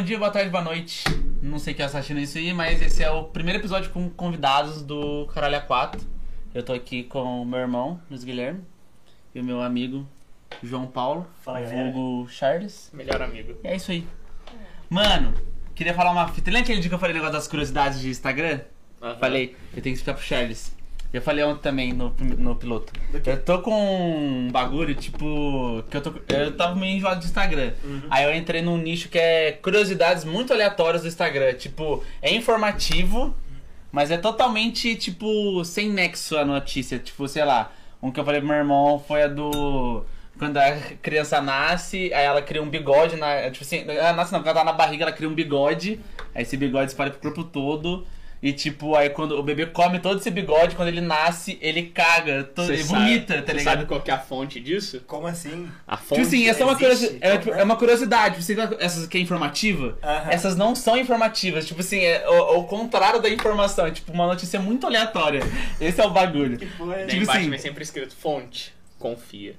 bom dia, boa tarde, boa noite. Não sei quem está assistindo isso aí, mas esse é o primeiro episódio com convidados do Caralho A4. Eu tô aqui com o meu irmão, Luiz Guilherme, e o meu amigo João Paulo, Fala, vulgo Charles. Melhor amigo. E é isso aí. Mano, queria falar uma fita. Lembra aquele dia que eu falei o negócio das curiosidades de Instagram? Aham. Falei, eu tenho que explicar pro Charles. Eu falei ontem também no, no piloto. Eu tô com um bagulho, tipo. que Eu, tô, eu tava meio enjoado de Instagram. Aí eu entrei num nicho que é curiosidades muito aleatórias do Instagram. Tipo, é informativo, mas é totalmente, tipo, sem nexo a notícia. Tipo, sei lá, um que eu falei pro meu irmão foi a do. Quando a criança nasce, aí ela cria um bigode na. Tipo assim, ela nasce não, porque ela tá na barriga, ela cria um bigode. Aí esse bigode espalha pro corpo todo. E tipo, aí quando o bebê come todo esse bigode, quando ele nasce, ele caga, todo, ele sabe- vomita, tá você ligado? Sabe qual que é a fonte disso? Como assim? A fonte. Tipo assim, essa é uma, curiosi- é, tipo, é uma curiosidade. Você viu essas que é informativa? Aham. Essas não são informativas. Tipo assim, é o, o contrário da informação. É tipo uma notícia muito aleatória. Esse é o bagulho. Que porra é Daí tipo embaixo assim- vem sempre escrito fonte. Confia.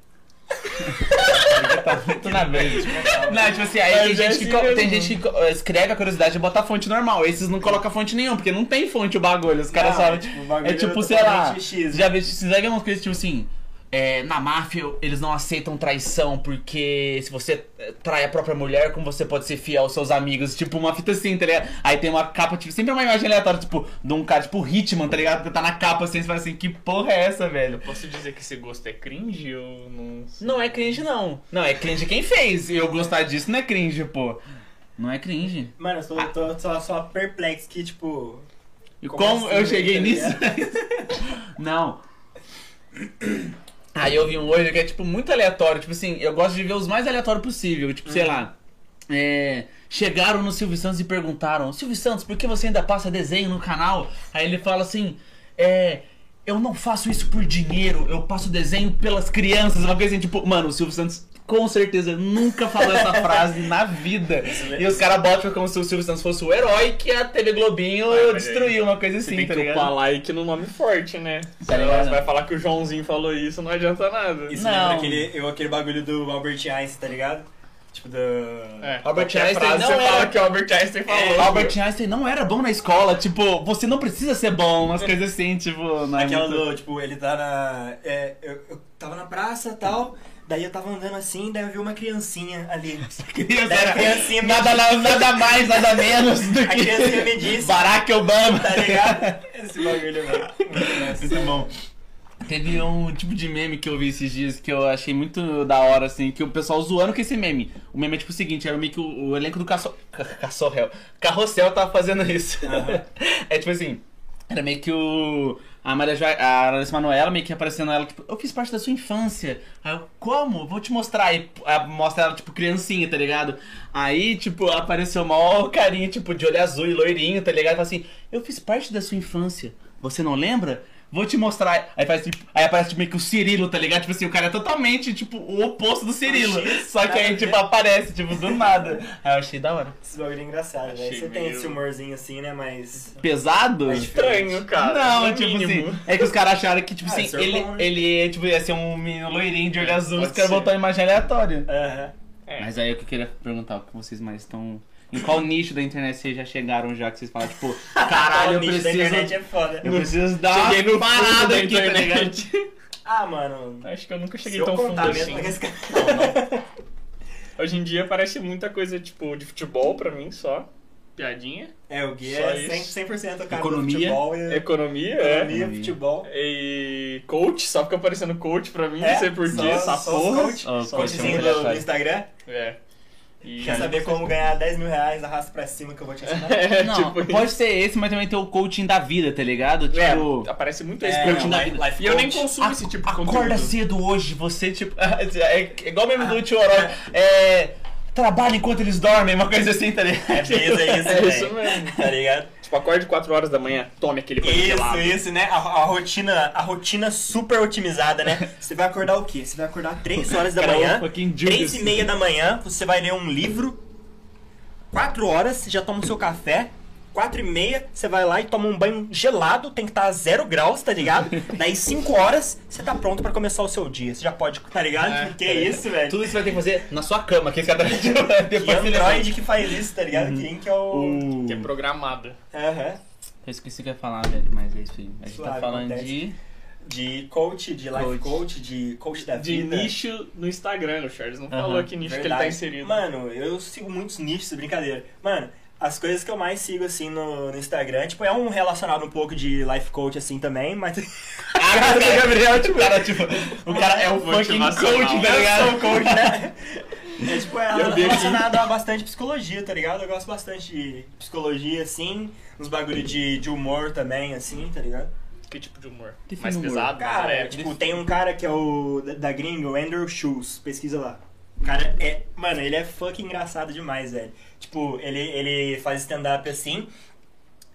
Tá muito na mente. Não, tipo assim, aí tem é gente, que, assim co- tem gente que co- escreve a curiosidade e bota a fonte normal. Esses não colocam fonte nenhuma, porque não tem fonte o bagulho. Os caras Não, só. é tipo, o bagulho É tipo, é sei lá. totalmente X, Já vi, você já viu umas coisas tipo assim. É, na máfia, eles não aceitam traição porque se você eh, trai a própria mulher, como você pode ser fiel aos seus amigos? Tipo, uma fita assim, tá ligado? Aí tem uma capa, tipo, sempre uma imagem aleatória, tipo, de um cara, tipo, Hitman, tá ligado? Porque tá na capa assim, você fala assim, que porra é essa, velho? Posso dizer que esse gosto é cringe ou não? Não é cringe, não. Não, é cringe quem fez. E eu gostar disso não é cringe, pô. Não é cringe. Mano, eu tô, tô só, só perplexo que, tipo. E Como como, assim, eu cheguei tá nisso? não. Aí eu vi um hoje que é, tipo, muito aleatório. Tipo assim, eu gosto de ver os mais aleatórios possível. Tipo, sei lá. É, chegaram no Silvio Santos e perguntaram: Silvio Santos, por que você ainda passa desenho no canal? Aí ele fala assim: É. Eu não faço isso por dinheiro, eu passo desenho pelas crianças. Uma coisa assim, tipo, mano, o Silvio Santos com certeza nunca falou essa frase na vida. E os caras botam como se o Silvio Santos fosse o herói que a TV Globinho Ah, destruiu, uma coisa assim, tem tá que ligado? upar like no nome forte, né? Tá ligado? você vai falar que o Joãozinho falou isso, não adianta nada. Isso Não. lembra aquele, eu, aquele bagulho do Albert Einstein, tá ligado? Tipo, do. É, Albert Einstein frase não você era- fala que o Albert Einstein falou. Albert Einstein não era bom na escola, tipo, você não precisa ser bom, umas coisas assim, tipo, não é Aquela muito- do, tipo, ele tá na. É, eu, eu tava na praça e tal, daí eu tava andando assim, daí eu vi uma criancinha ali. Criança Daí a criancinha nada, disse- nada mais, nada menos do A que criancinha me disse. Barack Obama. Tá ligado? Esse bagulho, velho. Muito bom. Teve um tipo de meme que eu vi esses dias que eu achei muito da hora, assim, que o pessoal zoando com esse meme. O meme é tipo o seguinte, era meio que o, o elenco do Caço... Ca- Caçorrel. Carrossel tava fazendo isso. Aham. é tipo assim, era meio que o... A Maria jo... a Larissa Manoela meio que aparecendo ela, tipo, eu fiz parte da sua infância. Aí eu, como? Vou te mostrar. Aí mostra ela, tipo, criancinha, tá ligado? Aí, tipo, apareceu mó carinha, tipo, de olho azul e loirinho, tá ligado? Fala assim, eu fiz parte da sua infância. Você não lembra? Vou te mostrar. Aí faz tipo, aí aparece tipo, meio que o Cirilo, tá ligado? Tipo assim, o cara é totalmente, tipo, o oposto do Cirilo. Oxi, Só que aí, tipo, aparece, tipo, do nada. Aí eu achei da hora. Esse bagulho é engraçado, velho. Achei Você tem meio- esse humorzinho assim, né? Mas. Pesado? É Estranho, cara. Não, no tipo mínimo. assim, é que os caras acharam que, tipo Ah, assim, é ele, bom, né? ele tipo, ia ser um menino loirinho de olho azul, os caras botaram imagem aleatória. Aham. É. Mas aí o que eu queria perguntar, o que vocês mais estão. Em qual nicho da internet vocês já chegaram já que vocês falam, tipo, caralho, eu O nicho da preciso. internet é foda. Eu preciso dar uma Cheguei no parada da aqui, tá ligado? internet. Ah, mano. Acho que eu nunca cheguei tão fundo assim. mesmo, esse cara- Hoje em dia parece muita coisa, tipo, de futebol pra mim só. Piadinha. É, o Gui Só é isso. 100%, 100 o cara Economia. do futebol e... Economia, Economia, é. futebol. é. E coach, só fica aparecendo coach pra mim, É, não sei porquê, só- essa só porra. coach. Ó, o Só coach é do, do. Instagram. É. E... Quer saber como ganhar 10 mil reais, arrasta pra cima que eu vou te ensinar. É, Não, tipo pode isso. ser esse, mas também tem o coaching da vida, tá ligado? Tipo. É, aparece muito esse É, coaching da vida. life E eu nem consumo esse tipo de Acorda conteúdo. cedo hoje, você, tipo. É igual mesmo do tio Orochi. É. Trabalha enquanto eles dormem, uma coisa assim, tá ligado? É beleza, é isso, É velho. isso mesmo. Tá ligado? Tipo, acorde 4 horas da manhã, tome aquele banho Isso, gelado. isso, né? A, a rotina, a rotina super otimizada, né? Você vai acordar o quê? Você vai acordar 3 horas da Cara, manhã, um fucking 3 Judas. e meia da manhã, você vai ler um livro, 4 horas, já toma o seu café, 4 e meia, você vai lá e toma um banho gelado, tem que estar a zero graus, tá ligado? Daí 5 horas, você tá pronto pra começar o seu dia. Você já pode, tá ligado? É, que é isso, velho? Tudo isso você vai ter que fazer na sua cama, que esse cara Que depois ele Android que faz isso, tá ligado? Quem que é o... O... Que é programada. Aham. Eu esqueci o que ia falar, velho, mas é isso aí. A gente tá Suave, falando acontece. de. De coach, de life Coach. coach, de coach da De vida. nicho no Instagram, o Charles não Aham. falou que nicho que ele tá Verdade. inserido. Mano, eu sigo muitos nichos, brincadeira. Mano, as coisas que eu mais sigo, assim, no, no Instagram, tipo, é um relacionado um pouco de life coach, assim, também, mas... Ah, cara, o Gabriel, tipo, o cara, tipo, o cara é o fucking coach, tá Eu ligado? sou coach, né? É, tipo, é relacionado a bastante psicologia, tá ligado? Eu gosto bastante de psicologia, assim, uns bagulho de, de humor também, assim, tá ligado? Que tipo de humor? Define Mais humor. pesado? Cara, leve? tipo, tem um cara que é o da, da gringa, o Andrew Schultz, pesquisa lá. O cara é. Mano, ele é fucking engraçado demais, velho. Tipo, ele, ele faz stand-up assim.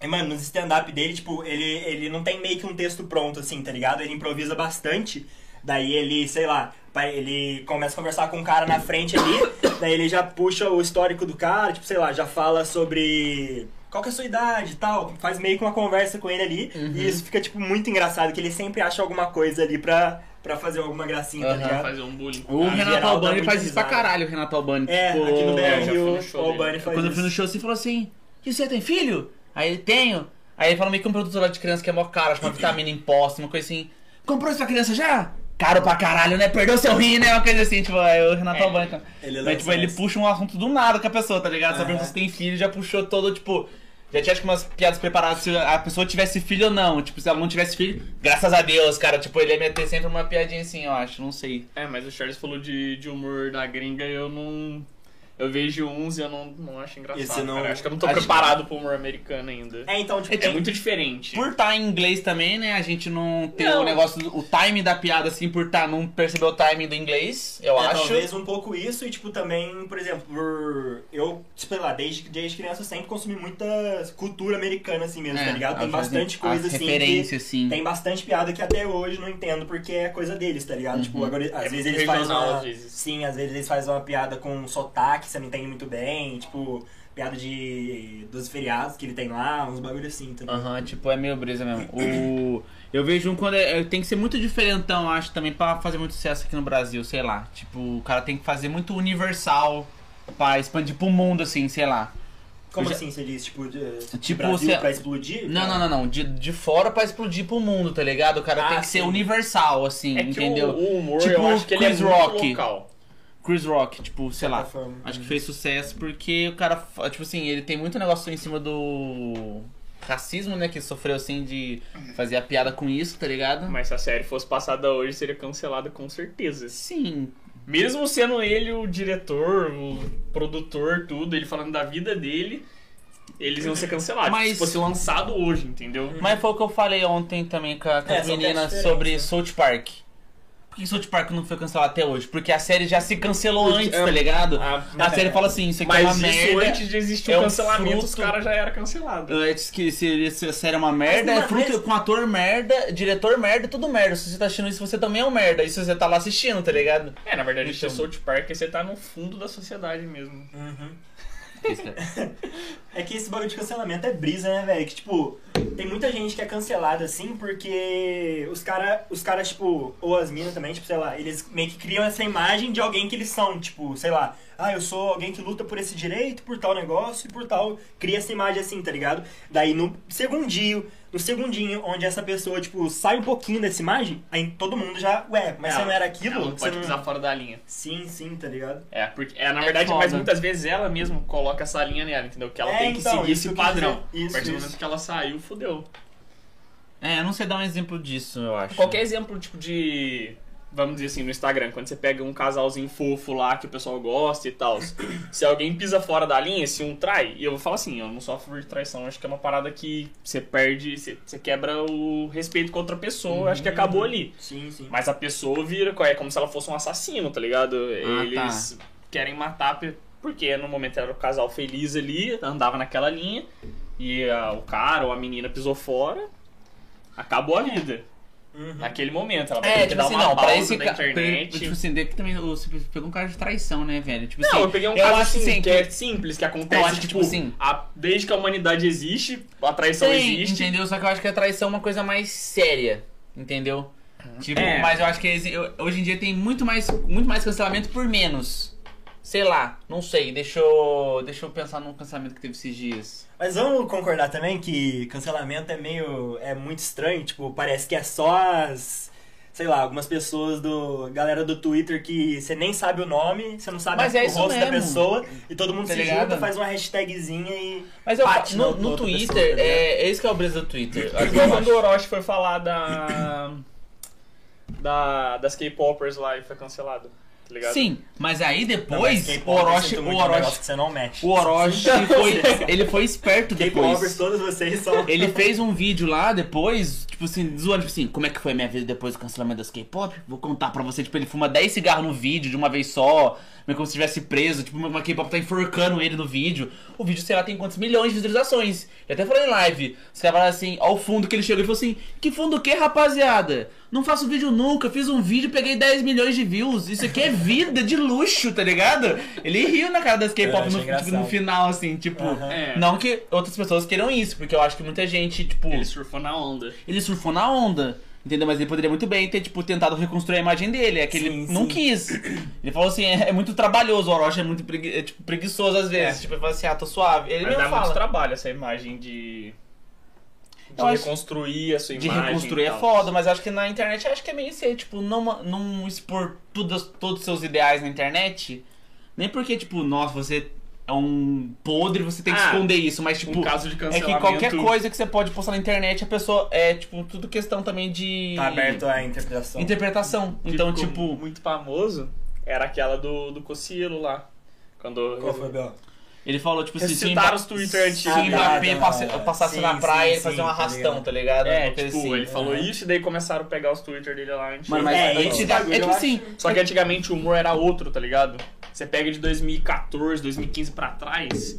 E, mano, nos stand-up dele, tipo, ele, ele não tem meio que um texto pronto, assim, tá ligado? Ele improvisa bastante. Daí ele, sei lá, ele começa a conversar com um cara na frente ali, daí ele já puxa o histórico do cara, tipo, sei lá, já fala sobre qual que é a sua idade e tal, faz meio que uma conversa com ele ali, e isso fica, tipo, muito engraçado, que ele sempre acha alguma coisa ali pra, pra fazer alguma gracinha, tá Aham. ligado? Fazer um bullying. O Ah, Renato geral Albani faz isso pra caralho, o Renato Albani. É, tipo, aqui no É, já BR no o. Albani faz Quando eu fui no show, você falou assim: E você tem filho? Aí ele tenho. Aí ele falou meio que um produto lá de criança que é mó caro, acho que uma vitamina imposta, uma coisa assim. Comprou isso pra criança já? Caro pra caralho, né? Perdeu seu rim, né? Uma coisa assim, tipo, aí o Renato É. Albani. cara. Ele Mas, lança tipo, ele puxa um assunto do nada com a pessoa, tá ligado? Só Aham. pergunta se tem filho, já puxou todo, tipo. Já tinha que umas piadas preparadas se a pessoa tivesse filho ou não. Tipo, se ela não tivesse filho, graças a Deus, cara. Tipo, ele ia meter sempre uma piadinha assim, eu acho, não sei. É, mas o Charles falou de, de humor da gringa e eu não. Eu vejo uns e eu não, não acho engraçado. Esse não- cara. Acho que eu não tô Acho- preparado pro humor americano ainda. É, então, tipo, É, É muito diferente. Por estar em inglês também, né? A gente não tem Não. o negócio, do- o time da piada, assim, por tá, não perceber o time do inglês, eu É, acho. talvez um pouco isso e, tipo, também, por exemplo, por... eu, sei lá, desde, desde criança eu sempre consumi muita cultura americana, assim mesmo, tá ligado? Tem as- bastante as coisa, assim, referência, assim. tem bastante piada que até hoje não entendo porque é coisa deles, tá ligado? Tipo, agora, às É vezes eles fazem uma... às vezes. Sim, às vezes eles fazem uma piada com sotaque, você não entende muito bem, tipo, piada de... dos feriados que ele tem lá, uns bagulho assim, tá ligado? Aham, tipo, é meio brisa mesmo. O... Eu vejo um quando é, é- tem que ser muito diferentão, eu acho, também pra fazer muito sucesso aqui no Brasil, sei lá. Tipo, o cara tem que fazer muito universal pra expandir pro mundo, assim, sei lá. Como já- assim você diz? Tipo, de, de Tipo, Brasil você- pra explodir? Não, cara? não, não, não. De, de fora pra explodir pro mundo, tá ligado? O cara Ah, tem que ser sim. universal, assim, É que entendeu? o, o humor Tipo eu acho que ele é muito Rock. local. Chris Rock, tipo, sei lá. Acho que fez sucesso porque o cara, tipo assim, ele tem muito negócio em cima do racismo, né? Que sofreu assim de fazer a piada com isso, tá ligado? Mas se a série fosse passada hoje, seria cancelada com certeza. Sim. Mesmo sendo ele o diretor, o produtor, tudo, ele falando da vida dele, eles iam ser cancelados. Mas- Se fosse lançado hoje, entendeu? Mas foi o que eu falei ontem também com, a- com É, as são meninas testes sobre diferentes, South Park. Por que South Park não foi cancelado até hoje? Porque a série já se cancelou antes, é- tá ligado? Ah, A série fala assim, isso aqui é uma Mas isso merda. antes de existir é o um cancelamento, os fruto- caras já eram cancelados. Antes que se, se a série é uma merda, Mas, é fruto mas- com ator merda, diretor merda, tudo merda. Se você tá assistindo isso, você também é um merda. Isso você tá lá assistindo, tá ligado? É, na verdade, Então. então... South Park você tá no fundo da sociedade mesmo. Uhum. É que esse bagulho de cancelamento é brisa, né, velho? Que, tipo, tem muita gente que é cancelada assim porque os caras, os cara, tipo, ou as minas também, tipo, sei lá, eles meio que criam essa imagem de alguém que eles são, tipo, sei lá, ah, eu sou alguém que luta por esse direito, por tal negócio e por tal. Cria essa imagem assim, tá ligado? Daí no segundinho, no segundinho onde essa pessoa, tipo, sai um pouquinho dessa imagem, aí todo mundo já, ué, mas você Ela- não era Ela aquilo? Você pode não- pisar fora da linha. Sim, sim, tá ligado? É, porque é, na É verdade, foda. mas muitas vezes ela mesma coloca essa linha nela, entendeu? Que ela É, tem que então, seguir esse padrão. Isso, a partir do momento que ela saiu, fudeu. É, eu não sei dar um exemplo disso, eu acho. Qualquer exemplo, tipo, de. Vamos dizer assim, no Instagram, quando você pega um casalzinho fofo lá que o pessoal gosta e tal. se alguém pisa fora da linha, se um trai, e eu vou falar assim, eu não sou a favor de traição, acho que é uma parada que você perde, você, você quebra o respeito com outra pessoa, acho que acabou ali. Sim, sim. Mas a pessoa vira, é como se ela fosse um assassino, tá ligado? Ah, Eles querem matar porque no momento era o casal feliz ali, andava naquela linha, e a- o cara ou a menina pisou fora, acabou a vida. Naquele momento, ela vai É, ter que tipo dar assim, uma não, pausa esse internet. Tipo assim, que também você pegou um cara de traição, né, velho? Tipo Não, assim, eu peguei um caso acho assim, assim, que é simples, que acontece, Eu acho que, tipo, tipo assim- a- desde que a humanidade existe, a traição Tem, existe. entendeu? Só que eu acho que a traição é uma coisa mais séria, entendeu? Tipo, É. mas eu acho que eu- hoje em dia tem muito mais, muito mais cancelamento por menos. Sei lá, não sei. Deixa eu, deixa eu pensar num cancelamento que teve esses dias. Mas vamos concordar também que cancelamento é meio. é muito estranho, tipo, parece que é só as. Sei lá, algumas pessoas do. galera do Twitter que você nem sabe o nome, você não sabe Mas é o isso rosto da mesmo. pessoa, e todo mundo Tá se ligado? junta, faz uma hashtagzinha e. Mas eu bate no, no outra Twitter, pessoa, tá é, é isso que é o brisa do Twitter. Igual quando o Orochi foi falar da. da das K-popers lá e foi cancelado. Tá ligado? Sim, mas aí depois o eu Orochi, o é Orochi, que você não mexe. o Orochi foi, ele foi esperto K-popers, depois. todos vocês são. Ele fez um vídeo lá depois, tipo assim, zoando, tipo assim, como é que foi a minha vida depois do cancelamento das K-pop? Vou contar pra você, tipo, ele fuma 10 cigarros no vídeo de uma vez só, meio como se estivesse preso, tipo, uma K-pop tá enforcando ele no vídeo. O vídeo, sei lá, tem quantos milhões de visualizações. Eu até falei em live, os caras falaram assim, ao fundo que ele chegou e falou assim, que fundo o que, rapaziada? Não faço vídeo nunca, fiz um vídeo, peguei 10 milhões de views. Isso aqui é vida de luxo, tá ligado? Ele riu na cara das Eu K-pop no, tipo, no final, assim, tipo. É. Não que outras pessoas queiram isso, porque eu acho que muita gente, tipo, Ele ele, surfou na onda. surfou na onda, entendeu? Mas ele poderia muito bem ter, tipo, tentado reconstruir a imagem dele. É que ele Sim, não sim. quis. Ele falou assim, é, é muito trabalhoso, o Orochi é muito pregui- é, tipo, preguiçoso às vezes. É. Tipo, ele fala assim, ah, tô suave. Ele Mas dá muito fala. trabalho essa imagem de. De Eu acho- reconstruir a sua De imagem. reconstruir e é foda, mas acho que na internet acho que é meio ser, tipo, não, não expor tudo, todos os seus ideais na internet. Nem porque, tipo, nossa, você é um podre, você tem que Ah, esconder isso, mas tipo. Um caso de É cancelamento. que qualquer coisa que você pode postar na internet, a pessoa é, tipo, tudo questão também de. Tá aberto à interpretação. Interpretação. que Então, tipo. Muito famoso era aquela do, do Cocielo lá. Quando. Qual foi, Bel? Ele falou, tipo assim, se o Ressuscitaram Mba- os Twitter antigos. se o Mbappé passasse Sim, na praia, sim, ele fazia sim, um tá arrastão, ligado. tá ligado? É, tipo, assim. ele falou Aham. isso e daí começaram a pegar os Twitter dele lá encher. Mano, mas É, antes da- bagulho é tipo assim. Só que antigamente o humor era outro, tá ligado? Você pega de 2014, 2015 pra trás.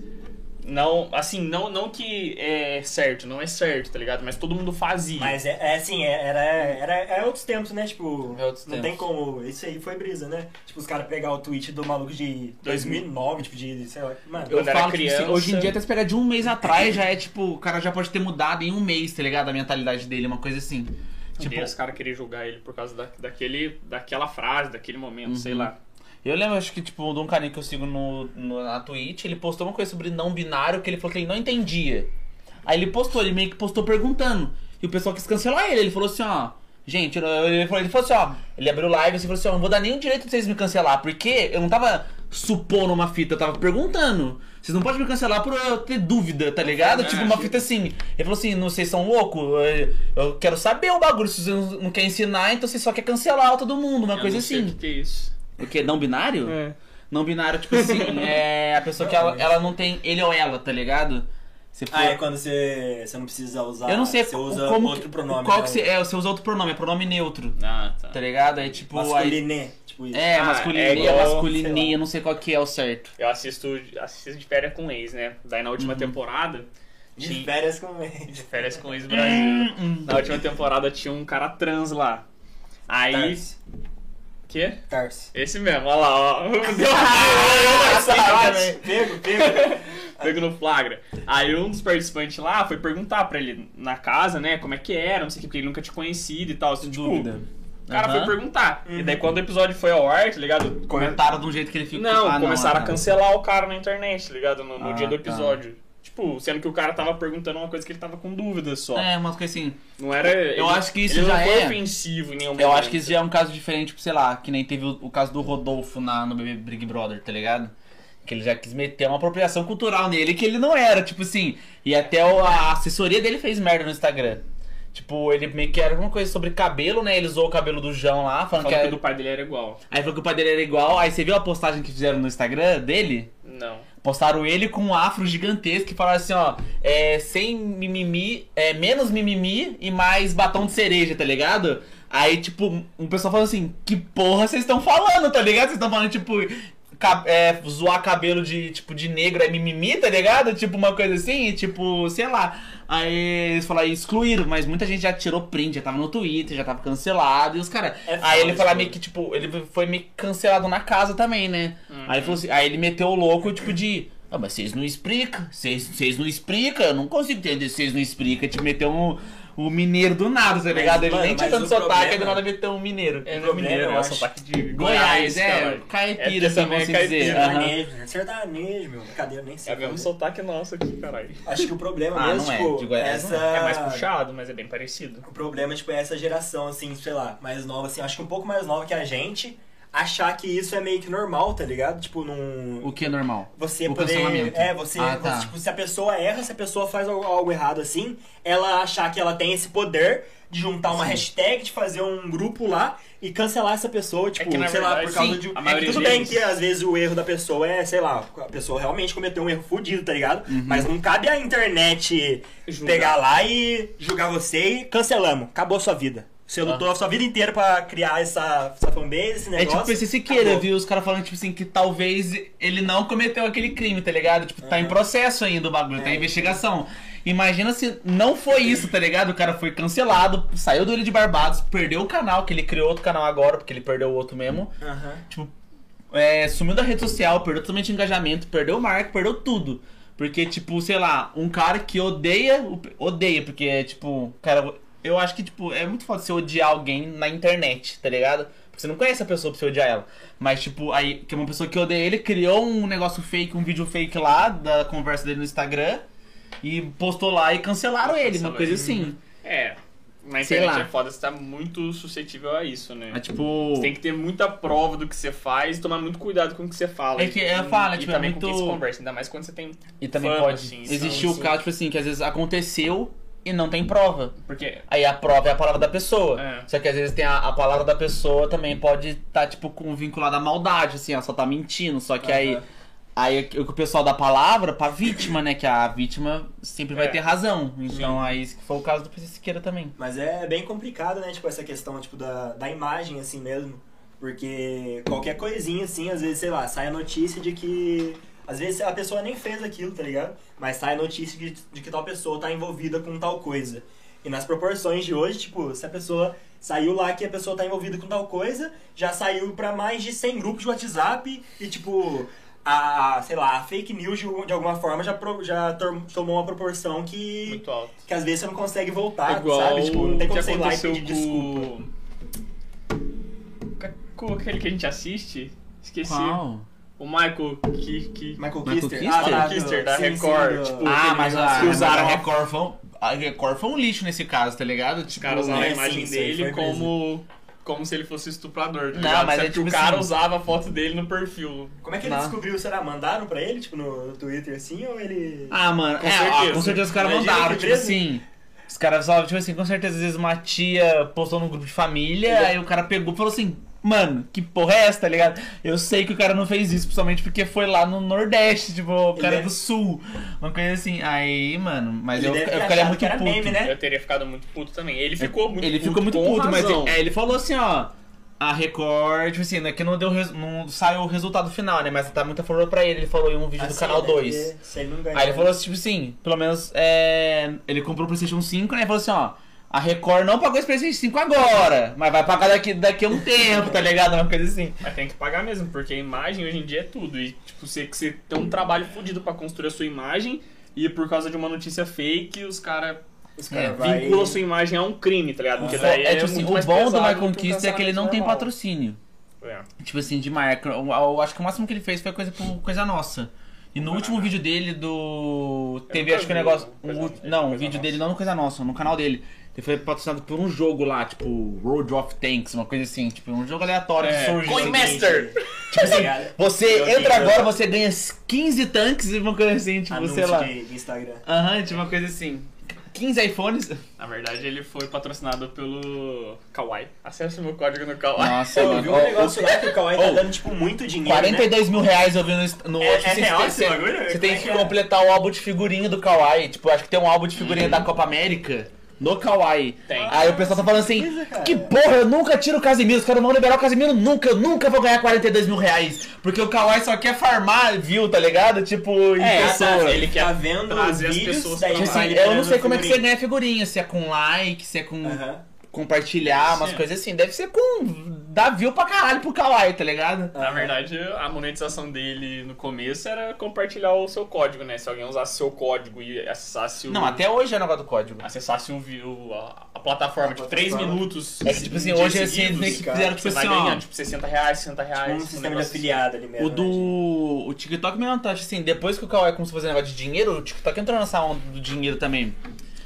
Não, assim, não, não que é certo, não é certo, tá ligado? Mas todo mundo fazia. Mas é, é assim, é- era, era, é outros tempos, né? Tipo, É outros não tempos. tem como. Isso aí foi brisa, né? Tipo, os caras pegar o tweet do maluco de 2009, tipo, de, sei lá. Mano, Eu era falo, tipo assim, criança- hoje em dia, até se pegar de um mês atrás, já é tipo, o cara já pode ter mudado em um mês, tá ligado? A mentalidade dele, uma coisa assim. Tipo, Tipo, os caras queriam julgar ele por causa da, daquele, daquela frase, daquele momento, Uhum. sei lá. Eu lembro, acho que, tipo, de um carinha que eu sigo no, no- na Twitch, ele postou uma coisa sobre não binário que ele falou que ele não entendia. Aí ele postou, ele meio que postou perguntando. E o pessoal quis cancelar ele. Ele falou assim, ó. Gente, ele falou, ele falou assim, ó. Ele abriu live e falou assim, ó, não vou dar nem o direito de vocês me cancelar, porque eu não tava supondo uma fita, eu tava perguntando. Vocês não podem me cancelar por eu ter dúvida, tá ligado? Tipo, uma tipo- fita assim. Ele falou assim, não, vocês são loucos? Eu- quero saber o bagulho. Se vocês não querem ensinar, então vocês só querem cancelar todo mundo, uma Eu coisa não sei assim. O que, que é isso? O que? Não binário? É. Não binário, tipo assim, é a pessoa que ela, ela não tem ele ou ela, tá ligado? Se for... Ah, é quando você, você não precisa usar. eu não sei Você usa como outro que- pronome. Qual né? que você, é, você usa outro pronome, é pronome neutro, Ah, tá. tá ligado? Aí tipo. Aí, Masculiné, tipo isso. é, Ah, masculinia, é igual, masculinia, não sei qual que é o certo. Eu assisto, assisto de férias com ex, né? Daí na última Uhum. temporada. De tinha- férias com De férias com ex Brasil. Na última temporada tinha um cara trans lá. Aí. Tarsi. Quê? Tarsi. Esse mesmo, olha lá, ó. Pego, pego. Pego no flagra. Aí um dos participantes lá foi perguntar pra ele na casa, né, como é que era, não sei o que, porque ele nunca tinha conhecido e tal. Tipo, Dúvida. O cara Aham. foi perguntar. Uhum. E daí quando o episódio foi ao ar, tá ligado? Come- Comentaram de um jeito que ele ficou. Não, Ah, começaram ah, a cancelar o cara na internet, tá ligado? No, no Ah, dia do tá. Tipo, sendo que o cara tava perguntando uma coisa que ele tava com dúvidas só. É, umas coisas assim. Não era. ele- acho que isso já não foi é- ofensivo em nenhum Eu momento. acho que isso já é um caso diferente, tipo, sei lá, que nem teve o, o caso do Rodolfo na, no Big Big Brother, tá ligado? Que ele já quis meter uma apropriação cultural nele que ele não era, tipo assim. E até o- a assessoria dele fez merda no Instagram. Tipo, ele meio que era alguma coisa sobre cabelo, né? Ele usou o cabelo do João lá, falando Falou que que era... o do pai dele era igual. Aí falou que o pai dele era igual. Aí você viu a postagem que fizeram no Instagram dele? Não. Postaram ele com um afro gigantesco e falaram assim, ó, é, sem mimimi, é, menos mimimi e mais batom de cereja, tá ligado? Aí, tipo, um pessoal falou assim, que porra vocês estão falando, tá ligado? Vocês estão falando, tipo, é, zoar cabelo de, tipo, de negro é mimimi, tá ligado? Tipo, uma coisa assim, tipo, sei lá. Aí eles falaram, excluíram, mas muita gente já tirou print, já tava no Twitter, já tava cancelado, e os caras. É aí ele falou tipo- meio que, tipo, ele foi meio cancelado na casa também, né? Aí, ele falou assim, aí ele meteu o louco, tipo, de. Ah, mas vocês não explicam, vocês, vocês não explicam, eu não consigo entender se vocês não explicam. Tipo, meteu um, um mineiro do nada, tá ligado? ele mano, nem tinha tanto o sotaque, do nada meteu um mineiro. É, não é mineiro, é acho. sotaque de Goiás, é, caralho. caipira, É, assim, também vamos é dizer. caipira. Sertanejo, né? sertanejo, meu. Cadê? Eu nem É sei. o mesmo sotaque nosso aqui, caralho. Acho que o problema Ah, mesmo, não é, tipo, de Goiás essa... não É mais puxado, mas é bem parecido. O problema, tipo, é essa geração, assim, sei lá, mais nova, assim, acho que um pouco mais nova que a gente, achar que isso é meio que normal, tá ligado? Tipo, num... O que é normal? Você o poder. cancelamento. É, você, Ah, tá. você, Tipo, se a pessoa erra, se a pessoa faz algo, algo errado assim, ela achar que ela tem esse poder de juntar uma Sim. hashtag, de fazer um grupo lá e cancelar essa pessoa, tipo, que, na sei lá, verdade, por causa sim, de. a É que tudo bem que às vezes o erro da pessoa é, sei lá, a pessoa realmente cometeu um erro fudido, tá ligado? Uhum. Mas não cabe a internet Julgar. pegar lá e julgar você e cancelamos. Acabou a sua vida. Você lutou a sua vida inteira pra criar essa, essa fanbase, esse É negócio. tipo PC Siqueira, acabou. viu? Os caras falando, tipo assim, que talvez ele não cometeu aquele crime, tá ligado? Tipo, tá em processo ainda o bagulho, tá em É. investigação. Imagina se não foi isso, tá ligado? O cara foi cancelado, saiu do Ilha de Barbados, perdeu o canal, que ele criou outro canal agora, porque ele perdeu o outro mesmo. Aham. Tipo, é, sumiu da rede social, perdeu totalmente o engajamento, perdeu o marco, perdeu tudo. Porque, tipo, sei lá, um cara que odeia, o- odeia, porque, tipo, cara, eu acho que, tipo, é muito foda você odiar alguém na internet, tá ligado? Porque você não conhece a pessoa pra você odiar ela. Mas, tipo, aí, que é uma pessoa que odeia ele, criou um negócio fake, um vídeo fake lá, da conversa dele no Instagram, e postou lá e cancelaram ele, uma coisa ele. assim. É, na Sei internet lá. é foda, você tá muito suscetível a isso, né? É tipo. Você tem que ter muita prova do que você faz e tomar muito cuidado com o que você fala. É que eu falo, e tipo, é também muito- com quem se conversa, ainda mais quando você tem. E também fama, pode assim, existir o caso, tipo assim, que às vezes aconteceu e não tem prova. Porque. Aí a prova é a palavra da pessoa. É. Só que às vezes tem a, a palavra da pessoa também pode estar, tipo, com, vinculada à maldade, assim, ela só tá mentindo. Só que aí. Aham. Aí o que o pessoal dá palavra pra vítima, né? Que a vítima sempre vai É. ter razão. Então aí isso que foi o caso do PC Siqueira também. Mas é bem complicado, né? Tipo, essa questão tipo, da, da imagem, assim mesmo. Porque qualquer coisinha, assim, às vezes, sei lá, sai a notícia de que. Às vezes a pessoa nem fez aquilo, tá ligado? Mas sai a notícia de, de que tal pessoa tá envolvida com tal coisa. E nas proporções de hoje, tipo, se a pessoa saiu lá que a pessoa tá envolvida com tal coisa, já saiu pra mais de 100 grupos de WhatsApp e, tipo, a, sei lá, a fake news de, de alguma forma já, pro- já tomou uma proporção que Muito alto. que às vezes você não consegue voltar, Igual sabe? Tipo, não tem como ir lá e pedir desculpa. com... com aquele que a gente assiste. Esqueci. Qual? O Michael. Michael Michael Kister? Kister? Ah, tá, Kister, da Record, tipo, Ah, mas a, que usaram- a Record foi um, a Record foi um lixo nesse caso, tá ligado? Os Tipo, caras usaram a é, imagem sim, dele como... Como se ele fosse estuprador, tá Não, mas é que tipo o cara assim- usava a foto dele no perfil. Como é que ele Não. descobriu? Será? Mandaram pra ele, tipo, no, Twitter assim, ou ele... Ah, mano, Com é, certeza. ah, com certeza os caras mandaram, tipo mesmo. assim. Os caras só, tipo assim, com certeza, às vezes uma tia postou num grupo de família, Ele- aí o cara pegou e falou assim, mano, que porra é essa, tá ligado? Eu sei que o cara não fez isso, principalmente porque foi lá no Nordeste, tipo, o Ele cara é deve- do Sul. Uma coisa assim, aí, mano, mas Ele eu, eu ficaria muito puto. meme, né? Eu teria ficado muito puto também. Ele ficou muito Ele puto. ficou muito puto, mas ele, é, ele falou assim, ó. A Record, tipo assim, né, que não deu não saiu o resultado final, né? Mas tá muito a favor pra ele. Ele falou em um vídeo do Assim, canal né, 2. porque Se ele não ganhar... Aí ele falou assim, tipo assim, pelo menos é, ele comprou o PlayStation 5, né? E falou assim, ó, a Record não pagou esse PlayStation 5 agora, mas vai pagar daqui, daqui a um tempo, tá ligado? Uma coisa assim. Mas tem que pagar mesmo, porque a imagem hoje em dia é tudo. E, tipo, você, que você tem um trabalho fodido pra construir a sua imagem e por causa de uma notícia fake, os caras É, vai- vinculam a sua imagem a um crime, tá ligado? Porque É, daí É, tipo assim, o bom do Michael um Kister é que ele não tem normal. patrocínio. É. Tipo assim, de marca. Eu, eu acho que o máximo que ele fez foi coisa, coisa nossa. E no último vídeo dele do. Teve acho que um vi negócio. Coisa- não, o vídeo Nossa. dele não no Coisa Nossa, no canal dele. Ele foi patrocinado por um jogo lá, tipo, Road of Tanks, uma coisa assim, tipo, um jogo aleatório É, que surgiu. Coin Master! Tipo assim, você eu entra vi, agora, eu- você ganha 15 tanques e uma coisa assim, tipo, Anúncio sei lá. de, de Instagram. Aham, tipo uma coisa assim. 15 iPhones. Na verdade, ele foi patrocinado pelo Kawaii. Acesse o meu código no Kawaii. Nossa, Eu vi um negócio lá que o Kawaii tá dando, tipo, muito dinheiro, né? 42 mil reais eu vi no, no É- é você real tem- esse bagulho? Você tem é que que é? completar o álbum de figurinha do Kawaii. Tipo, acho que tem um álbum de figurinha Uhum. da Copa América. No Kawaii. Tem. Aí o pessoal tá falando assim, cara. que porra, eu nunca tiro o Casimiro, os caras não vão liberar o Casimiro nunca, eu nunca vou ganhar 42 mil reais. Porque o Kawaii só quer farmar view, tá ligado? Tipo, em É, pessoa. ele quer tá vendo trazer as pessoas daí Tipo assim, eu não sei como é que você ganha figurinha, se é com like, se é com Aham. Compartilhar, umas Sim. coisas assim. Deve ser com dar view pra caralho pro Kawaii, tá ligado? Na verdade, a monetização dele no começo era compartilhar o seu código, né? Se alguém usasse seu código e acessasse o. Não, até hoje é negócio do código. Acessasse o, o- a, a plataforma, A tipo, plataforma. 3 minutos. É que, tipo assim, hoje assim, meio que fizeram, tipo Você vai assim, ó. ganhando, tipo, 60 reais, 60 reais. Um um sistema de negócio afiliado ali mesmo. O né, do. O TikTok mesmo tá assim, depois que o Kawaii começou a fazer negócio de dinheiro, o TikTok entrou nessa onda do dinheiro também.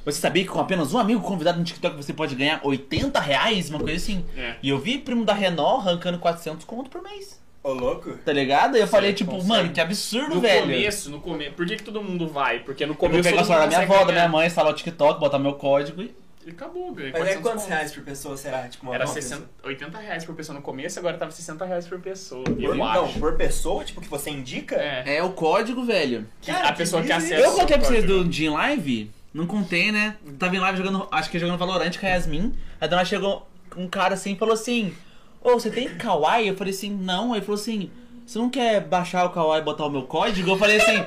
Você sabia que com apenas um amigo convidado no TikTok você pode ganhar 80 reais? Uma coisa assim. É. E eu vi primo da Renault arrancando 400 conto por mês. Ô, louco? Tá ligado? E eu falei, tipo, consegue. mano, que absurdo, No velho. começo, no começo. Por que, que todo mundo vai? Porque no Eu vou começo. pegar o celular da minha avó, da minha mãe, instalar o TikTok, botar meu código e. E acabou, ganhei Mas é 400 quantos reais por pessoa será? Tipo, uma Era uma 60, 80 reais por pessoa no começo, agora tava 60 reais por pessoa. pessoa? Eu Por, não, acho. por pessoa, tipo, que você indica? É. É o código, velho. Que Cara, a pessoa que acessa. Eu contei pra vocês do em live? Não contei, né? Tava em live jogando, acho que jogando Valorant com a Yasmin. Aí dona chegou um cara assim e falou assim: Ô, você tem Kawaii? Eu falei assim: Não. Aí falou assim: Você não quer baixar o Kawaii e botar o meu código? Eu falei assim.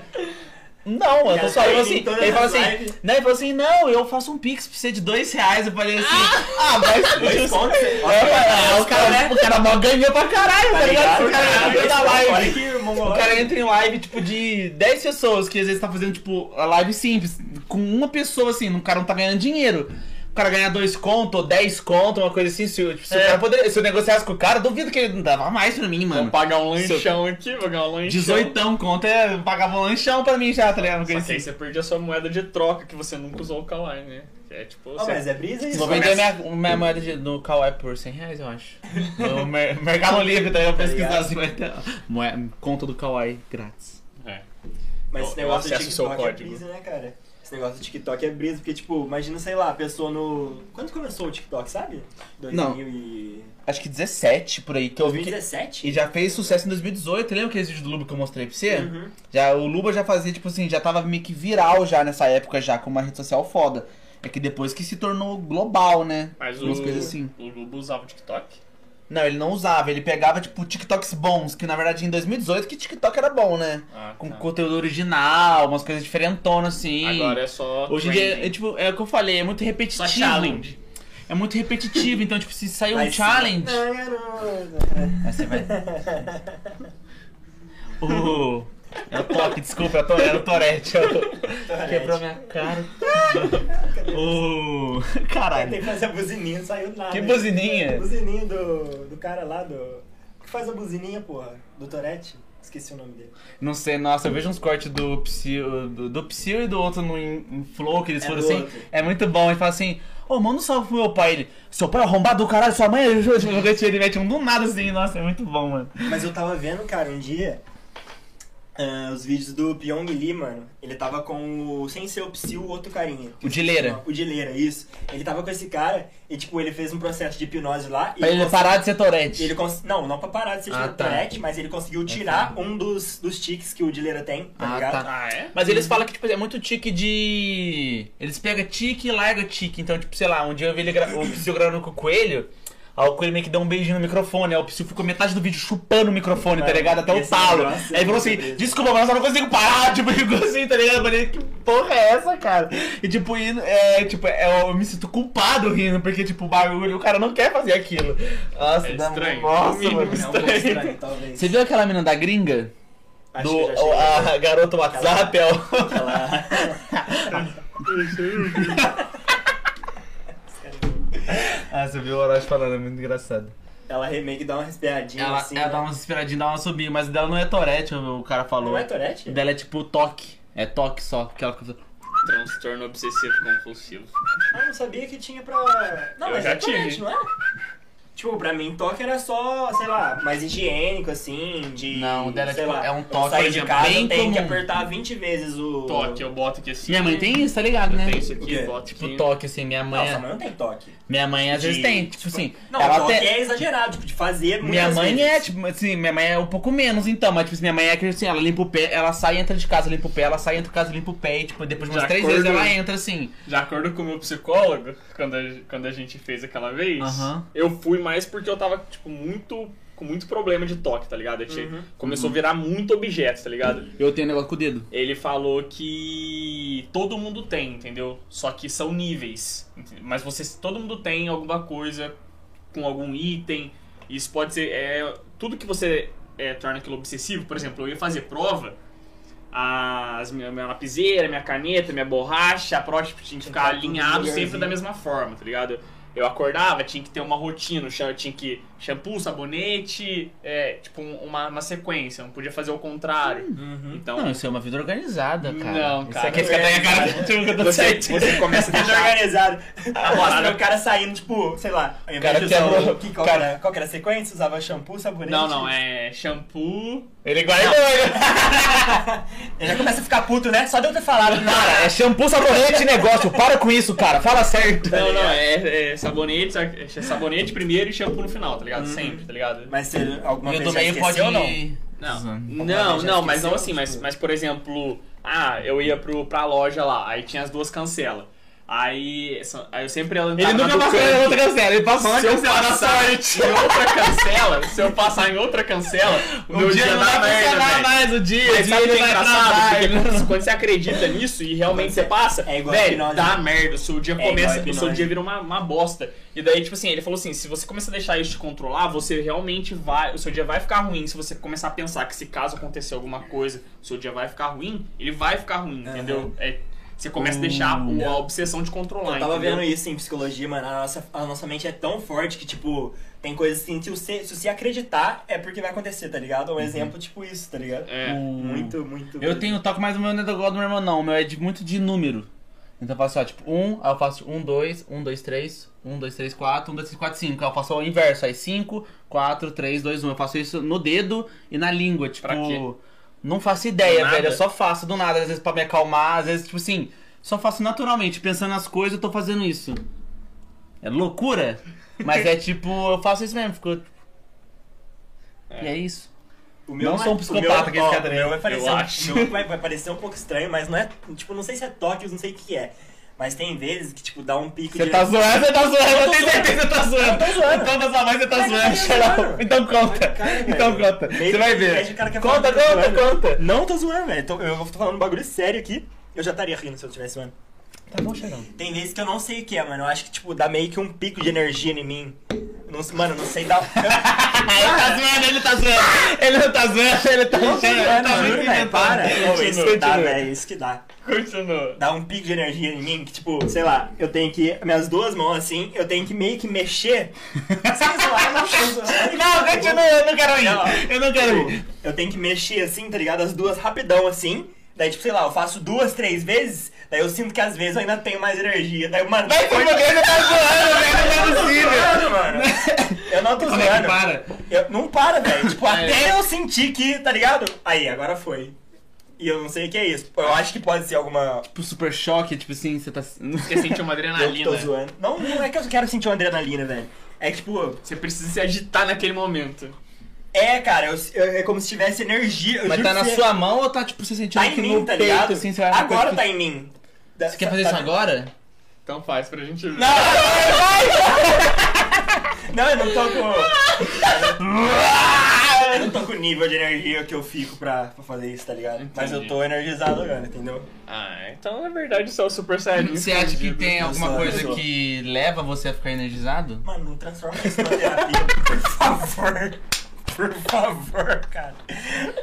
Não, eu tô só tá assim. em todas Ele falou as assim, né? Ele falou assim, não, eu faço um pix pra você de dois reais. Eu falei assim, ah, mas Dois contos? É, é, o cara, o cara mó ganhou pra caralho, tá, Tá ligado? O cara entra na olha live. O cara entra em live, tipo, de 10 pessoas, que às vezes tá fazendo, tipo, a live simples, com uma pessoa, assim, o cara não tá ganhando dinheiro. O cara ganha dois conto, ou 10 conto, uma coisa assim, se, eu- tipo, se o É. cara poderia, se eu negociasse com o cara, duvido que ele não dava mais pra mim, Vou mano. pagar um Se eu- lanchão aqui, vou ganhar um lanchão. 18 conto é pagava um lanchão pra mim já, tá ligado? Só que aí assim. você perde a sua moeda de troca que você nunca usou o Kawaii, né? É tipo. Ó, você- mas é brisa isso. Vou né? vender minha, minha moeda de, no Kawaii por 100 reais, eu acho. No mer Mercado Livre, tá? Tá Pesquisar ligado? assim, vai ter moeda, conta do Kawaii grátis. É. Mas Eu- esse eu negócio acesso o seu TikTok é código. brisa, né, cara? Esse negócio do TikTok é brisa, porque, tipo, imagina, sei lá, a pessoa no... Quando começou o TikTok, sabe? 2000 e... Acho que 17 por aí, que eu vi que... 2017? E já fez sucesso em 2018, lembra aquele vídeo do Luba que eu mostrei pra você? Uhum. Já, o Luba já fazia, tipo assim, já tava meio que viral já nessa época, já, com uma rede social foda. É que depois que se tornou global, né? Mas o, Umas coisas assim. o Lubo usava o TikTok? Não, ele não usava, ele pegava, tipo, TikToks bons, que na verdade em 2018 que TikTok era bom, né? Ah, Com tá. conteúdo original, umas coisas diferentonas, assim. Agora é só. Hoje em dia, é, tipo, é o que eu falei, é muito repetitivo. Só challenge. É muito repetitivo, então, tipo, se sair um Mas sim. challenge. Aí você vai. O. É o toque, desculpa, é o to- é o Torete. é o- Quebrou minha cara. O. Tem Caralho. que fazer a buzininha, não saiu nada. Que buzininha? Buzininha do, do cara lá, do... que faz a buzininha, porra? Do Tourette? Esqueci o nome dele. Não sei, nossa, eu vejo uns cortes do Psyu, do, do Psyu e do outro no in, in Flow, que eles É foram assim. outro. É muito bom. Ele fala assim: Ô, manda um salve pro meu pai. Ele, seu pai é arrombado do caralho, sua mãe é. Ele mete um do nada assim. Nossa, é muito bom, mano. Mas eu tava vendo, cara, um dia ah, os vídeos do Pyong Lee, mano. Ele tava com o. Sem ser o Psy, o outro carinha. O Dileira. O Dileira, isso. Ele tava com esse cara e, tipo, ele fez um processo de hipnose lá. e Pra ele cons- parar de ser Torete. Ele cons... Não, não pra parar de ser Ah, tá. mas ele conseguiu tirar um dos, dos tiques que o Dileira tem, tá Ah, ligado? tá. Ah, é? Mas eles falam que tipo, é muito tique de. Eles pegam tique e larga tique. Então, tipo, sei lá, um dia eu vi ele gra... o Psyu gravando com o coelho. Aí o coelho meio que deu um beijinho no microfone. Aí o Psyu ficou metade do vídeo chupando o microfone, tá ligado? Até o esse talo. Aí ele falou é assim: desculpa, mas eu não consigo parar. Tipo, ficou assim, tá ligado? Eu falei, que porra é essa, cara? E tipo, é, tipo é, eu me sinto culpado rindo, porque, tipo, o bagulho, o cara não quer fazer aquilo. Nossa, É dá estranho. Nossa, mano. É um estranho, talvez. Você viu aquela menina da gringa? Acho do que eu já cheguei. a garota WhatsApp? É o... Aquela... Ah, você viu o Orochi falando, é muito engraçado. Ela remake dá uma respiradinha Ela, assim. ela né? dá umas esperadinhas, dá uma subida, mas dela não é Torete, o cara falou. Não é Tourette? O dela é tipo toque. É toque só. Aquela coisa. Transtorno obsessivo compulsivo. Ah, não sabia que tinha pra. Não, Eu mas já é tive. não é? Tipo, pra mim, toque era só, sei lá, mais higiênico, assim, de. Não, o dela, sei tipo, lá, é um eu toque, sair de exemplo, casa, bem eu tenho que comum. apertar 20 vezes o. Toque, eu boto aqui assim. Minha mãe tem isso, tá ligado, né? Tem isso aqui, boto Tipo, toque, assim, minha mãe. Não, sua mãe não tem toque. Minha mãe às vezes De- tem, tipo assim. Não, ela até- é exagerado, tipo, de fazer Minha mãe vezes. é, tipo, assim, minha mãe é um pouco menos, então, mas, tipo assim, minha mãe é que, assim, ela limpa o pé, ela sai, entra de casa, limpa o pé, ela sai, entra de casa, limpa o pé, e, tipo, depois de umas De três acordo- vezes ela entra, assim. De acordo com o meu psicólogo, quando a, quando a gente fez aquela vez, Aham. eu fui mais porque eu tava, tipo, muito. Com muito problema de toque, tá ligado? Uhum. Começou a virar muito objeto, tá ligado? Eu tenho negócio com o dedo. Ele falou que todo mundo tem, entendeu? Só que são níveis. Mas você, todo mundo tem alguma coisa com algum item. Isso pode ser. É, tudo que você é, torna aquilo obsessivo, por exemplo, eu ia fazer prova. As minha, minha lapiseira, minha caneta, minha borracha, a prótese tinha que ficar alinhado sempre da mesma forma, tá ligado? Eu acordava, tinha que ter uma rotina, cha- tinha que shampoo, sabonete, é, tipo um- uma, uma sequência, não podia fazer o contrário. Uhum. Então, Não, isso é uma vida organizada, cara. Não, Isso cara. aqui fica até a cara tipo, que eu tô você, você começa a Deixa deixar organizado. Mostra o cara saindo, tipo, sei lá, ao invés Cara de usar o- que, qual, cara- qual era a sequência? Usava shampoo, sabonete. Não, não, é shampoo. Ele guardou, Ele já começa a ficar puto, né? Só de eu ter falado. Cara, é shampoo, sabonete e negócio. Para com isso, cara. Fala certo. Não, não, é, é sabonete, é sabonete primeiro e shampoo no final, tá ligado? Sempre, tá ligado? Mas você alguma E o vez já pode ou não? Não, não, já não, mas não assim, mas, mas por exemplo, ah, eu ia pro, pra loja lá, aí tinha as duas cancelas. Aí, aí eu sempre Ele nunca passou na outra cancela. Ele passou na Se cancela da sorte. em outra cancela, se eu passar em outra cancela, o meu dia dia não vai merda, funcionar mais o dia. Mas sabe o que é engraçado? Porque quando, quando você acredita nisso e realmente você passa, É igual velho, hipnose. dá merda. O seu dia É começa, o seu dia vira uma, uma bosta. E daí, tipo assim, ele falou assim: se você começar a deixar isso te controlar, você realmente vai. O seu dia vai ficar ruim. Se você começar a pensar que se caso acontecer alguma coisa, o seu dia vai ficar ruim, ele vai ficar ruim, entendeu? É, você começa a deixar o- a obsessão de controlar. Eu tava entendeu? vendo isso em psicologia, mano. A nossa, a nossa mente é tão forte que, tipo, tem coisas assim que você, se você acreditar, é porque vai acontecer, tá ligado? Um exemplo, tipo isso, tá ligado? É. Muito, muito. Eu tenho toque, mas o meu não é igual do meu irmão, não. O meu é de, muito de número. Então eu faço, ó, tipo, um, aí eu faço um, dois, um, dois, três, um, dois, três, quatro, um, dois, três, quatro, cinco. Aí eu faço o inverso, aí cinco, quatro, três, dois, um. Eu faço isso no dedo e na língua, tipo. Pra quê? Não faço ideia, velho. Eu só faço do nada, às vezes pra me acalmar, às vezes, tipo assim, só faço naturalmente, pensando nas coisas, eu tô fazendo isso. É loucura? Mas é tipo, eu faço isso mesmo, ficou. E é isso. O Não sou um psicopata que esse o cara meu vai parecer, um- meu vai, vai parecer um pouco estranho, mas não é. Tipo, não sei se é toque, não sei o que é. Mas tem vezes que, tipo, dá um pico Você de. tá zoando, você tá zoando, eu tenho certeza que você tá zoando. Eu tô zoando. Então voz você tá zoando. Então conta. Cara, então velho. conta. Meio Você vai ver. cara é Conta, conta, zoando. conta. Não tô zoando, velho. Eu tô falando um bagulho sério aqui. Eu já estaria rindo se eu tivesse zoando. Tá bom, Xarão. Tem vezes que eu não sei o que é, mano. Eu acho que, tipo, dá meio que um pico de energia em mim. Não, mano, não sei dar. Ele tá zoando, ele tá zoando. Ele não tá zoando, ele tá zoando. Ele zoando, tá muito velho. Para. Ô, isso que dá, velho. Isso que dá. Continua. Dá um pico de energia em mim que, tipo, sei lá, eu tenho que. Minhas duas mãos assim, eu tenho que meio que mexer. Sem zoar, não zoando. Não, continua, eu não quero ir. Não. Eu não quero ir. Tipo, eu tenho que mexer assim, tá ligado? As duas rapidão assim. Daí, tipo, sei lá, eu faço duas, três vezes. Daí eu sinto que às vezes eu ainda tenho mais energia. Daí, mano. Se depois- você tá zoando, velho. Não é Eu tô possível. zoando, mano. Eu não tô é zoando. para? Eu- não para, velho. Tipo, É. até eu sentir que, tá ligado? Aí, agora foi. E eu não sei o que é isso. Eu acho que pode ser alguma. Tipo, super choque, tipo assim, você tá... Você sentiu uma Eu adrenalina. tô zoando. Não, não é que eu quero sentir uma adrenalina, velho. É que, tipo, Você precisa se agitar naquele momento. é, cara, eu- eu- é como se tivesse energia. Eu Mas tá na você- sua mão ou tá, tipo, você sentindo Tá aqui em mim, no tá peito, ligado? assim, você vai... Agora tá em mim. Você quer fazer Tá- isso agora? Então faz pra gente ver. Não, não, eu não tô com. Eu não tô com o nível de energia que eu fico pra, pra fazer isso, tá ligado? Mas eu Entendi. tô energizado agora, entendeu? Ah, então na verdade isso é o Super Saiyajin. Você acha que tem alguma sou, coisa sou. que leva você a ficar energizado? Mano, não transforma isso na terapia, por favor. Por favor, cara.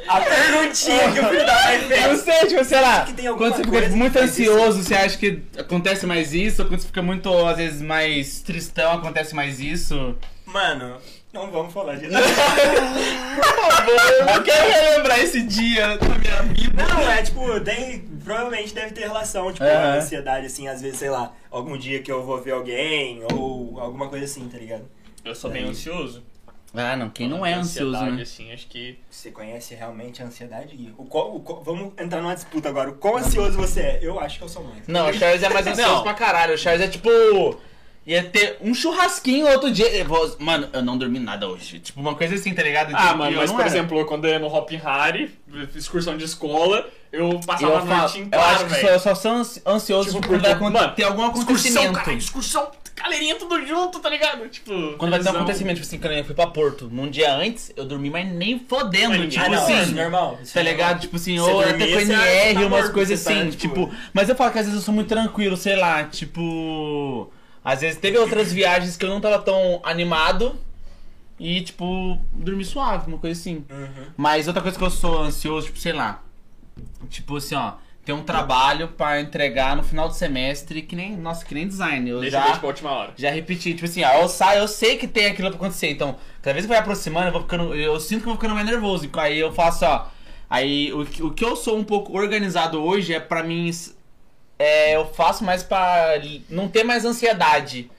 A perguntinha que eu fui dar Eu vai sei, tipo, sei lá, quando você fica que muito ansioso, você acha que acontece mais isso? Ou quando você fica muito, às vezes, mais tristão, acontece mais isso? Mano, não vamos falar disso. Eu não quero relembrar esse dia da minha vida. Não, é tipo, tem, provavelmente deve ter relação, tipo, a ansiedade, assim, às vezes, sei lá, algum dia que eu vou ver alguém, ou alguma coisa assim, tá ligado? Eu sou bem Daí- ansioso. Ah, não, quem não é ansioso, Ansiedade, né? assim, acho que. Você conhece realmente a ansiedade, Gui? O qual- o qual- vamos entrar numa disputa agora. O quão ansioso você é? Eu acho que eu sou mais. Não, o Charles é mais ansioso Não. pra caralho. O Charles é tipo. Ia ter um churrasquinho outro dia. Eu vou- Mano, eu não dormi nada hoje. Tipo, uma coisa assim, tá ligado? Ah, Tipo, mano, eu mas por era. exemplo, quando eu ia no Hop Harry, excursão de escola, eu Eu, passava a falo- noite em eu acho que só, eu só sou ansi- ansioso Tipo, porque, vai mano, ter algum Excursão, acontecimento. cara, excursão, galerinha tudo junto, tá ligado? Tipo, Quando vai ter um acontecimento, tipo assim, quando eu fui pra Porto, num dia antes, eu dormi, mas nem fodendo. Mas tipo ah, não, assim. é normal. Tá é ligado? Tipo assim, ou até com NR, tá umas coisas tá, assim, tipo- tipo. Mas eu falo que às vezes eu sou muito tranquilo, sei lá, tipo. Às vezes teve outras viagens que eu não tava tão animado e, tipo, dormi suave, uma coisa assim. Uhum. Mas outra coisa que eu sou ansioso, tipo, sei lá. Tipo assim, ó. Tem um trabalho pra entregar no final do semestre que nem. Nossa, que nem design. Eu Deixa já. ver, tipo, última hora. Já repeti, tipo assim, eu saio, eu sei que tem aquilo pra acontecer, então, cada vez que vai aproximando, eu vou ficando. Eu sinto que eu vou ficando mais nervoso. Aí eu faço, ó. Aí o, que- o que eu sou um pouco organizado hoje é pra mim. É, eu faço mais pra li- não ter mais ansiedade.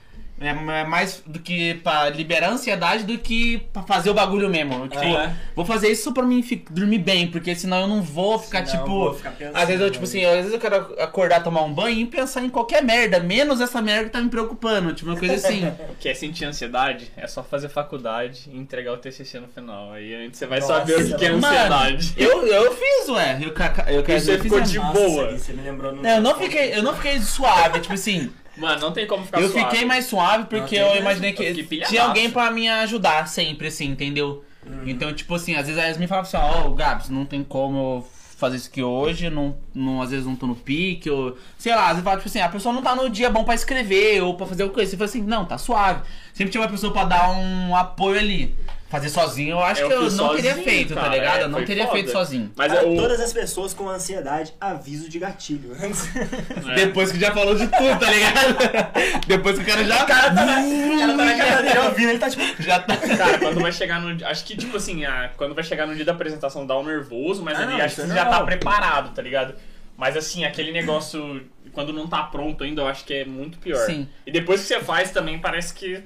É é mais do que pra liberar a ansiedade do que pra fazer o bagulho mesmo. Tipo, Aham. vou fazer isso pra mim dormir bem, porque senão eu não vou ficar, Senão eu tipo. vou ficar pensando, às vezes eu, tipo né? assim, às vezes eu quero acordar, tomar um banho e pensar em qualquer merda, menos essa merda que tá me preocupando. Tipo, uma coisa assim. Quer sentir ansiedade? É só fazer faculdade e entregar o TCC no final. Aí antes você vai Nossa, saber o que, que é mano. ansiedade. eu, eu fiz, ué. Eu, eu, eu, E você eu fiz ficou de Nossa, boa. Você me lembrou no Não, eu não fiquei, eu não fiquei suave, tipo assim. Mano, não tem como ficar eu suave. fiquei mais suave porque eu imaginei Eu que pilhadaço. tinha alguém pra me ajudar sempre, assim, entendeu? Uhum. Então, tipo assim, às vezes a Yasmin falava assim, ó, ô Gabs, não tem como eu fazer isso aqui hoje, não, não, às vezes não tô no pique, ou. Sei lá, às vezes fala, tipo assim, a pessoa não tá no dia bom pra escrever ou pra fazer alguma coisa. Você fala assim, não, tá suave. Sempre tinha uma pessoa pra dar um apoio ali. Fazer sozinho, eu acho Eu que eu não teria sozinho, feito, tá cara, ligado? é, eu não teria foda. feito sozinho. Mas é o. todas as pessoas com ansiedade, aviso de gatilho. é. Depois que já falou de tudo, tá ligado? Depois que o cara já. O cara tá na, o cara tá na dele ouvindo, ele tá tipo. Já tá. Cara, quando vai chegar no dia. Acho que, tipo assim, a- quando vai chegar no dia da apresentação dá um nervoso, mas Ah, ali acho que é você já tá preparado, tá ligado? Mas assim, aquele negócio, quando não tá pronto ainda, eu acho que é muito pior. Sim. E depois que você faz também, parece que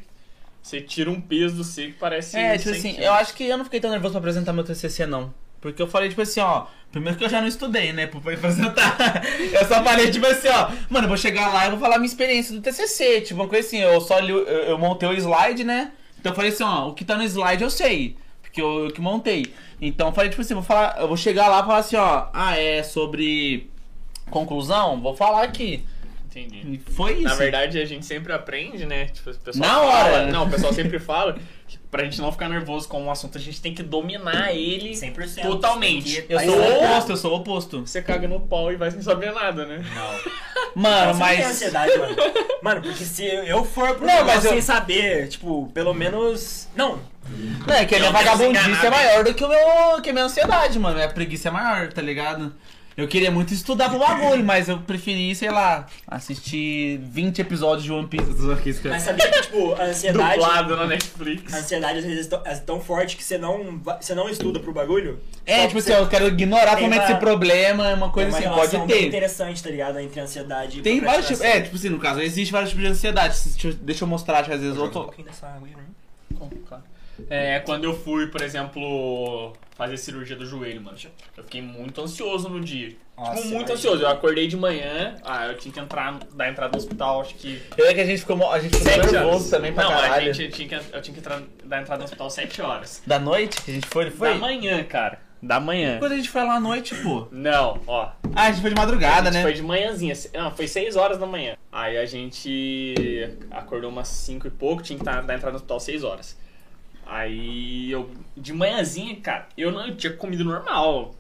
você tira um peso do si que parece. É, tipo 100 assim, eu acho que eu não fiquei tão nervoso pra apresentar meu TCC, não. Porque eu falei, tipo assim, ó. Primeiro que eu já não estudei, né, pra apresentar. Eu só falei, tipo assim, ó. Mano, eu vou chegar lá e vou falar minha experiência do TCC. Tipo, uma coisa assim, eu só li, eu, eu montei o slide, né. Então eu falei assim, ó. O que tá no slide eu sei. Porque eu, eu que montei. Então eu falei, tipo assim, vou falar. Eu vou chegar lá e falar assim, ó. Ah, é sobre conclusão? Vou falar aqui. Entendi. Foi isso. Na verdade, a gente sempre aprende, né? Tipo, o pessoal Na fala- hora. Não, o pessoal sempre fala que pra gente não ficar nervoso com um assunto, a gente tem que dominar ele 100%. totalmente. Eu sou o oposto, eu sou o oposto. Você caga no pau e vai sem saber nada, né? Mano, não tem mas. ansiedade, mano. Mano, porque se eu for pro Não, mas eu- sem saber, tipo, pelo menos. Não. Não, é que a minha vagabundice é maior do que, o meu, que a minha ansiedade, mano. Minha preguiça é maior, tá ligado? Eu queria muito estudar pro bagulho, mas eu preferi, sei lá, assistir 20 episódios de One Piece. Mas sabia que, tipo, a ansiedade. Dublado na Netflix. A ansiedade às vezes é tão- é tão forte que você não, você não estuda pro bagulho. É, tipo assim, eu quero ignorar totalmente uma- esse problema, uma Tem coisa uma assim, pode ter. interessante, tá ligado? Entre ansiedade e Tem vários tipos. É, tipo assim, no caso, existe vários tipos de ansiedade. Deixa eu, mostrar, às vezes eu Joga um pouquinho dessa água aí, né? É, quando eu fui, por exemplo, fazer cirurgia do joelho, mano. Eu fiquei muito ansioso no dia. Nossa, tipo, muito ansioso. Eu acordei de manhã, ah, eu tinha que entrar, dar entrada no hospital, acho que. É que a gente ficou, a gente ficou Sete nervoso horas. também pra Não, caralho. a gente tinha que, eu tinha que entrar, dar entrada no hospital 7 horas. Da noite que a gente foi, foi? Da manhã, cara. Da manhã. Quando a gente foi lá à noite, pô. Não, ó. Ah, a gente foi de madrugada, né? foi de manhãzinha. Não, foi 6 horas da manhã. Aí a gente acordou umas 5 e pouco, tinha que tá- dar entrada no hospital 6 horas. Aí eu, de manhãzinha, cara, eu não eu tinha comido normal.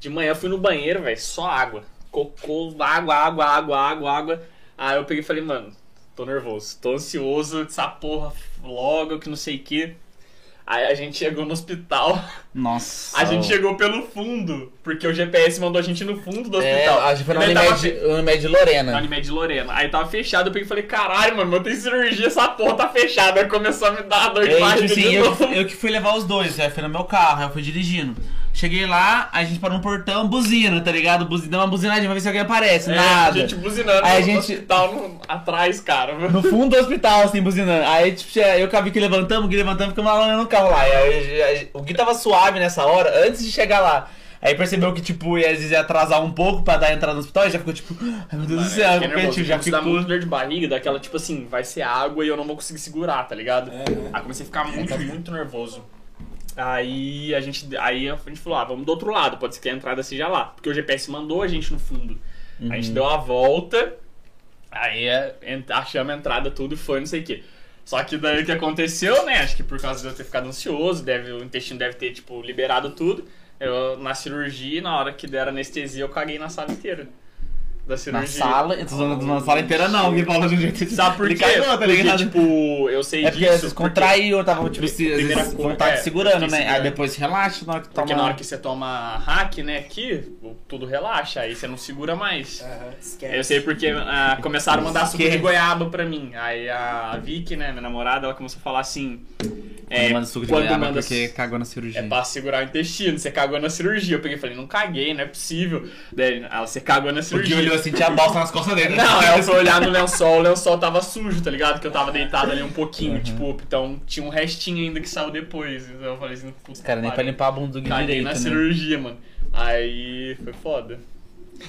De manhã eu fui no banheiro, velho, só água. Cocô, água, água, água, água, água. Aí eu peguei e falei, mano, tô nervoso, tô ansioso dessa porra logo, que não sei o que. Aí a gente chegou no hospital. Nossa. A gente chegou pelo fundo, porque o GPS mandou a gente no fundo do É, hospital. a gente foi no Daí tava Unimed, Unimed Lorena. na Unimed Lorena. Aí tava fechado, eu peguei e falei, caralho, mano, eu tenho cirurgia, essa porra tá fechada. Aí começou a me dar dor de É, barriga de eu, novo. eu que fui levar os dois, aí foi no meu carro, eu fui dirigindo. Cheguei lá, a gente parou no portão, buzina, tá ligado? Buzina, dá uma buzinadinha pra ver se alguém aparece. É, Nada. A gente buzinando Aí a no gente- hospital no- atrás, cara. No fundo do hospital, assim, buzinando. Aí, tipo, eu com a Vicky levantamos, o Gui levantamos, ficamos lá olhando no carro lá. Aí, aí, o Gui tava suave nessa hora, antes de chegar lá. Aí percebeu que, tipo, ia, às vezes ia atrasar um pouco pra dar entrada no hospital e já ficou, tipo, ai meu Deus do céu, porque, nervoso, tipo, já ficou... muito dor de barriga, daquela tipo assim, vai ser água e eu não vou conseguir segurar, tá ligado? É. Aí comecei a ficar muito, muito nervoso. Aí a gente, aí a gente falou, ah, vamos do outro lado, pode ser que a entrada seja lá. Porque o GPS mandou a gente no fundo. A gente deu a volta, aí é, achamos a entrada, tudo e foi, não sei o quê. Só que daí o que aconteceu, né? Acho que por causa de eu ter ficado ansioso, deve, o intestino deve ter, tipo, liberado tudo. Eu, na cirurgia, na hora que deram anestesia, eu caguei na sala inteira. Da Na cirurgia. sala, eu tô na sala inteira não, Gui falou de um jeito... Sabe por quê? cagou, tá porque, tipo, eu sei É porque disso. vocês contraíam, tava, tipo, se, vão estar é, te segurando, né? Aí depois relaxa na hora que toma... Porque na hora que você toma hack, né, aqui, tudo relaxa, aí você não segura mais. Esquece. Eu sei porque ah, começaram a mandar suco de goiaba pra mim. Aí a Vicky, né, minha namorada, ela começou a falar assim. É, manda suco de goiaba manda porque cagou na cirurgia. É pra segurar o intestino, você cagou na cirurgia. Eu peguei e falei, não caguei, não é possível. Daí ela, você cagou na cirurgia. olhou assim, tinha bosta nas costas dele. Não, ela foi olhar no lençol, o lençol tava sujo, tá ligado? Que eu tava deitado ali um pouquinho, tipo, então tinha um restinho ainda que saiu depois. Então eu falei assim, puta. Cara, nem pra limpar a bunda do Caguei direito, na né? cirurgia, mano. Aí foi foda.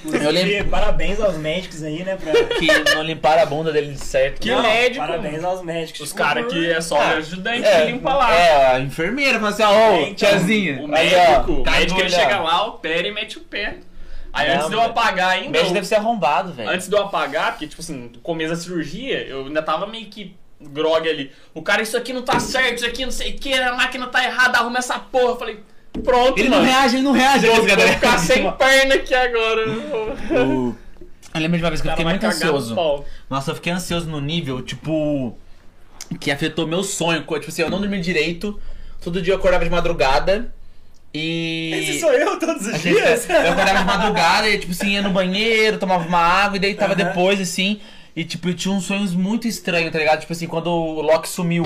Eu lembro E parabéns aos médicos aí, né? Pra... que não limparam a bunda dele de certo. Que Não, médico? Parabéns aos médicos. Os caras que é só Ah, ajudante É, que limpa lá. É, a enfermeira fala assim, ó, ô, É, então, tiazinha. O aí, médico, o médico ele chega lá, opera e mete o pé. Aí Não, antes de eu apagar O ainda. médico eu- deve ser arrombado, velho. Antes de eu apagar, porque, tipo assim, no começo da cirurgia, eu ainda tava meio que grog ali. O cara, isso aqui não tá certo, isso aqui não sei o que, a máquina tá errada, arruma essa porra. Eu falei, pronto, Ele não mano. reage, ele não reage. Eu Vou vou ficar sem perna aqui agora. Eu eu lembro de uma vez que eu O fiquei muito no ansioso. Nossa, eu fiquei ansioso no nível, tipo. Que afetou meu sonho. Tipo assim, eu não dormi direito. Todo dia eu acordava de madrugada. E. Esse sou eu todos os gente- dias. eu acordava de madrugada e, tipo assim, ia no banheiro, tomava uma água e deitava Aham. depois, assim. E, tipo, eu tinha uns sonhos muito estranhos, tá ligado? Tipo assim, quando o Loki sumiu.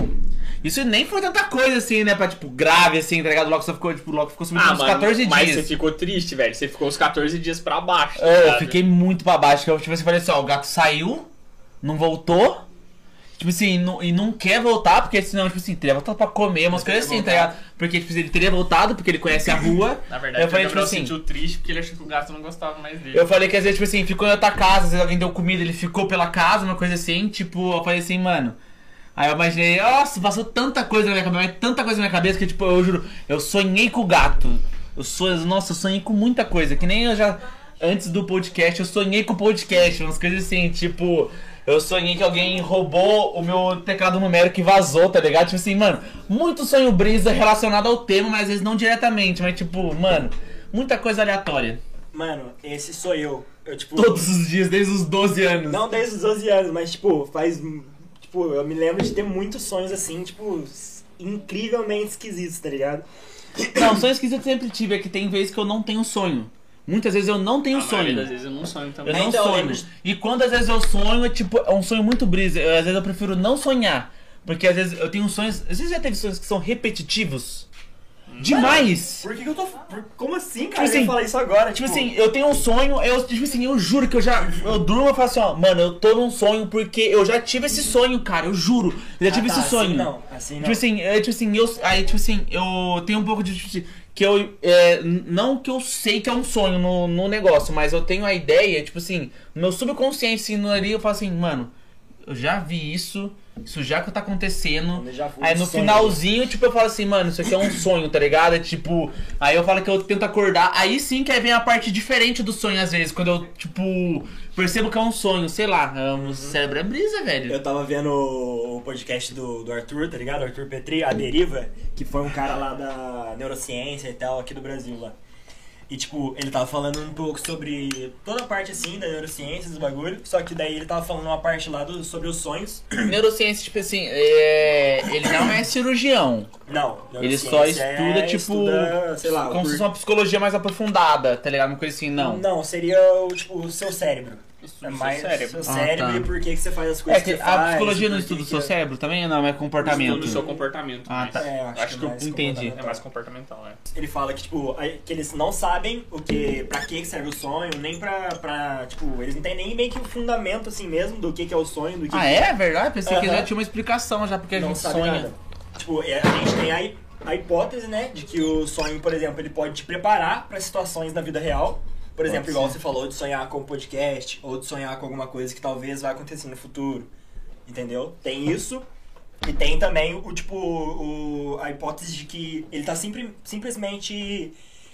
Isso nem foi tanta coisa, assim, né? Pra, tipo, grave, assim, tá ligado? O Loki só ficou, tipo, o Loki ficou sumido Ah, uns mano, 14 mas dias. você ficou triste, velho. Você ficou uns 14 dias pra baixo. tá É, eu fiquei muito pra baixo. Que eu, tipo assim, falei assim, ó, o gato saiu, não voltou. Tipo assim, não- e não quer voltar, porque senão, tipo assim, teria voltado pra comer, umas coisas assim, tá ligado? Porque, tipo assim, ele teria voltado, porque ele conhece a rua. Na verdade, eu falei, tipo assim, sentiu triste porque ele achou que o gato não gostava mais dele. eu falei que às vezes, tipo assim, ficou em outra casa, às vezes alguém deu comida, ele ficou pela casa, uma coisa assim, tipo, eu falei assim, mano. Aí eu imaginei, nossa, passou tanta coisa na minha cabeça, tanta coisa na minha cabeça que, tipo, eu juro, eu sonhei com o gato. Eu sou, nossa, eu sonhei com muita coisa, que nem eu já. Antes do podcast, eu sonhei com o podcast, umas coisas assim, tipo. Eu sonhei que alguém roubou o meu teclado numérico e vazou, tá ligado? Tipo assim, mano, muito sonho brisa relacionado ao tema, mas às vezes não diretamente, mas tipo, mano, muita coisa aleatória. Mano, esse sou eu. Eu, tipo. Todos os dias, desde os 12 anos. Não desde os 12 anos, mas, tipo, faz. Tipo, eu me lembro de ter muitos sonhos assim, tipo, incrivelmente esquisitos, tá ligado? Não, sonhos que eu sempre tive é que tem vezes que eu não tenho sonho. Muitas vezes eu não tenho A sonho. das vezes eu não sonho também. Eu não Então, sonho. E quando às vezes eu sonho, é tipo, é um sonho muito brisa. Às vezes eu prefiro não sonhar. Porque às vezes eu tenho sonhos. Às vezes já teve sonhos que são repetitivos. Demais! Por que, que eu tô. por- Como assim, Tipo cara? eu assim, ia falar isso agora. Tipo assim, eu tenho um sonho, eu, tipo assim, eu juro que eu já. Eu durmo e falo assim, ó, mano, eu tô num sonho porque eu já tive esse sonho, cara, eu juro. Eu já Ah, tive tá, esse sonho. Assim não, assim não. Tipo assim, é, tipo assim, eu. Aí, tipo assim, eu tenho um pouco de. Tipo assim, que eu. é, não que eu sei que é um sonho no, no negócio, mas eu tenho a ideia, tipo assim, no meu subconsciente, assim, no ali, eu falo assim, mano, eu já vi isso, isso já que tá acontecendo. Aí no sonho. finalzinho, tipo, eu falo assim, mano, isso aqui é um sonho, tá ligado? É tipo. Aí eu falo que eu tento acordar. Aí sim que aí vem a parte diferente do sonho, às vezes, quando eu, tipo, percebo que é um sonho, sei lá. é um- O cérebro é brisa, velho. Eu tava vendo o podcast do, do Arthur, tá ligado? Arthur Petri, A Deriva, que foi um cara lá da neurociência e tal, aqui do Brasil lá. E, tipo, ele tava falando um pouco sobre toda a parte, assim, da neurociência, dos bagulho. Só que daí ele tava falando uma parte lá do, sobre os sonhos. Neurociência, tipo assim, é... ele não é cirurgião. Não, Ele só neurociência estuda, é, tipo. estuda, sei lá, como por- se fosse uma psicologia mais aprofundada, tá ligado? Uma coisa assim, não. Não, seria o, tipo, o seu cérebro. Estudo É do mais seu cérebro. seu Ah, cérebro tá. e por que, que você faz as É coisas que que você a psicologia não estuda que o seu que- cérebro também? Não, é comportamento. Estudo do seu comportamento. Ah, tá. É, eu acho, Acho que eu mais entendi. comportamental. É mais comportamental, é. Ele fala que, tipo, que eles não sabem o que, pra que serve o sonho, nem pra, pra, tipo, eles não têm nem meio que o fundamento, assim mesmo, do que, que é o sonho, do que Ah, é? Verdade? Pensei que Aham. já tinha uma explicação já, porque a não gente sabe sonha. nada. Tipo, é, a gente tem a, a hipótese, né, de que o sonho, por exemplo, ele pode te preparar pra situações na vida real. Por exemplo, igual você falou, de sonhar com um podcast, ou de sonhar com alguma coisa que talvez vai acontecer no futuro. Entendeu? Tem isso. E tem também o tipo o, a hipótese de que ele tá sempre, simplesmente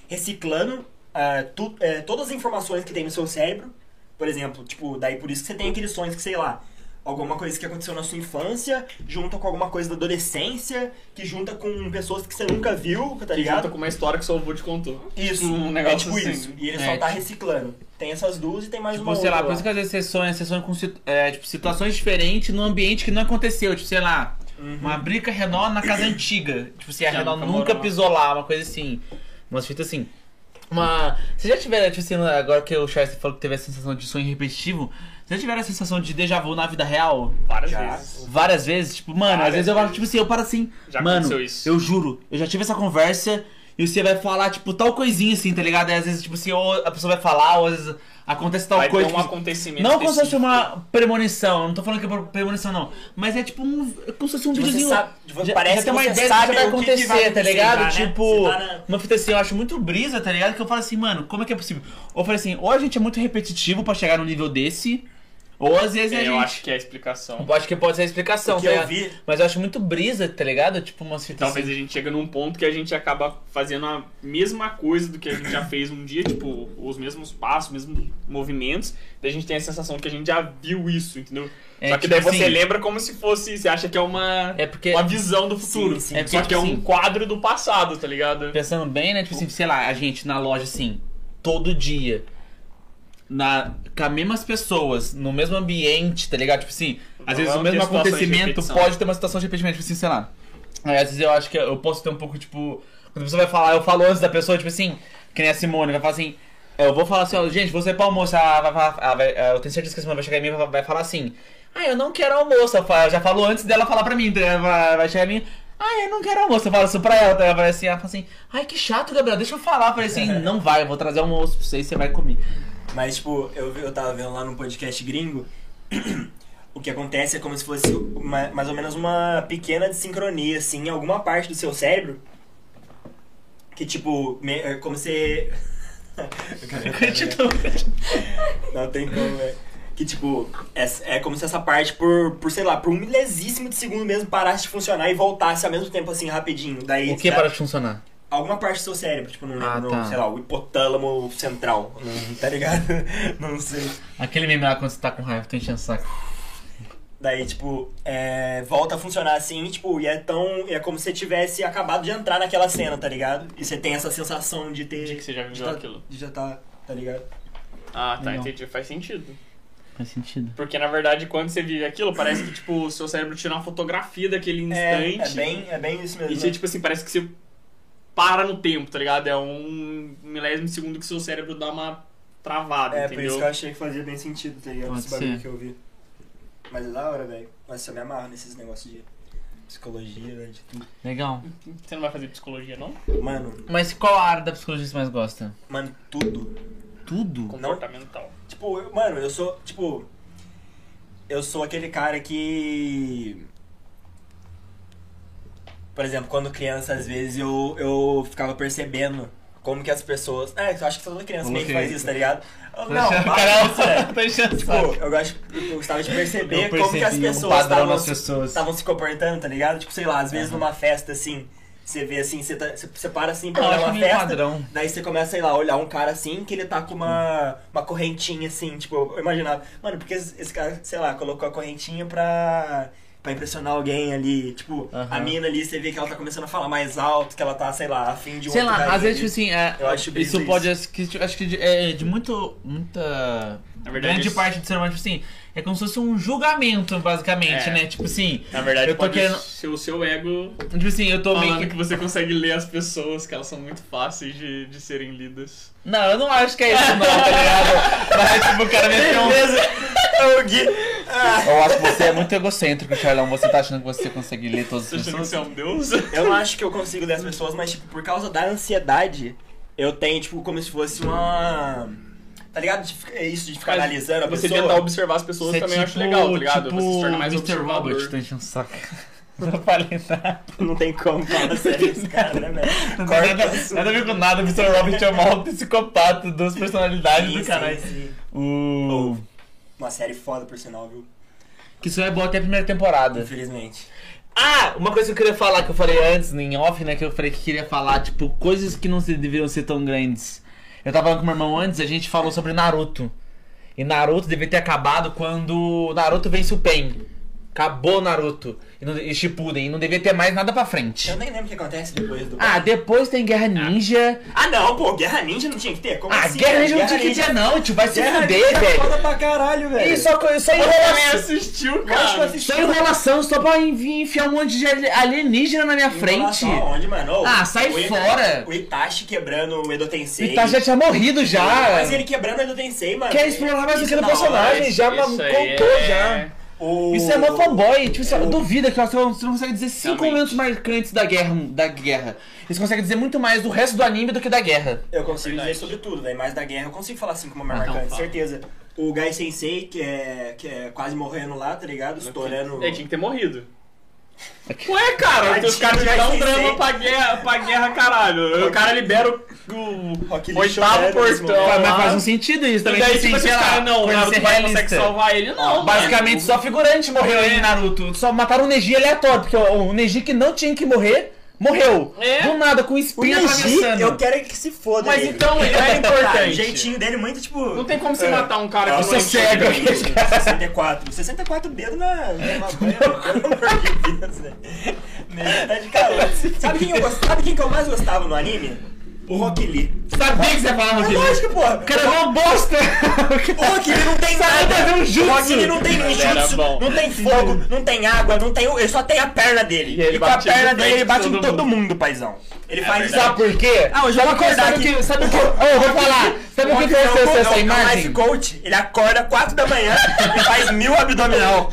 reciclando ah, tu- eh, todas as informações que tem no seu cérebro. Por exemplo, tipo, daí por isso que você tem aqueles sonhos que, sei lá, alguma coisa que aconteceu na sua infância, junta com alguma coisa da adolescência, que junta com pessoas que você nunca viu, tá Que ligado? junta com uma história que seu avô te contou. Isso, Um é negócio tipo assim. isso. E ele É, só tá reciclando. Tem essas duas e tem mais Tipo, uma sei lá, por isso que às vezes você sonha, você sonha com é, tipo, situações diferentes num ambiente que não aconteceu. Tipo, sei lá, Uhum. uma briga Renault na casa antiga. Tipo, se a Renault nunca nunca pisou lá, uma coisa assim. Umas fitas assim. Uma. Vocês já tiveram, tipo assim, agora que o Charles falou que teve a sensação de sonho repetitivo, vocês já tiveram a sensação de déjà vu na vida real? Várias Já. vezes. Várias vezes? Tipo, mano, às Várias vezes eu falo, vezes. tipo assim, eu paro assim. Já mano, aconteceu isso. eu juro, eu já tive essa conversa e você vai falar, tipo, tal coisinha assim, tá ligado? Aí às vezes, tipo assim, ou a pessoa vai falar, ou às vezes acontece tal Vai coisa. ter um tipo, acontecimento não como se fosse uma premonição, eu não tô falando que é premonição, não. Mas é tipo um. É como se fosse um Você videozinho. sabe- já, parece já tem uma que você ideia do que sabe vai o que acontecer, vai tá acontecer ligado? já, né? Tipo, tá na- uma fita assim, eu acho muito brisa, tá ligado? Que eu falo assim, mano, como é que é possível? Ou eu falei assim, ou a gente é muito repetitivo pra chegar num nível desse, ou às vezes a É, gente. eu acho que é a explicação. Eu acho que pode ser a explicação, tá eu vi- Mas eu acho muito brisa, tá ligado? Tipo, umas fitas Talvez a gente chega num ponto que a gente acaba fazendo a mesma coisa do que a gente já fez um dia, tipo, os mesmos passos, os mesmos movimentos, daí a gente tem a sensação que a gente já viu isso, entendeu? É, Só que tipo daí você assim, lembra como se fosse, você acha que é uma, É porque. uma visão do futuro. Sim, sim. É porque, Só que é tipo um assim, quadro do passado, tá ligado? Pensando bem, né? Tipo assim, sei lá, a gente na loja assim, todo dia. Na, com as mesmas pessoas, no mesmo ambiente, tá ligado? Tipo assim, às vezes o Vamos ter mesmo acontecimento pode ter uma situação de repetimento, tipo assim, sei lá. Aí, às vezes eu acho que eu posso ter um pouco, tipo. Quando a pessoa vai falar, eu falo antes da pessoa, tipo assim, que nem a Simone, vai falar assim. Eu vou falar assim, ó, gente, você é pra almoço, ela vai, falar- ela vai- eu tenho certeza que a Simone vai chegar em mim e vai, vai falar assim. Ah, eu não quero almoço. Eu já falo antes dela falar pra mim, vai, vai chegar em mim. Ah, eu não quero almoço. Eu falo isso pra ela. Ela vai assim, ela fala assim, ai que chato, Gabriel, deixa eu falar. Eu falei assim, não vai, eu vou trazer almoço pra você e você vai comer. Mas, tipo, eu, eu tava vendo lá no podcast gringo, o que acontece é como se fosse uma- mais ou menos uma pequena desincronia, assim, em alguma parte do seu cérebro. Que, tipo, me- é como se... Continua. Não tem como, velho. Que, tipo, é, é como se essa parte, por, por, sei lá, por um milésimo de segundo mesmo, parasse de funcionar e voltasse ao mesmo tempo, assim, rapidinho. Daí, O que tá- para de funcionar? Alguma parte do seu cérebro, tipo, não lembro, Ah, no, tá. sei lá, o hipotálamo central, não, tá ligado? não sei. Aquele meme lá quando você tá com raiva, tô enchendo o saco. Daí, tipo, é, volta a funcionar assim, tipo, e é tão. É como se você tivesse acabado de entrar naquela cena, tá ligado? E você tem essa sensação de ter. De que você já de viveu tá- aquilo. De já tá, tá ligado? Ah, tá, Legal. entendi. Faz sentido. Faz sentido. Porque, na verdade, quando você vive aquilo, parece que, tipo, o seu cérebro tira uma fotografia daquele É, instante. é bem, é bem isso mesmo. E você, tipo assim, parece que você para no tempo, tá ligado? É um milésimo de segundo que seu cérebro dá uma travada, é, por entendeu? isso que eu achei que fazia bem sentido, tá ligado? Pode Esse bagulho ser. que eu vi. Mas é da hora, velho. Nossa, eu me amarro nesses negócios de psicologia, velho, de tudo. Legal. Você não vai fazer psicologia, não? Mano, Mas qual a área da psicologia você mais gosta? mano, tudo. Tudo? Comportamental. Tipo, eu- mano, eu sou, tipo. Eu sou aquele cara que. Por exemplo, quando criança, às vezes eu, eu ficava percebendo como que as pessoas. É, eu acho que toda criança meio que faz isso, tá ligado? Eu- Não, para isso, velho. o Tipo, eu, gosto, eu gostava de perceber como que as pessoas estavam se- comportando, tá ligado? Tipo, sei lá, às vezes Aham. numa festa assim, você vê assim, você, tá, você, para assim pra olhar uma festa. padrão. Daí você começa, sei lá, a olhar um cara assim, que ele tá com uma, uma correntinha assim, tipo, eu imaginava, mano, porque esse cara, sei lá, colocou a correntinha pra, pra impressionar alguém ali, tipo, a Aham. mina ali, você vê que ela tá começando a falar mais alto, que ela tá, sei lá, afim de um Sei lá, às vezes, tipo assim, é, Eu acho isso isso. pode, acho que, acho que de- é de muito, muita Na verdade, grande isso- parte do ser humano, tipo assim, É como se fosse um julgamento, basicamente, É. né? Tipo assim, Na verdade, eu tô pode querendo. ser o seu ego Tipo assim, eu tô meio falando que. que você consegue ler as pessoas, que elas são muito fáceis de, de serem lidas. Não, eu não acho que é isso, não, tá ligado? Mas, tipo, o cara meteu um. Beleza. o Gui. Eu acho que você é muito egocêntrico, Charlão. Você tá achando que você consegue ler todas Você as pessoas? você é um deus? eu não acho que eu consigo ler as pessoas, mas, tipo, por causa da ansiedade, eu tenho, tipo, como se fosse uma. Tá ligado? Isso de ficar Mas analisando a Você pessoa. tentar observar as pessoas Você é também eu tipo, acho legal, tá ligado? Tipo você se torna mais Mr. observador. Robert, tá enchendo o saco. Não falei nada. Não tem como falar sério esse cara, né, velho? Não tem Corta nada, nada a ver com nada. Mr. Robert é o maior psicopata, duas personalidades Sim, do caralho. sim, sim. Uma série foda, por sinal, viu? Que isso é bom até a primeira temporada. Infelizmente. Ah, uma coisa que eu queria falar, que eu falei antes, em off, né? Que eu falei que queria falar, tipo, coisas que não se- deveriam ser tão grandes. Eu tava falando com meu irmão antes, a gente falou sobre Naruto. E Naruto devia ter acabado quando Naruto vence o Pen. Acabou Naruto. E, não, e Shippuden. E não devia ter mais nada pra frente. Eu nem lembro o que acontece depois do. Ah, depois tem Guerra Ninja. Ah, não, pô, Guerra Ninja não tinha que ter? Como Ah, assim? Guerra Ninja não tinha que ter, não, tio. Vai se Guerra fuder, é velho. foda pra caralho, velho. Só, co- só Você também enrolação. assistiu, que eu cara? assisti. Só enrolação, só pra enfiar um monte de ali- alienígena na minha frente. Aonde, mano? Ah, sai o fora. O Itachi quebrando o Edo O Tensei. Itachi já tinha morrido já. Mas ele quebrando o Edo Tensei, mano. Quer explorar mais Isso aquele na hora. personagem, já Isso contou é- já. O... Isso é mó fanboy, tipo, você o- duvida que você não consegue dizer cinco Realmente. momentos marcantes da guerra, da guerra. Eles conseguem dizer muito mais do resto do anime do que da guerra. Eu consigo Verdade. dizer sobre tudo, velho. Mas da guerra eu consigo falar como uma Ah, então marcante, fala. certeza. O Gai Sensei, que é, que é quase morrendo lá, tá ligado? Estourando. Ele tinha que ter morrido. Ué, cara, Tadinho os caras dão um drama pra guerra, pra guerra, caralho. O cara libera o, o oitavo portão. Mas lá. faz um sentido isso E também. daí, tipo tipo, assim, cara, não, o Naruto vai consegue salvar ele, não. Basicamente, mano. só figurante morreu aí em Naruto. Só mataram o Neji aleatório, porque o, o Neji que não tinha que morrer, morreu. É. Do nada, com Neji, atravessando. eu quero que se foda. Mas ele. então, ele é Tá, importante. o jeitinho dele muito tipo. Não tem como você É. matar um cara que sou não cego. enxerga. 64. 64 dedos na, na banha, pelo amor de Deus, velho. Tá de calor. Sabe quem, eu gost... Sabe quem que eu mais gostava no anime? O Rock Lee. Sabia que você ia falar, É Rock Lee. lógico, porra. O cara é uma bosta. O Rock Lee não tem Sabe nada. fazer um jutsu. O Rock Lee não tem ninjutsu, bom. não tem fogo, não tem água, não tem. Ele só tem a perna dele. E ele E, com a perna de dele ele bate em todo todo mundo, paizão. Ele faz isso. Sabe por quê? Ah, eu já sabe vou acordar sabe o aqui. que, sabe o que, eu vou falar. Sabe o que é o- essa, é essa o- é imagem? life coach, ele acorda 4 da manhã e faz mil abdominal.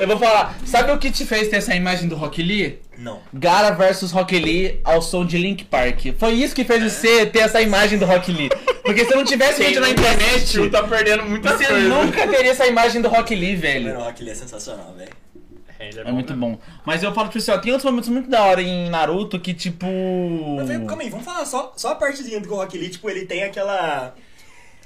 Eu vou falar. Sabe o que te fez ter essa imagem do Rock Lee? Não. Gara versus Rock Lee ao som de Link Park. Foi isso que fez você ter essa imagem do Rock Lee. Porque se não tivesse vídeo na internet, assistiu tá perdendo muita você coisa. nunca teria essa imagem do Rock Lee, velho. Mano, o Rock Lee é sensacional, velho. É, ele é É bom muito mesmo. bom. Mas eu falo pra você, ó, tem outros momentos muito da hora em Naruto que, tipo. Mas calma aí, vamos falar só, só a partezinha do Rock Lee, tipo, ele tem aquela.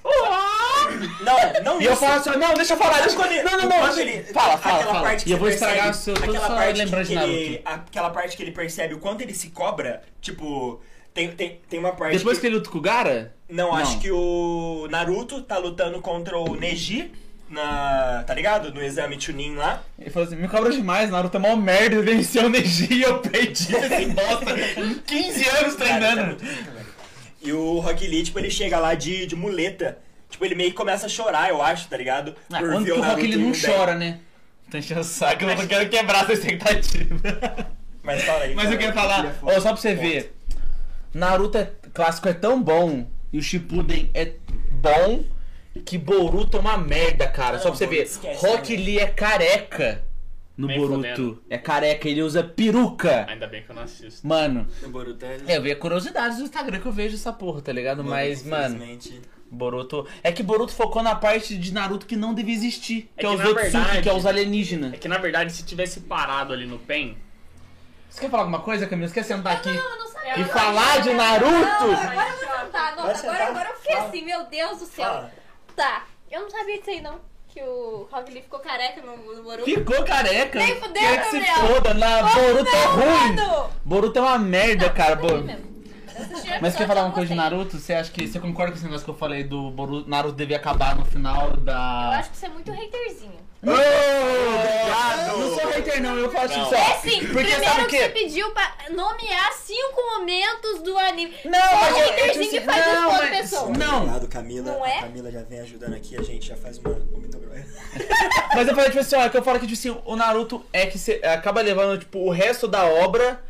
Não, não E eu falo assim, não, deixa eu falar, deixa Quando ele-. Não, não, não. quando ele- Fala, fala, aquela fala. parte que E eu vou estragar o seu, aquela parte lembrança que de ele. Aquela parte que ele percebe o quanto ele se cobra, tipo, tem, tem, tem uma parte Depois que ele luta com o Gara? Não, Não. acho que o Naruto tá lutando contra o Neji na. tá ligado? No exame Chunin lá. Ele falou assim, me cobra demais, Naruto é mó merda, venceu o Neji e eu perdi esse bosta em 15 anos Cara, é treinando. velho. E o Rock Lee, tipo, ele chega lá de, de muleta. Tipo, ele meio que começa a chorar, eu acho, tá ligado? Ah, Por quando que o Rock ele não chora, né? Tá enchendo o saco, eu não quero quebrar sua expectativa. Mas fala aí. Mas eu quero falar, é ó, só pra você ver. Naruto é, clássico é tão bom e o Shippuden é bom que Boruto é uma merda, cara. Ah, só pra você não, ver. esquece, Rock né? Lee é careca no Nem Boruto. fodendo. É careca, ele usa peruca. Ainda bem que eu não assisto. Mano, O Boruto é... é, eu vejo curiosidades do Instagram que eu vejo essa porra, tá ligado? Mas, mano, Boruto. É que Boruto focou na parte de Naruto que não devia existir. É Que é, os na Otsuki, verdade- que é os alienígenas. É que na verdade, se tivesse parado ali no PEN, Você quer falar alguma coisa, Camila? Você quer sentar aqui? Não, eu não sabia. E falar de Naruto? Não, agora eu vou sentar. Vai agora, sentar. agora eu fiquei Fala. assim, meu Deus do céu. Fala. Tá, eu não sabia disso aí não. Que o Rock Lee ficou careca no, no Boruto. Ficou careca. Nem fudeu, que se foda. Na Boruto é não, ruim. mano. Boruto é uma merda, cara. Isso aí Bo- mesmo. Eu assisti o Mas quer falar uma coisa de. Naruto? Você acha que você concorda com esse negócio que eu falei do Boruto, Naruto devia acabar no final da. Eu acho que você é muito haterzinho. Obrigado. Não sou hater não, eu falo assim Não. só. É sim, Porque primeiro sabe que você pediu pra nomear cinco momentos do anime. Não, Só mas o eu- eu haterzinho que faz não, isso com mas- pessoa. Não. Obrigado, Camila. Não é? A Camila já vem ajudando aqui, a gente já faz uma. Muito Mas eu falei, tipo assim, ó, é que eu falo que, tipo assim, o Naruto é que cê acaba levando, tipo, o resto da obra.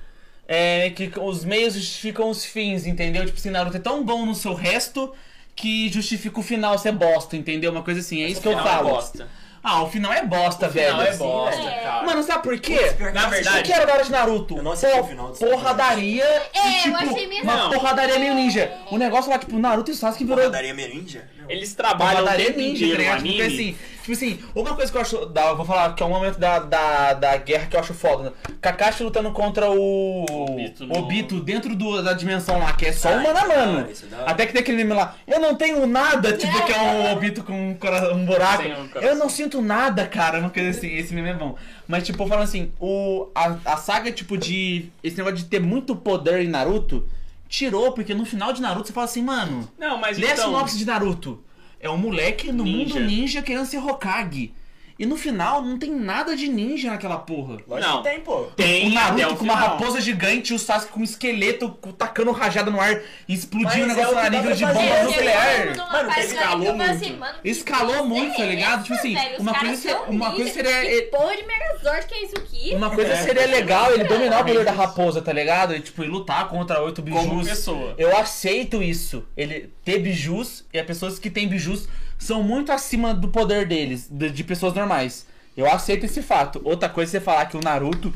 É que os meios justificam os fins, entendeu? Tipo assim, Naruto é tão bom no seu resto que justifica o final ser bosta, entendeu? Uma coisa assim, é isso que eu é falo. bosta. Ah, o final é bosta, O velho. final é bosta, É. cara. Mano, sabe por quê? Eu Na verdade- O que era da hora de Naruto? Eu não assisti Pô, o final porradaria É, e, eu tipo, achei meio uma Não. porradaria meio ninja. O negócio lá, tipo, Naruto e Sasuke virou Porradaria Merinja? Não. Eles trabalham o tempo ninja, tá inteiro? Porque anime. assim, tipo assim, uma coisa que eu acho, da, eu vou falar que é um momento da, da, da guerra que eu acho foda, né? Kakashi lutando contra o Obito no- Obito dentro do, da dimensão lá, que é só Ah, mano a isso é mano. hora, isso é. Até que tem aquele meme lá, eu não tenho nada, tipo, que é um Obito com um, cora- um buraco. Um coração. eu não sinto nada, cara, uma coisa assim, esse meme é bom. Mas, tipo, falando assim, o, a, a saga, tipo, de. Esse negócio de ter muito poder em Naruto, tirou, porque no final de Naruto você fala assim, mano. Não, mas Lê a então... sinopse de Naruto. É um moleque no Ninja. mundo ninja querendo ser Hokage. E no final não tem nada de ninja naquela porra. Lógico Não. que tem, pô. Tem o Naruto com uma final. raposa gigante e o Sasuke com um esqueleto com- tacando rajada no ar e explodindo o Mas negócio é o a que dá nível de bomba nuclear. Mano, escalou muito. Escalou muito, tá ligado? Tipo assim, uma coisa, se- uma coisa seria. Que porra de Megazord que é isso aqui? Uma coisa É, seria legal ele dominar o poder da isso. raposa, tá ligado? E tipo, e lutar contra oito Como bijus. pessoa. Eu aceito isso. Ele ter bijus e as pessoas que têm bijus são muito acima do poder deles, de, de pessoas normais. Eu aceito esse fato. Outra coisa é você falar que o Naruto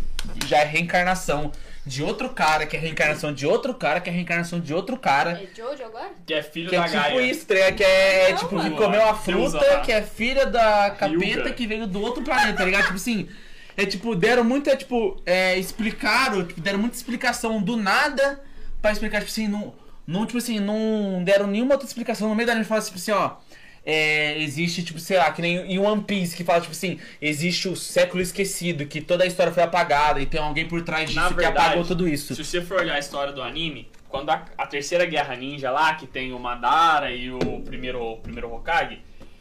já é reencarnação de outro cara, que é reencarnação de outro cara, que é reencarnação de outro cara. É Jojo agora? Que é filho Que é da tipo Gaia. isso, tá que é Não, tipo que comeu a fruta, que é filha da capeta Hyuga. que veio do outro planeta, tá ligado? tipo assim, é tipo, deram muita, tipo, é, explicaram, tipo, deram muita explicação do nada pra explicar, tipo assim, não, não tipo assim, não deram nenhuma outra explicação no meio da anime, fala tipo assim, ó. É, existe, tipo, sei lá, que nem em One Piece, que fala, tipo assim, existe o século esquecido, que toda a história foi apagada e tem alguém por trás disso Na que verdade, apagou tudo isso. Se você for olhar a história do anime, quando a, a terceira guerra ninja lá, que tem o Madara e o primeiro, o primeiro Hokage,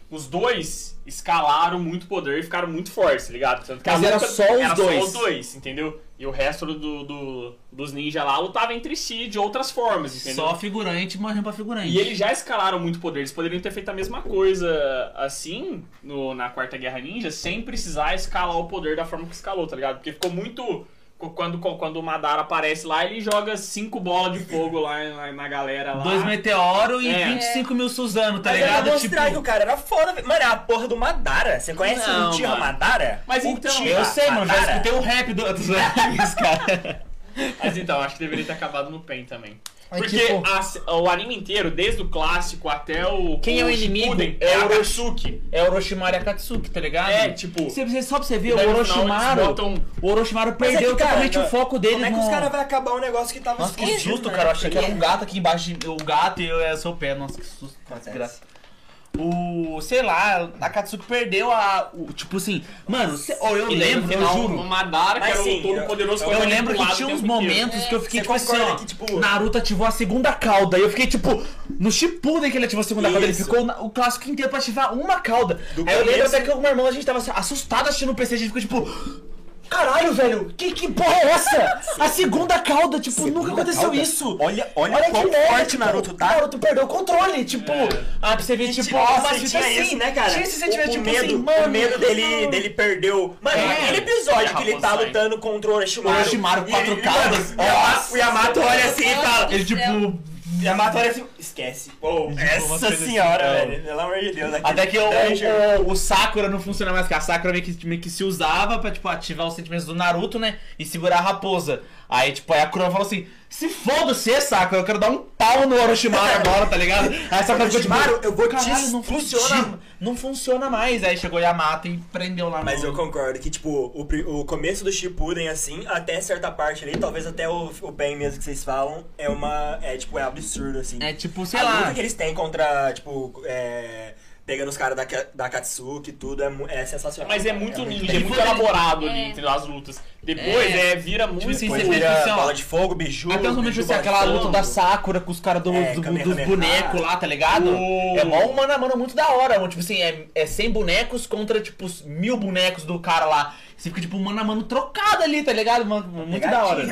os dois escalaram muito poder e ficaram muito fortes, tá ligado? Tanto que Mas era só os era dois. só os dois, entendeu? E o resto do, do- dos ninjas lá lutava entre si de outras formas, entendeu? Só figurante morrendo pra figurante. E eles já escalaram muito poder. Eles poderiam ter feito a mesma coisa assim no, na Quarta Guerra Ninja, sem precisar escalar o poder da forma que escalou, tá ligado? Porque ficou muito. Quando, quando o Madara aparece lá, ele joga cinco bolas de fogo lá na, na galera lá. Dois meteoros e É. 25 mil Suzano, tá Mas era ligado? mostrar Tipo, que o cara era foda, velho. Mano, é a porra do Madara. Você conhece Não, o Tira mano. Madara? Mas O então, Tira eu sei, mano, já escutei o rap do, dos animes, cara. Mas então, acho que deveria ter acabado no PEN também. Porque tipo- a- o anime inteiro, desde o clássico até o. Quem é o inimigo? Shippuden, É é o o Akatsuki. É o Orochimaru e Akatsuki, tá ligado? É, tipo. Você, você- só pra você ver, o Orochimaru. botam- O Orochimaru é perdeu que, cara, totalmente o não- foco dele Como é que no... os caras vão acabar um negócio que tava Nossa, que susto, né? cara. Eu achei que era um gato aqui embaixo. de- O gato e eu é seu pé. Nossa, que susto. Nossa, Acontece. desgraça. O. Sei lá, a Akatsuki perdeu a. O, tipo assim. Mano, cê- ó, eu E lembro, eu final, juro. O Madara, que era o todo eu- poderoso eu Eu lembro que tinha uns momentos que eu fiquei tipo assim, ó. que, tipo- Naruto ativou a segunda cauda. E eu fiquei tipo. No Shippuden que ele ativou a segunda cauda, ele Isso. ficou na- o clássico inteiro pra ativar uma cauda. Do Aí eu lembro até que o meu irmão, a gente tava assustado assistindo o PC, a gente ficou tipo. Caralho, velho, que, que porra é essa? A segunda cauda, tipo, Segunda nunca aconteceu cauda? isso. Olha, olha, Olha quão merda, forte tipo, Naruto tá. Naruto perdeu o controle, tipo. Ah, pra você ver, tipo, Tipo, nossa, fita tinha assim, isso, né, cara? Tinha esse sentimento, o, o tipo medo, assim, o mano. medo dele, dele perdeu. Mano, É. aquele episódio que ele tá lutando contra o Orochimaru. O Orochimaru, quatro ele- caudas. o. O Yamato olha assim e fala. Ele, tipo. Yamato olha assim. Esquece. Pô, essa senhora, assim, velho. Pelo amor de Deus. Até que o, o, o Sakura não funciona mais, porque a Sakura meio que, meio que se usava pra, tipo, ativar os sentimentos do Naruto, né? E segurar a raposa. Aí, tipo, aí a Kurama falou assim: se foda você, Sakura, eu quero dar um pau no Orochimaru agora, tá ligado? Aí a Sakura tipo: Orochimaru, eu vou te não funciona, explodir." não funciona mais. Aí chegou Yamato e prendeu lá no... Mas eu concordo que, tipo, o, o começo do Shippuden, assim, até certa parte ali, talvez até o, o bem mesmo que vocês falam, é uma, é, tipo, é absurdo, assim. É tipo, sei a lá. luta que eles têm contra, tipo, é, pegando os caras da, da Katsuki e tudo, é, é sensacional. Mas é muito ninja, é muito elaborado ali É. entre as lutas. Depois, É. é, vira muito... assim, Depois você vira tipo assim, bola de fogo, biju, Até os momentos assim, aquela de luta da fogo. Sakura com os caras do, É, do- dos bonecos lá, tá ligado? O- É mó um mano a mano muito da hora. Tipo assim, é, é 100 bonecos contra, tipo, mil bonecos do cara lá. Você fica, tipo, mano a mano trocado ali, tá ligado? Mano, muito da hora.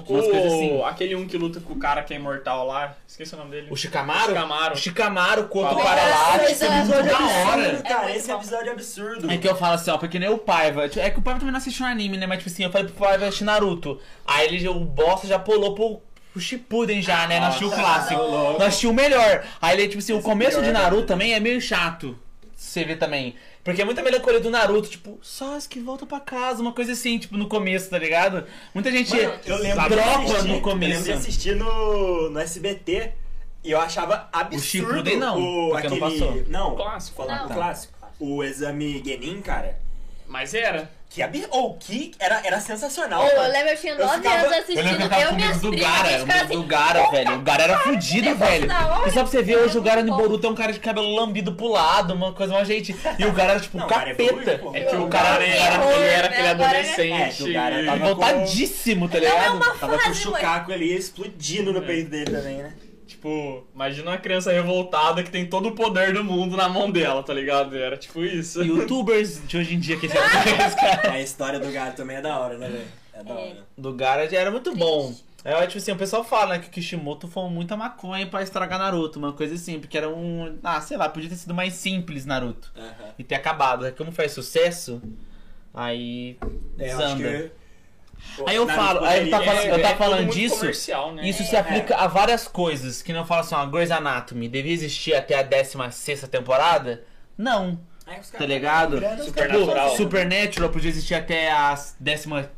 Umas coisas assim. Aquele um que luta com o cara que é imortal lá. Esqueci o nome dele. O Shikamaru? Shikamaru. O Shikamaru contra o é muito esse da hora. É Cara, esse episódio é absurdo. É que eu falo assim, ó, porque nem o Paiva. É que o Paiva também não assistiu um anime, né? Mas tipo assim, eu falei pro Paiva assistir Naruto. Aí ele, o bosta já pulou pro, pro Shippuden já, né? Não assistiu o clássico. Não assistiu o melhor. Aí ele, tipo assim, o Esse começo de pior, Naruto né? também é meio chato. Você vê também. Porque é muita melancolia do Naruto, tipo, Sasuke volta pra casa, uma coisa assim, tipo, no começo, tá ligado? Muita gente Mano, eu lembro de dropa assistir, no Eu lembro começo. de assistir no, no SBT e eu achava absurdo. Shippuden não, o, porque não aquele... passou. Não, O clássico. Falando Não. do clássico. O exame Genin, cara. Mas era. Que ab... Ou que era, era sensacional. Ô, eu lembro, eu tinha Eu 9 ficava- anos Eu assistindo. eu Eu, minhas do primas, Gara, gente ficava do assim, Gara, velho. O Gara era fudido, velho. E só pra você ver, hoje o Gara no. Boruto é um cara de cabelo lambido pro lado, uma coisa, uma gente. E o Gara era tipo Não, o cara capeta. pô. É que o Eu- cara eu- era, eu- ele era né? aquele é- adolescente. É, o cara Voltadíssimo, tá é ligado? Tava com o. Chucaco ali explodindo no É. peito dele também, né? Tipo, imagina uma criança revoltada que tem todo o poder do mundo na mão dela, tá ligado? Era tipo isso. Youtubers de hoje em dia que esse cara. A história do gato também é da hora, né, velho? É da É. hora. Do Gara era muito bom. É, tipo assim, o pessoal fala né, que o Kishimoto foi muita maconha pra estragar Naruto, uma coisa assim, porque era um. Ah, sei lá, podia ter sido mais simples Naruto. E ter acabado. Como faz sucesso, aí. É, desanda. Aí eu falo, aí eu tá poderia- falando- eu tava tudo falando disso, né? Isso se aplica a várias coisas. Que não fala assim, ó, Grey's Anatomy devia existir até a 16 temporada? Não. Tá ligado? Supernatural. Tipo, Supernatural podia existir até a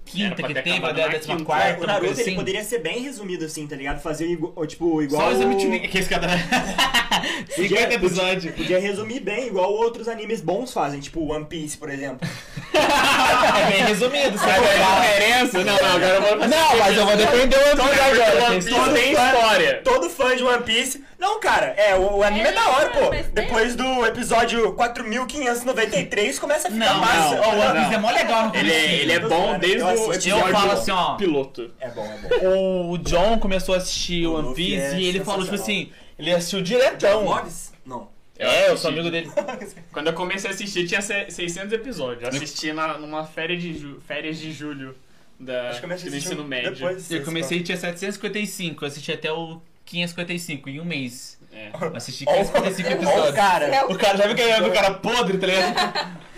15 Era que teve, acabado até a na 14 quinta. quarta, O Naruto coisa ele assim. poderia ser bem resumido assim, tá ligado? Fazer igual, tipo, igual. Só o exame de que esse cara... 50 Podia- episódios. Podia resumir bem, igual outros animes bons fazem, tipo One Piece, por exemplo. É bem resumido, Agora pegar... referência? Não, não, agora eu vou Não, mas eu vou defender o One Piece agora. One tem Piece tem história. Todo fã de One Piece. Não, cara, é, o, o anime é, É, da hora, pô. Depois do episódio 4593 começa a ficar Não, massa. não, o One Piece é mó legal no Ele é, ele é bom Eu desde o assisti, Eu episódio falo assim, ó. piloto. É bom, é bom. O John começou a assistir O One Piece é e ele falou, tipo assim, ele assistiu diretão. Não. É, eu sou amigo dele. Quando eu comecei a assistir, tinha se- 600 episódios. Eu assisti na, numa férias de, ju- férias de julho da, eu do assistir ensino médio. depois. Eu comecei e tinha 755, eu assisti até o 555 em um mês. É. Eu assisti Ó, 555 ó o episódios. cara. O cara, já viu que é o cara podre, tá ligado?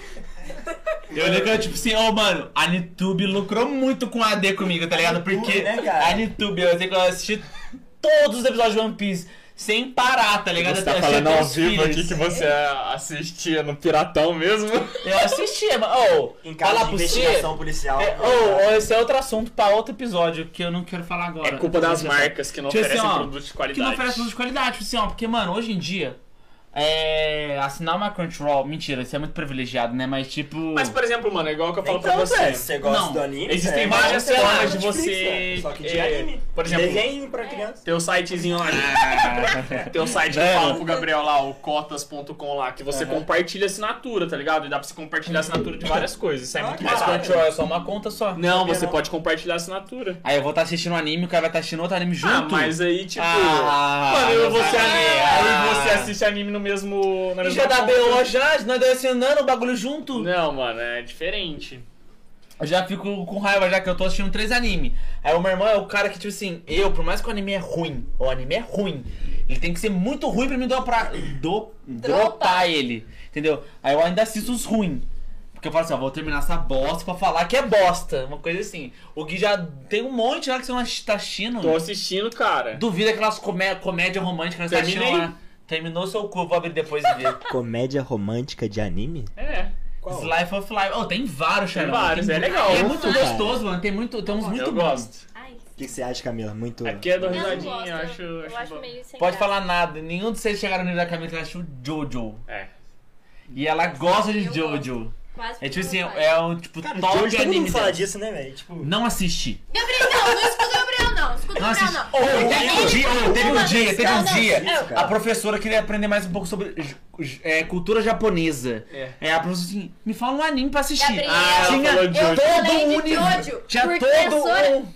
Eu que eu, tipo assim, ô mano, a Nitube lucrou muito com a AD comigo, tá ligado? Porque né, a Nitube, eu sei que eu assisti todos os episódios de One Piece, sem parar, tá ligado? Você Eu tá falando ao vivo aqui que você assistia no Piratão mesmo? Eu assistia, mano. Ô, Em caso falar de você. investigação policial. É, ô, ô, esse é outro assunto pra outro episódio que eu não quero falar agora. É culpa das marcas que não Tipo assim, oferecem ó, produtos de qualidade. Que não oferece produto de qualidade, tipo assim, ó, porque, mano, hoje em dia, é, assinar uma Crunchyroll, mentira, isso é muito privilegiado, né, mas tipo... Mas, por exemplo, mano, é igual que eu falo Então, pra você, você. você gosta Não, do anime? Existem é, várias sei lá, formas de você, né? Só que de é, anime. por exemplo, Desenho pra criança. Tem o sitezinho lá. Tem o site que É. fala pro Gabriel lá, o cotas.com lá, que você compartilha assinatura, tá ligado? E dá pra você compartilhar assinatura de várias coisas. Isso é Ah, muito Mas mais prático. Crunchyroll é só uma conta só. Não, você não. pode compartilhar assinatura. Aí eu vou estar assistindo um anime, o cara vai estar assistindo outro anime junto. Ah, mas aí, tipo. Ah, mano, eu- você, ah, aí você assiste anime no mesmo. Na E já dá. BO já, nós dois assinando o bagulho junto. Não, mano, é diferente. Eu já fico com raiva já que eu tô assistindo três animes. Aí o meu irmão é o cara que, tipo assim, eu, por mais que o anime é ruim, o anime é ruim, ele tem que ser muito ruim pra me dar pra, do, dropar ele. Entendeu? Aí eu ainda assisto os ruins. Porque eu falo assim, ó, vou terminar essa bosta pra falar que é bosta. Uma coisa assim. O Gui já tem um monte lá que você não tá assistindo. Tô assistindo, cara. Duvida aquelas comé comédia romântica que você tá assistindo lá. Terminou seu cu, vou abrir depois e ver. Comédia romântica de anime? É. Slice of Life. Oh, tem vários, Tem Xarão. vários, é legal. É muito Ufa, cara. gostoso, mano. Tem, muito, tem uns muito eu bons. gosto. Ai, O que, que você acha, Camila? Muito. Aqui é do eu não risadinha, gosto. eu acho. Eu acho bom. meio sem Pode graça. falar nada. Nenhum de vocês chegaram no nível da Camila que ela assistiu Jojo. É. E ela gosta de Eu Jojo. Quase É tipo assim, é o tipo Cara, top Jojo, todo anime mundo fala dela. disso, né, velho? Tipo. Não assisti. Gabriel, não, não escuta o. Escuta o Não não. Oh, teve um dia, oh, teve um dia, teve um não, não. dia. A professora queria aprender mais um pouco sobre é, cultura japonesa. É. É, a professora assim, me fala um anime pra assistir. Gabriel, Ah, tinha todo um de universo. Tinha todo um.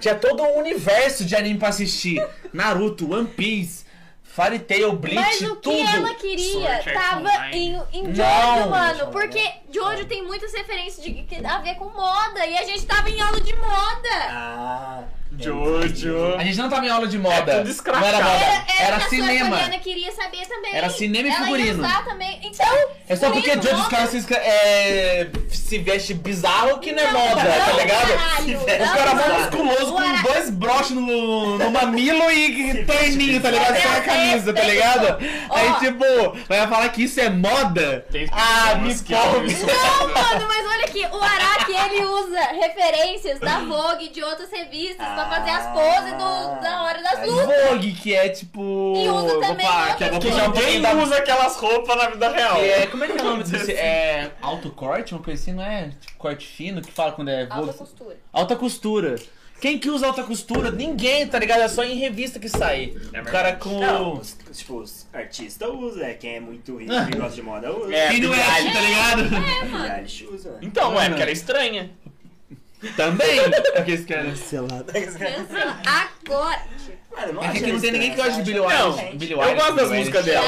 Tinha todo um universo de anime pra assistir. Naruto, One Piece, Fairy Tail, Bleach, Mas o que tudo. ela queria Sword tava em, em Não. Jojo, mano. Porque Jojo tem muitas referências de, que a ver com moda. E a gente tava em aula de moda. Ah. Jojo. A gente não tava em aula de moda. É tudo não era moda. Era, Era, que a cinema. Poliana queria saber também. Era cinema e Ela ia figurino. usar também. Então, É só porque Jojo os caras se, é, se veste bizarro que não é moda, tá não, ligado? caralho, Os não, caras mó musculoso O com Ara- dois broches no, no mamilo e terninho, tá ligado? Sem a camisa, tá ligado? Aí, tipo, vai falar que isso é moda? Tem Ah, me isso. Não, mano, mas olha aqui, o Araki ele usa referências da Vogue e de outras revistas pra fazer as poses do, da hora das lutas. Vogue, que é tipo. E usa também falar, que um Quem pouquinho da usa aquelas roupas na vida real? É, como é que é o nome desse? É. Autocorte? Uma coisa assim, não é? Tipo, corte fino que fala quando é. Alta Vogue? costura. Alta costura. Quem que usa alta costura? Ninguém, tá ligado? É só em revista que sai. É o cara com. Não, os, tipo, os artistas usam, é quem é muito rico e gosta de moda usa. É, Quem não é, tá ligado? Billie Eilish usa? Então, é, porque ela é estranha. Também. É que esse cara. Cancelada. Pensa agora. Mano, eu não É que acho aqui não ela tem ninguém que estranha, gosta de Billie eu acho Eilish. ela Eu gosto das músicas dela.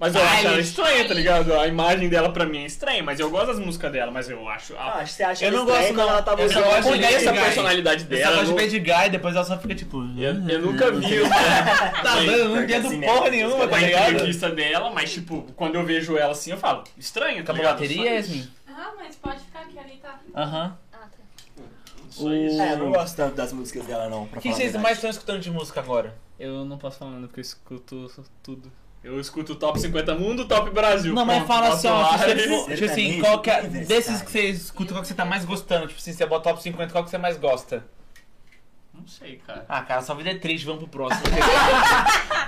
Mas eu acho ela estranha, tá ligado? A imagem dela pra mim é estranha, mas eu gosto das músicas dela, mas eu acho. Ah, acho você acha Eu ela não gosto, quando não. ela tá Eu Eu não de conheço a personalidade dela. gosto de não- Bad Guy e depois ela só fica tipo. Eu, eu nunca vi. Tá dando, eu não Porque entendo assim, né, porra música nenhuma, tá ligado? entrevista dela, mas tipo, quando eu vejo ela assim, eu falo, estranho, tá ligado? bateria. Yasmin? Ah, mas pode ficar que ali tá. Aham. Tá. Só isso. É, eu não gosto tanto das músicas dela, não, O que vocês mais estão escutando de música agora? Eu não posso falar nada porque eu escuto tudo. Eu escuto o Top 50 Mundo, Top Brasil. Não, mas fala assim, ó, falar. tipo, tipo, tipo assim, Sertanejo, qual que é, desses que você escuta, qual que você tá mais gostando? Tipo assim, você bota top 50, qual que você mais gosta? Não sei, cara. Ah, cara, sua vida é triste, vamos pro próximo.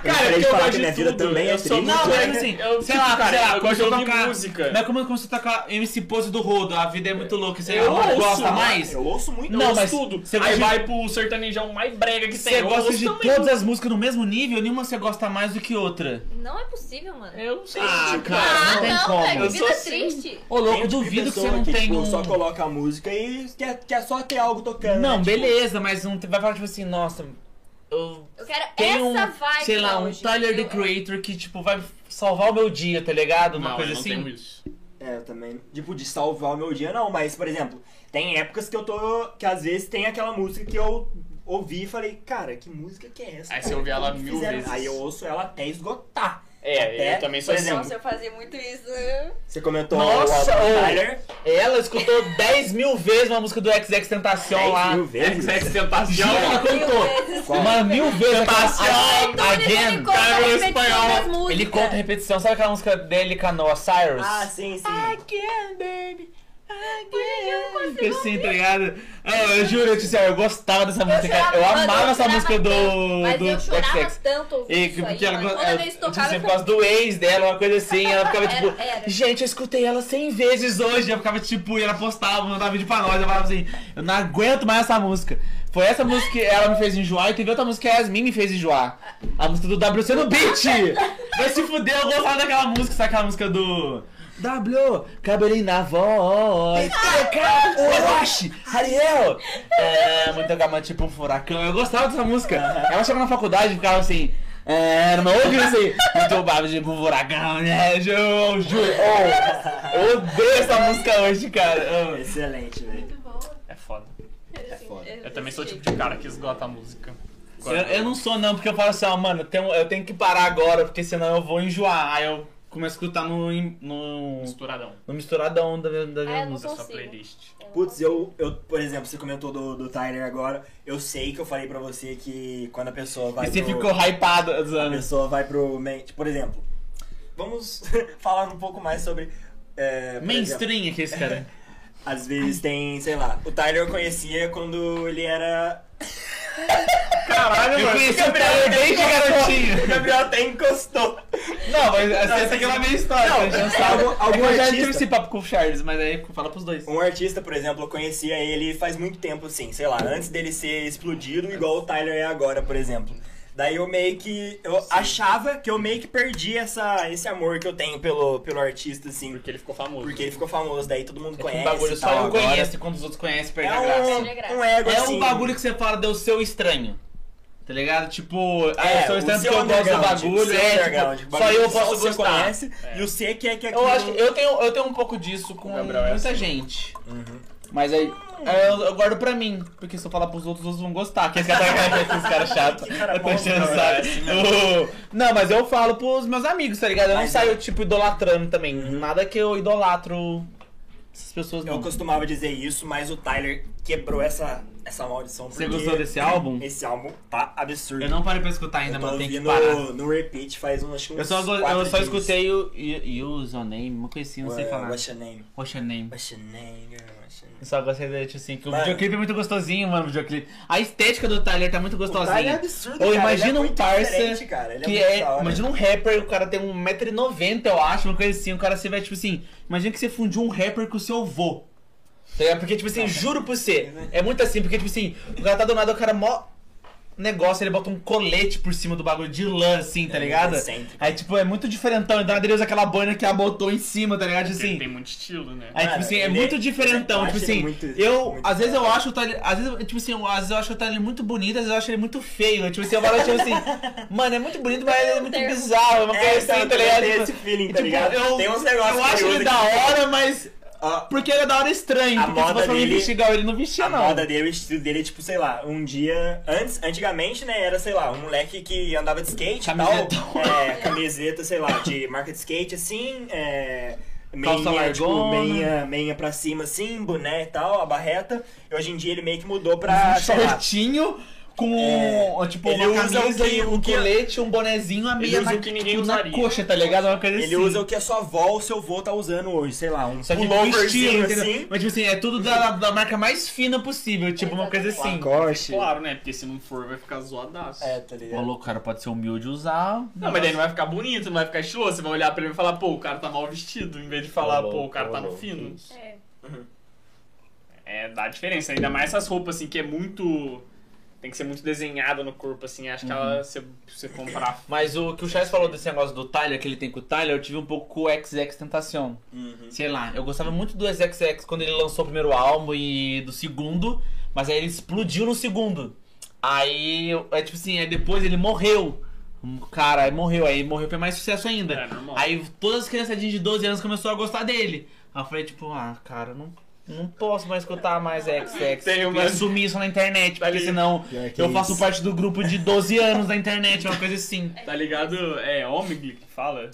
Eu Cara, de eu falar que minha vida também é Eu sou triste. Não, mas assim, eu, sei tipo, lá, cara, sei lá, eu gosto de tocar- música. Não é como quando você toca MC Pose do Rodo, a vida é muito louca, você Eu ouço, gosta mais? Eu ouço muito. Eu Não, ouço mas tudo. você Aí vai pro sertanejão mais brega que tem. Você eu gosta ouço de também. todas as músicas no mesmo nível? Nenhuma você gosta mais do que outra? Não é possível, mano. Eu não sei. Ah, tipo, cara, ah, não tem como. velho. Eu Vida sou assim. triste. Ô, louco, tipo duvido que você não tem tipo, um... só coloca a música e quer, só ter algo tocando. Não, né? Tipo, beleza, mas não vai falar tipo assim, nossa, eu Eu quero tenho um, essa vibe sei lá, um Tyler the? Creator que tipo vai salvar o meu dia, tá ligado? Uma Não, coisa eu não assim. tenho isso. É, eu também. Tipo, de salvar o meu dia, não. Mas, por exemplo, tem épocas que eu tô. Que às vezes tem aquela música que eu ouvi e falei, cara, que música que é essa? Aí cara? você ouve ela mil fizeram? vezes. Aí eu ouço ela até esgotar. É, Até, eu também sou por assim. exemplo, Nossa, eu fazia muito isso. Você comentou Nossa, o. Tyler. Ela escutou 10 mil vezes uma música do XX Tentacion 10 lá. mil vezes. XX Tentacion. Ela contou. Uma mil vezes. Tentacion. Então ele Again. conta a Cara, repetição espanhol. Ele conta repetição. Sabe aquela música dele com a Noah Cyrus? Ah, sim, sim. Again, baby. Again. Assim, tá ligado? Ah, eu juro, eu, disse, eu gostava dessa música, cara. Eu amava essa chorava música do, Mas do eu chorava XX. tanto ouvindo E isso aí, porque ela, mano. ela, que tipo tocava, assim, eu por causa do ex dela, uma coisa assim, ela ficava Era, tipo, era. gente, eu escutei ela 100 vezes hoje. Eu ficava tipo, e ela postava, mandava vídeo pra nós. Eu falava assim, eu não aguento mais essa música. Foi essa música que ela me fez enjoar e teve outra música que a Yasmin me fez enjoar. A música do WC no beat. Vai se fuder, eu gostava daquela música, sabe aquela música do. W, cabelinho na voz, Orochi, Ariel. É, muito gama, tipo um furacão. Eu gostava dessa música. Ela chegou na faculdade e ficava assim. É, no meu ouvido assim, muito babo de um furacão, né? Eu juro. Oh, eu odeio essa música hoje, cara. Oh. Excelente, velho. Muito boa. É foda. É foda. Eu também sou o tipo de cara que esgota a música. Eu, eu não sou não, porque eu falo assim, ó, mano, eu tenho, eu tenho que parar agora, porque senão eu vou enjoar. Aí eu começo a escutar no, no, Misturadão. no misturadão da minha, da minha Ah, música. Consigo. playlist. Putz, eu, eu, por exemplo, você comentou do, do Tyler agora. Eu sei que eu falei pra você que quando a pessoa vai E você pro, ficou hypado, a pessoa vai pro por exemplo, vamos falar um pouco mais sobre é, exemplo, Mainstream aqui esse cara. às vezes tem, sei lá, o Tyler eu conhecia quando ele era Caralho, Eu mano. conheci o Tyler desde o garotinho. Gabriel até encostou. Não, mas essa, Não, essa aqui é uma minha história, Não, a gente não sabe. algum- é eu já tive esse papo com o Charles, mas aí fala pros dois. Um artista, por exemplo, eu conhecia ele faz muito tempo, assim, sei lá, antes dele ser explodido, igual o Tyler é agora, por exemplo. Daí eu meio que. Eu achava que eu meio que perdi essa, esse amor que eu tenho pelo, pelo artista, assim. Porque ele ficou famoso. Porque ele ficou famoso, daí todo mundo É que conhece. um bagulho só eu conheço e quando os outros conhecem, perde É a graça. Um, um ego É assim. um bagulho que você fala, deu seu estranho. Tá ligado? Tipo, ah, É, eu sou o estranho seu porque eu gosto do bagulho, o seu é, tipo, o só eu que posso você gostar. conhece É. e o C que é que Eu acho que eu tenho, eu tenho um pouco disso com é muita assim. gente. Uhum. Mas aí, É, Eu, eu guardo pra mim, porque se eu falar pros outros, os outros vão gostar. Que esse cara, que esse cara chato. Que cara eu tô bom, enchendo o cara, saco. é assim O- Não, mas eu falo pros meus amigos, tá ligado? Eu não Mas saio, é. tipo, idolatrando também. Nada que eu idolatro essas pessoas Eu não. costumava dizer isso, mas o Tyler quebrou essa, essa maldição. Você gostou desse álbum? Esse álbum tá absurdo. Eu não parei pra escutar ainda, mas tem que parar. no repeat faz uns, acho Eu só, eu só escutei o Use Your Name, uma coisinha, não sei falar. What's your name? What's your name? What's your name, girl? Eu só gostei de, tipo assim, que o videoclipe é muito gostosinho, mano, o videoclipe. A estética do Tyler tá muito O Tyler é gostosinha. absurdo, Ou cara. imagina ele é um parça. Ele que é, é. da. Imagina um rapper, o cara tem 1,90m, eu acho, uma coisa assim. O cara se vai, tipo assim. Imagina que você fundiu um rapper com o seu vô. Tá ligado? Porque, tipo assim, juro pra você. É muito assim, porque, tipo assim, o cara tá do nada, o cara mó. Negócio, ele bota um colete por cima do bagulho de lã, assim, tá É, ligado? excêntrico. Aí, tipo, é muito diferentão. Então, ele usa aquela boina que abotou em cima, tá ligado? Ele Assim. tem muito estilo, né? Aí, tipo assim, é ele- muito eu diferentão. acho Tipo assim, muito- eu. muito às vezes eu acho o Tyler. Às vezes, tipo assim, eu- às vezes eu acho o Tyler muito bonito, às vezes eu acho ele muito feio. Tipo assim, eu falo, tipo assim, mano, é muito bonito, mas ele é muito bizarro. Uma É, coisa então, assim, tá tem ligado? esse Tipo, feeling, tá tipo, ligado? eu, Tem uns negócios eu acho ele da hora, mas. Porque ele é da hora estranho. A porque moda dele- igual ele, não vestia, A não. moda dele, o estilo dele é tipo, sei lá, um dia. Antes, antigamente, né, era, sei lá, um moleque que andava de skate e tal. É, camiseta, sei lá, de marca de skate assim, é. Calça Meinha, tipo, meinha, meinha pra cima assim, boné e tal, a barreta. E hoje em dia ele meio que mudou pra. um sei lá, shortinho com É, tipo ele uma usa o camisa que- e um o que- colete, um bonezinho, a meia na, o que ninguém tipo, na usaria. coxa, tá ligado? Uma coisa Ele assim. usa o que a sua avó ou seu vô tá usando hoje, sei lá, um Só que estilo, entendeu? assim. Mas tipo assim, é tudo da, da marca mais fina possível, tipo uma coisa assim. Lacoste. Claro, né? Porque se não for, vai ficar zoadaço. É, tá ligado? louco, cara, pode ser humilde usar. Não, mas daí não vai ficar bonito, não vai ficar estiloso. Você vai olhar pra ele e falar, pô, o cara tá mal vestido, em vez de falar, pô, o cara tá no fino. É. É, dá diferença. Ainda mais essas roupas, assim, que é muito. Tem que ser muito desenhada no corpo, assim. Acho que ela, se você comprar. Mas o que o Charles falou desse negócio do Tyler, que ele tem com o Tyler, eu tive um pouco com o XX Tentacion. Uhum. Sei lá, eu gostava muito do SXX quando ele lançou o primeiro álbum e do segundo, mas aí ele explodiu no segundo. Aí, é tipo assim, aí depois ele morreu. Cara, aí morreu, aí morreu foi mais sucesso ainda. É, normal. Aí todas as criançadinhas de 12 anos começaram a gostar dele. Aí eu falei, tipo, ah, cara, não, não posso mais escutar mais XX. Tem Eu uma- ia sumir isso na internet, porque ali. senão eu faço isso. parte do grupo de 12 anos da internet, uma coisa assim. Tá ligado? É Omig que fala?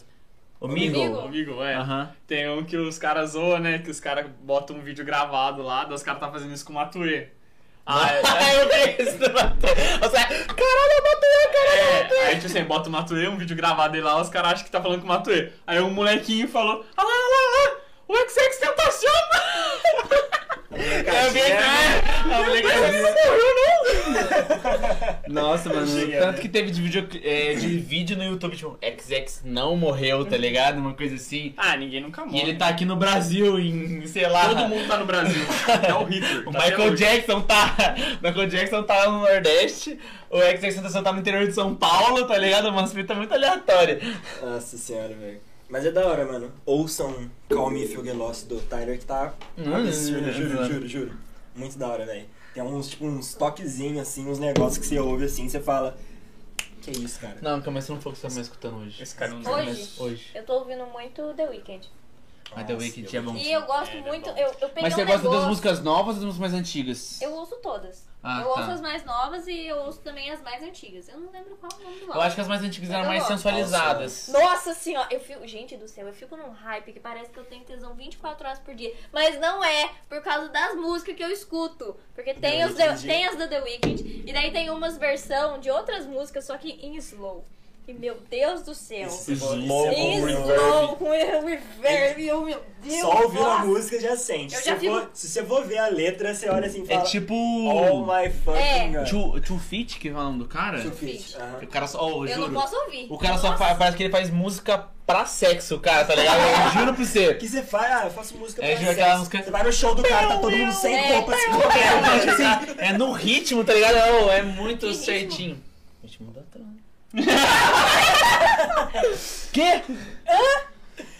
Omigo? Omigo? É. Aham. Tem um que os caras zoam, né? Que os caras botam um vídeo gravado lá, daí os caras tá fazendo isso com o Matuê. Ah, é, eu vi isso do Matuê. Você, caralho, eu Matuê, cara. é, aí tipo assim, bota o Matuê, um vídeo gravado dele lá, os caras acham que tá falando com o Matuê. Aí um molequinho falou, ah lá, lá, lá, o XX Tentacion! É é, a moleque não morreu não! Nossa, mano, tanto né? que teve de vídeo, é, de vídeo no YouTube, tipo, XX não morreu, tá ligado? Uma coisa assim. Ah, ninguém nunca morre. E ele tá aqui no Brasil, em, sei lá. Todo mundo tá no Brasil. Até o Hitler. O tá Michael. Jackson tá. Michael Jackson tá no Nordeste, o XX Tentação tá no interior de São Paulo, tá ligado? Uma fita muito aleatória. Nossa senhora, velho. Mas é da hora, mano. Ouçam Call Me If You Get Lost do Tyler, que tá Hum, absurdo, juro, exato. juro, juro. Muito da hora, velho. Tem uns, tipo, uns toquezinhos, assim, uns negócios que você ouve, assim, você fala... Que isso, cara? Não, calma, você não foi o que você tá mais escutando hoje. Esse cara não Hoje? Hoje. Eu tô ouvindo muito The Weeknd. Mas The Weeknd é bom. E eu gosto É, é muito. bom. Eu, eu peguei Mas você um gosta das negócio- músicas novas ou das músicas mais antigas? Eu ouço todas. Ah, eu tá. ouço as mais novas e eu ouço também as mais antigas. Eu não lembro qual é o nome do Eu álbum. acho que as mais antigas eram Eu mais gosto. sensualizadas. Nossa senhora, eu fico. Gente do céu, eu fico num hype que parece que eu tenho tesão 24 horas por dia. Mas não é por causa das músicas que eu escuto. Porque tem, os tem as da The Weeknd e daí tem umas versão de outras músicas, só que em slow. E meu Deus do céu. Slow é com reverb, oh meu Deus. Só ouvindo a música já sente. Eu se, já você for, se você for ver a letra, você olha assim e É fala... tipo. Oh my fucking É. god. Two, Feet, que é o nome do cara? Two Feet. feet, aham. O cara só. Oh, eu Eu juro. não posso ouvir. O cara só Nossa. faz. Parece que ele faz música pra sexo, cara, tá ligado? Eu juro pra você. O que você faz? Ah, eu faço música É, pra juro, sexo. aquela música- Você vai no show do cara, tá todo mundo sem É. roupa, assim, É, tipo assim, é no ritmo, tá ligado? Oh, é muito Que ritmo? certinho. Ritmo da trama. Quê?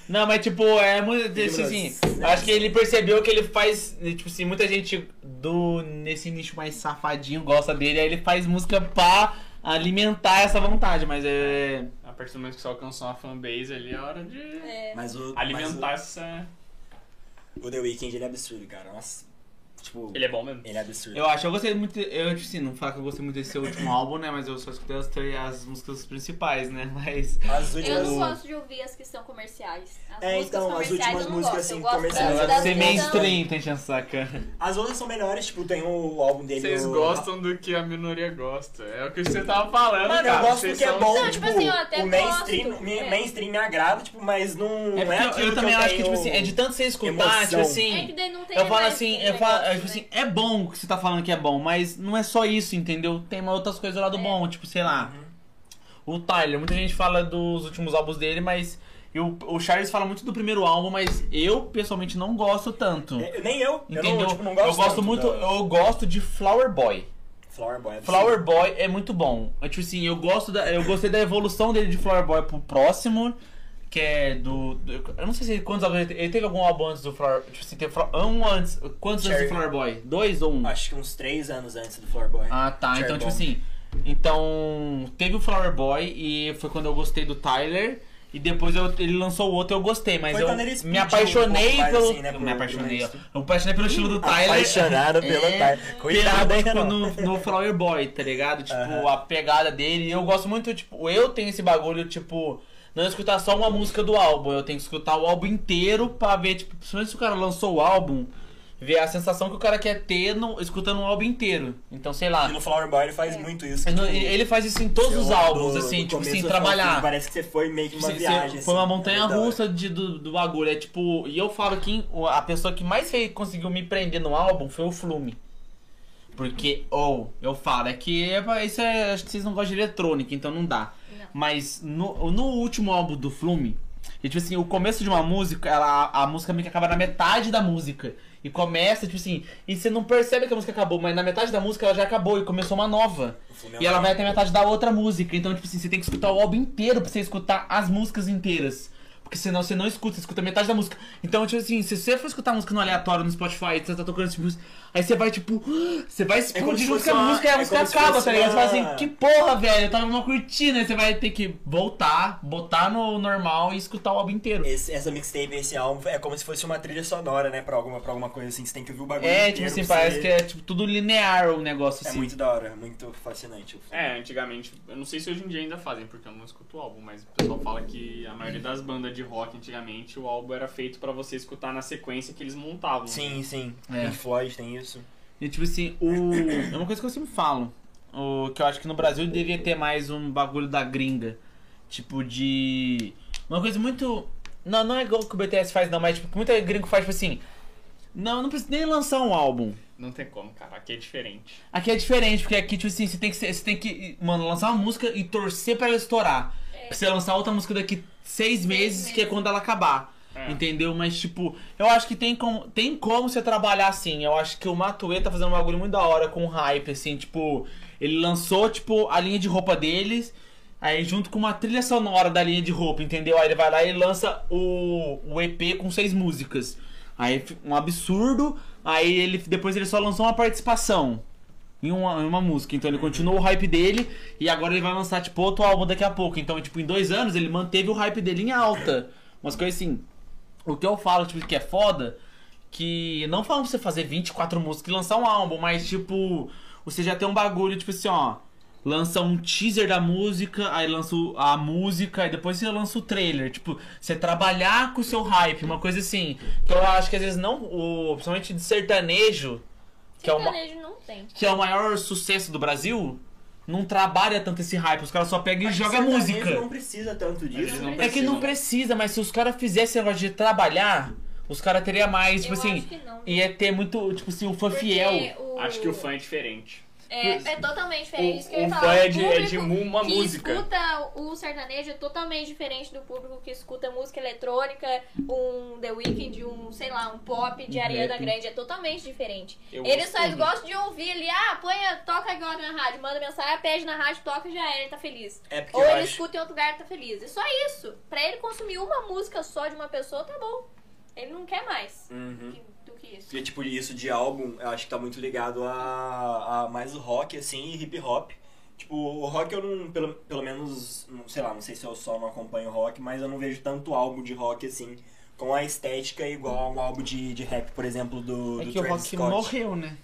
Não, mas tipo, é muito. Assim, assim, acho que ele percebeu que ele faz. Tipo assim, muita gente do nesse nicho mais safadinho gosta dele, aí ele faz música pra alimentar essa vontade, mas é. A partir do momento que você alcançou uma fanbase ali, é hora de É. Mas o, alimentar essa. mas o, o The Weeknd, ele é absurdo, cara. Nossa. Tipo, Ele é bom mesmo. ele é absurdo. Eu acho, eu gostei muito. Eu, tipo assim, não falo que eu gostei muito desse seu último álbum, né? Mas eu só escutei as, três- as músicas principais, né? Mas. As Eu últimas. não gosto de ouvir as que são comerciais. As É, músicas então, as últimas eu músicas, assim, eu comerciais. das ser que mainstream, tem chance saca. As outras são melhores, tipo, tem o álbum dele. Vocês o- gostam do que a minoria gosta. É o que você tava falando, Mano, cara. eu gosto Vocês porque é bom, Não, tipo, tipo assim, eu até o mainstream, gosto, me- é. mainstream me agrada, tipo, mas não É é, eu- aquilo eu também que eu acho que, tipo assim, é de tanto você escutar, tipo assim. É que daí não tem Eu falo assim, eu falo, negócio, tipo né? assim, é bom o que você tá falando que é bom, mas não é só isso, entendeu? Tem uma outras coisas lá do É. bom, tipo, sei lá. O Tyler, muita gente fala dos últimos álbuns dele, mas e o, o Charles fala muito do primeiro álbum, mas eu pessoalmente não gosto tanto. É, Nem eu. Eu Entendeu? não, tipo, não gosto eu gosto tanto muito, da- eu gosto de Flower Boy. Flower Boy. é Flower Boy é muito bom. É, tipo assim, eu gosto da, eu gostei da evolução dele de Flower Boy pro próximo, que é do, do- eu não sei se ele- quantos álbuns ele teve, ele teve algum álbum antes do Flower, tipo assim, teve um antes, quantos antes Cherry. do Flower Boy? Dois ou um? Acho que uns três anos antes do Flower Boy. Ah, tá. Cherry então, tipo Bomb. assim. Então, teve o Flower Boy e foi quando eu gostei do Tyler. E depois eu- ele lançou o outro e eu gostei, mas Foi eu me apaixonei um pelo. assim, né, eu me apaixonei. Eu me apaixonei pelo estilo do Tyler. Apaixonado pelo É, Tyler. Cuidado, pelo, hein, tipo, no, no Flower Boy, tá ligado? Tipo, Aham. a pegada dele. Eu gosto muito, tipo, eu tenho esse bagulho, tipo, não escutar só uma música do álbum. Eu tenho que escutar o álbum inteiro pra ver, tipo, principalmente se o cara lançou o álbum, ver a sensação que o cara quer ter no, escutando o álbum inteiro. Então, sei lá. E no Flower Boy ele faz É. muito isso. Ele- tipo, Ele faz isso em todos você os álbuns, do- assim, do tipo assim, ao fim, trabalhar. Parece que você foi meio que uma você- viagem. foi uma assim, montanha é russa de, do, do bagulho. É tipo, e eu falo que a pessoa que mais fez, conseguiu me prender no álbum foi o Flume. Porque, ou, eu falo, é que é- isso é. Acho que vocês não gostam de eletrônica, então não dá. Mas no, no último álbum do Flume, e, tipo assim, o começo de uma música, ela, a música meio que acaba na metade da música. E começa, tipo assim, e você não percebe que a música acabou, mas na metade da música ela já acabou e começou uma nova. É E ela vai até a metade da outra música. Então, tipo assim, você tem que escutar o álbum inteiro pra você escutar as músicas inteiras. Porque senão você não escuta, você escuta metade da música. Então, tipo assim, se você for escutar música no aleatório no Spotify, você tá tocando música, aí você vai, tipo, você vai explodir junto com a música e a é música acaba, fosse tá ligado? Você fala assim, que porra, velho, eu tava numa cortina, aí você vai ter que voltar, botar no normal e escutar o álbum inteiro. Esse- essa mixtape, esse álbum, é como se fosse uma trilha sonora, né? Pra alguma, pra alguma coisa assim. Você tem que ouvir o bagulho É, inteiro tipo assim, parece você- que é tipo, tudo linear o negócio, É assim. muito da hora, muito fascinante. É, antigamente, eu não sei se hoje em dia ainda fazem, porque eu não escuto o álbum, mas o pessoal fala que a maioria das bandas de rock antigamente, o álbum era feito pra você escutar na sequência que eles montavam. Sim, sim. É. Pink Floyd tem isso. E tipo assim, o. É uma coisa que eu sempre falo. O que eu acho que no Brasil devia ter mais um bagulho da gringa. Tipo de. Uma coisa muito. Não, não é igual que o BTS faz, não, mas tipo, que muita gringo faz, tipo assim. Não, não precisa nem lançar um álbum. Não tem como, cara. Aqui é diferente. Aqui é diferente, porque aqui, tipo assim, você tem que, ser- você tem que mano, lançar uma música e torcer pra ela estourar. Pra você lançar outra música daqui seis meses, que é quando ela acabar. É. Entendeu? Mas, tipo, eu acho que tem como, tem como você trabalhar assim. Eu acho que o Matuê tá fazendo um bagulho muito da hora com o hype, assim, tipo, ele lançou, tipo, a linha de roupa deles, aí junto com uma trilha sonora da linha de roupa, entendeu? Aí ele vai lá e lança o, o EP com seis músicas. Aí um absurdo, aí ele depois ele só lançou uma participação em uma, em uma música. Então ele continuou o hype dele e agora ele vai lançar, tipo, outro álbum daqui a pouco. Então, tipo, em dois anos ele manteve o hype dele em alta. Umas coisas assim. O que eu falo, tipo, que é foda, que não falam pra você fazer 24 músicas e lançar um álbum, mas, tipo, você já tem um bagulho, tipo assim, ó. Lança um teaser da música, aí lança o- a música, e depois você lança o trailer. Tipo, você trabalhar com o seu hype, uma coisa assim. Que eu acho que às vezes não. O, principalmente de sertanejo, que é Sertanejo tem. que é o maior sucesso do Brasil, não trabalha tanto esse hype. Os caras só pegam e jogam música. não precisa tanto disso. Não É que não precisa, mas se os caras fizessem negócio de trabalhar, os caras teriam mais, tipo Eu assim. acho que não. Ia ter muito, tipo assim, o fã Porque fiel. o- Acho que o fã é diferente. É, é totalmente diferente. O falar. fã é O de, é de público uma que música. escuta o sertanejo é totalmente diferente do público que escuta música eletrônica, um The Weeknd, um, sei lá, um pop de Ariana Rap. Grande. É totalmente diferente. Eu Eles só gostam de ouvir ali, ah, põe, toca agora na rádio, manda mensagem, pede na rádio, toca já era, ele tá feliz. É Ou ele acho- escuta em outro lugar e tá feliz. É só isso. Pra ele consumir uma música só de uma pessoa, tá bom. Ele não quer mais Uhum. que- que isso. Porque, tipo, isso de álbum, eu acho que tá muito ligado a, a mais o rock, assim, e hip hop. Tipo, o rock eu não, pelo, pelo menos, não sei lá, não sei se eu só não acompanho rock, mas eu não vejo tanto álbum de rock, assim, com a estética igual a um álbum de, de rap, por exemplo, do, É do que o Rock Scott. morreu, né?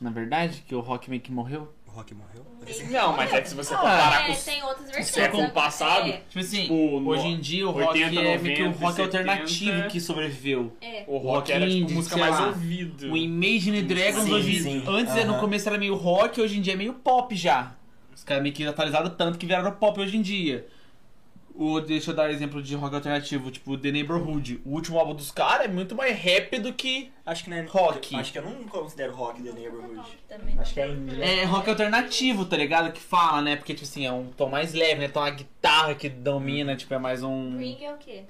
Na verdade, que o Rock meio que morreu. O Rock morreu? Não, mas é que se você Ah, comparar É, com tem outras versões. século né? passado, É, Tipo assim, Tipo, no hoje em dia o rock 80, é meio que o 90, rock alternativo 70. que sobreviveu. é. o rock era tipo indie, música mais lá, ouvida. O Imagine Dragons Sim, hoje sim. antes no Aham. começo era meio rock, hoje em dia é meio pop já. Os caras meio que atualizaram tanto que viraram pop hoje em dia. O, deixa eu dar exemplo de rock alternativo, tipo The Neighborhood. O último álbum dos caras é muito mais rap do que. Acho que não é Rock. Acho que eu não considero rock The Neighborhood. Também. Acho que é indie. né? É rock alternativo, tá ligado? Que fala, né? Porque, tipo assim, é um tom mais leve, né? Então a guitarra que domina, tipo, é mais um. Bring é o quê?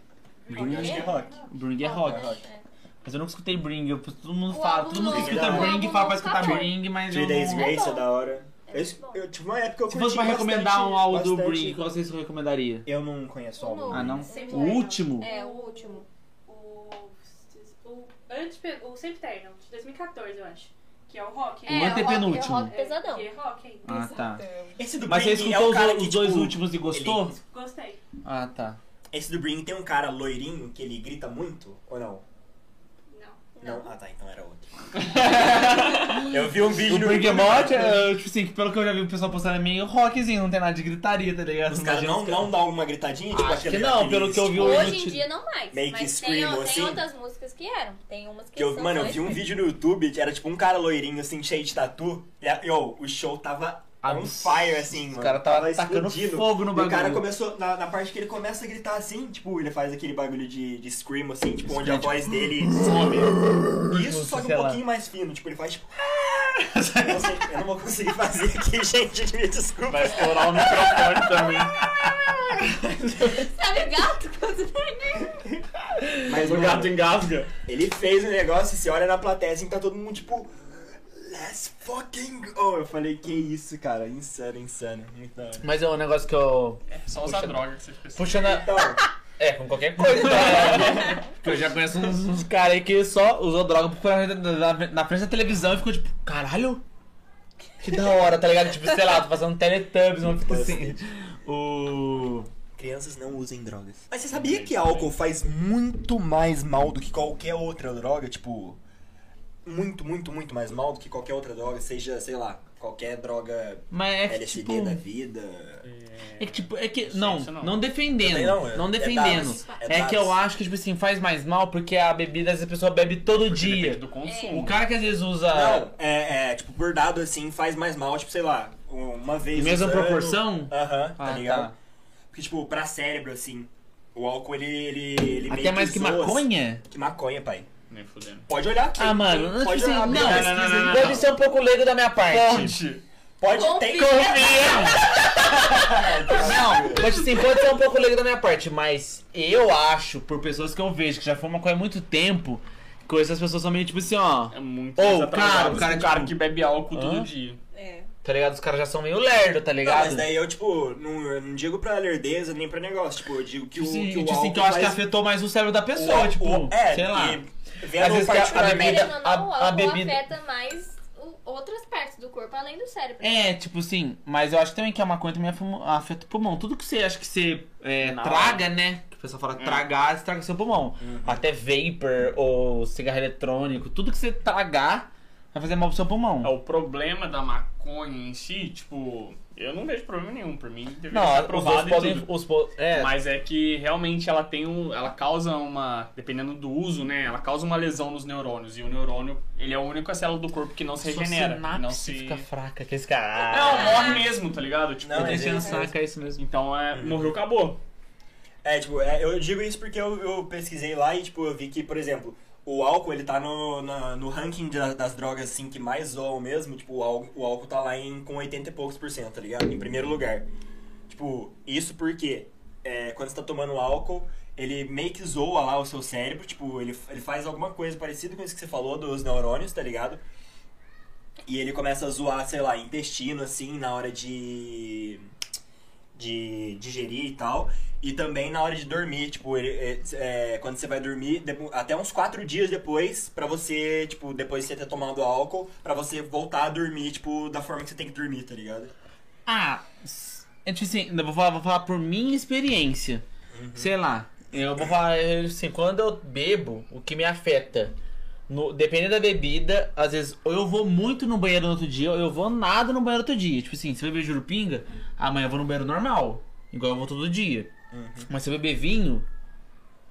Bring é rock. Bring é rock. É. Mas eu nunca escutei Bring. eu- todo mundo O fala, todo mundo que escuta Bring fala pra escutar. Bring, mas Three Days. Grace é bom. da hora. É Eu, muito bom. eu tive uma época que eu Se fosse pra recomendar um álbum do Bring, qual você recomendaria? Eu não conheço o O álbum. Ah, não? Sempre O último? É, o último. O, o, antes, o Sempre Eternal, de 2014, eu acho. Que é o rock. O É, o antepenúltimo. rock, é rock pesadão. Que é rock ainda. Ah, tá. Esse do Mas você é escutou o os, cara os que, dois tipo, últimos e gostou? ele- Gostei. Ah, tá. Esse do Bring tem um cara loirinho que ele grita muito, ou não? Não. Não? Ah tá, então era outro. eu vi um vídeo O no Bergamot, é, tipo assim, que pelo que eu já vi o pessoal postando é meio rockzinho, não tem nada de gritaria, tá ligado? Os caras não, não dão uma gritadinha, tipo Acho aquele, que não, pelo que eu vi tipo, hoje- Hoje em dia não mais. Que mas tem, screamo, tem assim. outras músicas que eram. Tem umas que, Que eu, são mano, eu vi um scream. vídeo no YouTube que era tipo um cara loirinho, assim, cheio de tatu. E, yo, o show tava on fire, assim, mano. Os caras tava tacando explodindo. fogo no E o cara bagulho. começou, na, na parte que ele começa a gritar assim, tipo, ele faz aquele bagulho de, de scream, assim, tipo, onde a Scream, tipo, voz dele some. Isso, só que um lá. pouquinho mais fino, tipo, ele faz tipo. Eu não, sei- eu não vou conseguir fazer aqui, gente, me desculpa. Vai estourar o microfone também. Sabe o gato? Mas O mano, gato engasga. Ele fez o negócio e você olha na plateia assim, tá todo mundo tipo. Let's fucking go! Eu falei, que isso, cara? Insano, insano. Muito da hora. Mas é um negócio que eu. É só usar droga que você precisa. Puxando a... Então, É, com qualquer coisa. né? Porque eu já conheço uns, uns caras aí que só usou droga por na, na, na frente da televisão e ficou tipo, caralho, que da hora, tá ligado? Tipo, sei lá, tô fazendo Teletubbies, uma fita assim. O. crianças não usem drogas. Mas você sabia que álcool faz muito mais mal do que qualquer outra droga? Tipo, muito, muito, muito mais mal do que qualquer outra droga, seja, sei lá, qualquer droga Mas é que, LSD tipo. da vida. É que, tipo, é que. Não, não, não. defendendo. Não, não, é- é defendendo. é É, dados. que eu acho que, tipo assim, faz mais mal porque a bebida a pessoa bebe todo dia. Depende do consumo. O cara que às vezes usa. Não, é, é, tipo, por dado assim, faz mais mal, tipo, sei lá, uma vez Mesma usando- proporção? Aham, Ah, tá ligado? tá. Porque, tipo, pra cérebro, assim, o álcool, ele, ele, ele Até meio mais que zoa, assim. maconha? Que maconha, pai. Nem fudendo. Pode olhar. Ah, mano, tem- pode tipo assim, abrir não, não, não, não, não, Pode ser um pouco leigo da minha parte. Ponte! Pode, tem Não, mas assim, pode ser um pouco leigo da minha parte, mas eu acho, por pessoas que eu vejo que já fumam maconha há muito tempo, que essas pessoas são meio tipo assim, ó. É muito o atrasado cara- o que cara, o cara tipo- que bebe álcool Hã? todo dia. É. Tá ligado? Os caras já são meio lerdo, tá Não, ligado? mas daí eu, tipo, não, eu não digo pra lerdeza nem pra negócio. Tipo, eu digo que o, Tipo assim, que o tipo assim, que eu acho que afetou mais o cérebro da pessoa, o- tipo, o- é, sei lá. e Às vezes que a- bebida- a- a bebida- afeta mais outras partes do corpo, além do cérebro. É, tipo assim, mas eu acho também que a maconha também afeta o pulmão. Tudo que você acha que você é, traga, né? Que o pessoal fala tragar, estraga seu pulmão. Até vapor ou cigarro eletrônico, tudo que você tragar vai fazer mal pro seu pulmão. É, o problema da maconha em si, tipo, eu não vejo problema nenhum. Por mim, deveria ser Não, os aprovado dois e podem. tudo. Os, po- é, Mas é que realmente ela tem um. Ela causa uma. Dependendo do uso, né? Ela causa uma lesão nos neurônios. E o neurônio, ele é a única célula do corpo que não se sua regenera. Não se. fica fraca, que esse cara. Não, morre mesmo, tá ligado? Tipo, Não, é- saco, é isso mesmo. então é. Morreu, acabou. É, tipo, é, eu digo isso porque eu, eu pesquisei lá e, tipo, eu vi que, por exemplo, o álcool, ele tá no, na- no ranking da- das drogas, assim, que mais zoam mesmo, tipo, o álcool, o álcool tá lá em, com 80 e poucos por cento, tá ligado? Em primeiro lugar. Tipo, isso porque é, quando você tá tomando álcool, ele meio que zoa lá o seu cérebro, tipo, ele, ele faz alguma coisa parecida com isso que você falou dos neurônios, tá ligado? E ele começa a zoar, sei lá, intestino, assim, na hora de. De digerir e tal. E também na hora de dormir, tipo, ele, é, é, quando você vai dormir, até uns quatro dias depois, pra você, tipo, depois de você ter tomado álcool, pra você voltar a dormir, tipo, da forma que você tem que dormir, tá ligado? Ah, é tipo assim, eu vou falar, vou falar por minha experiência. Uhum. Sei lá, Eu vou falar assim, quando eu bebo, o que me afeta, no, dependendo da bebida, às vezes, ou eu vou muito no banheiro no outro dia, ou eu vou nada no banheiro no outro dia. Tipo assim, se eu beber jurupinga, amanhã eu vou no banheiro normal, igual eu vou todo dia. Mas se eu beber vinho,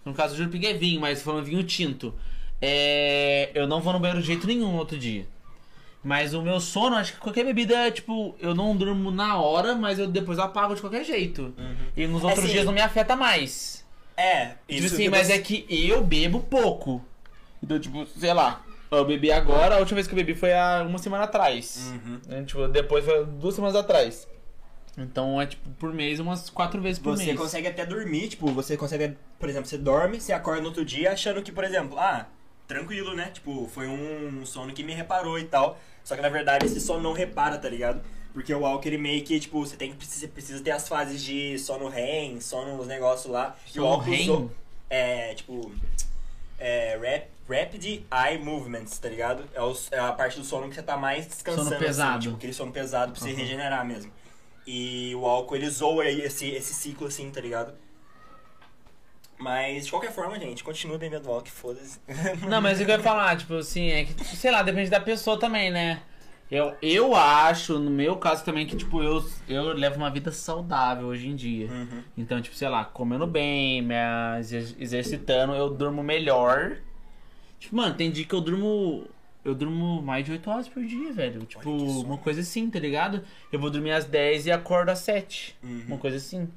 no caso o jurupinga é vinho, mas se for um vinho tinto, é, eu não vou no banheiro de jeito nenhum no outro dia. Mas o meu sono, acho que qualquer bebida, tipo, eu não durmo na hora, mas eu depois apago de qualquer jeito. E nos outros assim, dias não me afeta mais. É, Tipo isso assim, que mas você- é que eu bebo pouco. Então, tipo, sei lá, eu bebi agora, a última vez que eu bebi foi há uma semana atrás. Uhum. Né, Tipo, depois foi duas semanas atrás. Então é tipo por mês umas quatro vezes por Você mês. consegue até dormir, tipo, você consegue, por exemplo, você dorme, você acorda no outro dia achando que, por exemplo, ah, tranquilo, né? Tipo, foi um sono que me reparou e tal. Só que na verdade esse sono não repara, tá ligado? Porque o álcool ele meio que, tipo, você tem que precisa, precisa ter as fases de sono REM, sono os negócios lá. e o álcool é, tipo, é, rap, Rapid Eye Movements, tá ligado? É, os- é a parte do sono que você tá mais descansando. Sono pesado. Assim, tipo, aquele sono pesado pra você Uhum. regenerar mesmo. E o álcool, ele zoa esse, esse ciclo assim, tá ligado? Mas, de qualquer forma, gente, continua bebendo álcool, foda-se. Não, mas o que eu ia falar, tipo assim, é que, sei lá, depende da pessoa também, né? Eu, eu acho, no meu caso também, que, tipo, eu, eu levo uma vida saudável hoje em dia. Uhum. Então, tipo, sei lá, comendo bem, me exer- exercitando, eu durmo melhor. Tipo, mano, tem dia que eu durmo. Eu durmo mais de 8 horas por dia, velho. Tipo, uma coisa assim, tá ligado? Eu vou dormir às 10 e acordo às 7. Uhum. Uma coisa assim.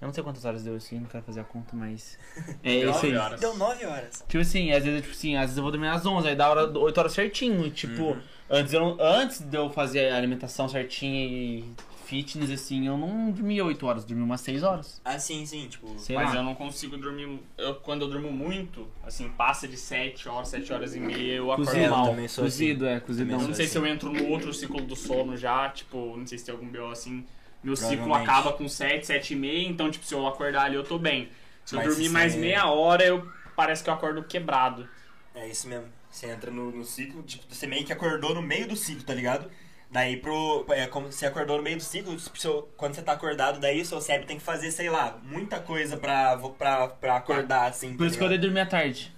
Eu não sei quantas horas deu assim, não quero fazer a conta, mas. É Nove isso aí. horas. Deu 9 horas. Tipo assim, às vezes, tipo assim, às vezes eu vou dormir às 11, aí dá hora 8 horas certinho. Tipo, antes, eu, antes de eu fazer a alimentação certinha e fitness, assim, eu não dormia 8 horas, eu dormia umas 6 horas. Ah, sim, sim, tipo. Sei Mas lá. eu não consigo dormir. Eu, quando eu durmo muito, assim, passa de 7 horas, 7 horas e meia, eu acordo Cozido, mal. também sou cozido, é, cozido não. Eu não sei assim. se eu entro no outro ciclo do sono já, tipo, não sei se tem algum BO assim. Meu ciclo acaba com 7, 7 e meia, então, tipo, se eu acordar ali, eu tô bem. Se eu Mas dormir se mais você- meia hora, eu parece que eu acordo quebrado. É isso mesmo. Você entra no, no ciclo, tipo, você meio que acordou no meio do ciclo, tá ligado? Daí pro. É como você acordou no meio do ciclo, tipo, seu- quando você tá acordado, daí seu cérebro tem que fazer, sei lá, muita coisa pra, pra, pra acordar, assim. Por tá isso que eu odeio dormir à tarde.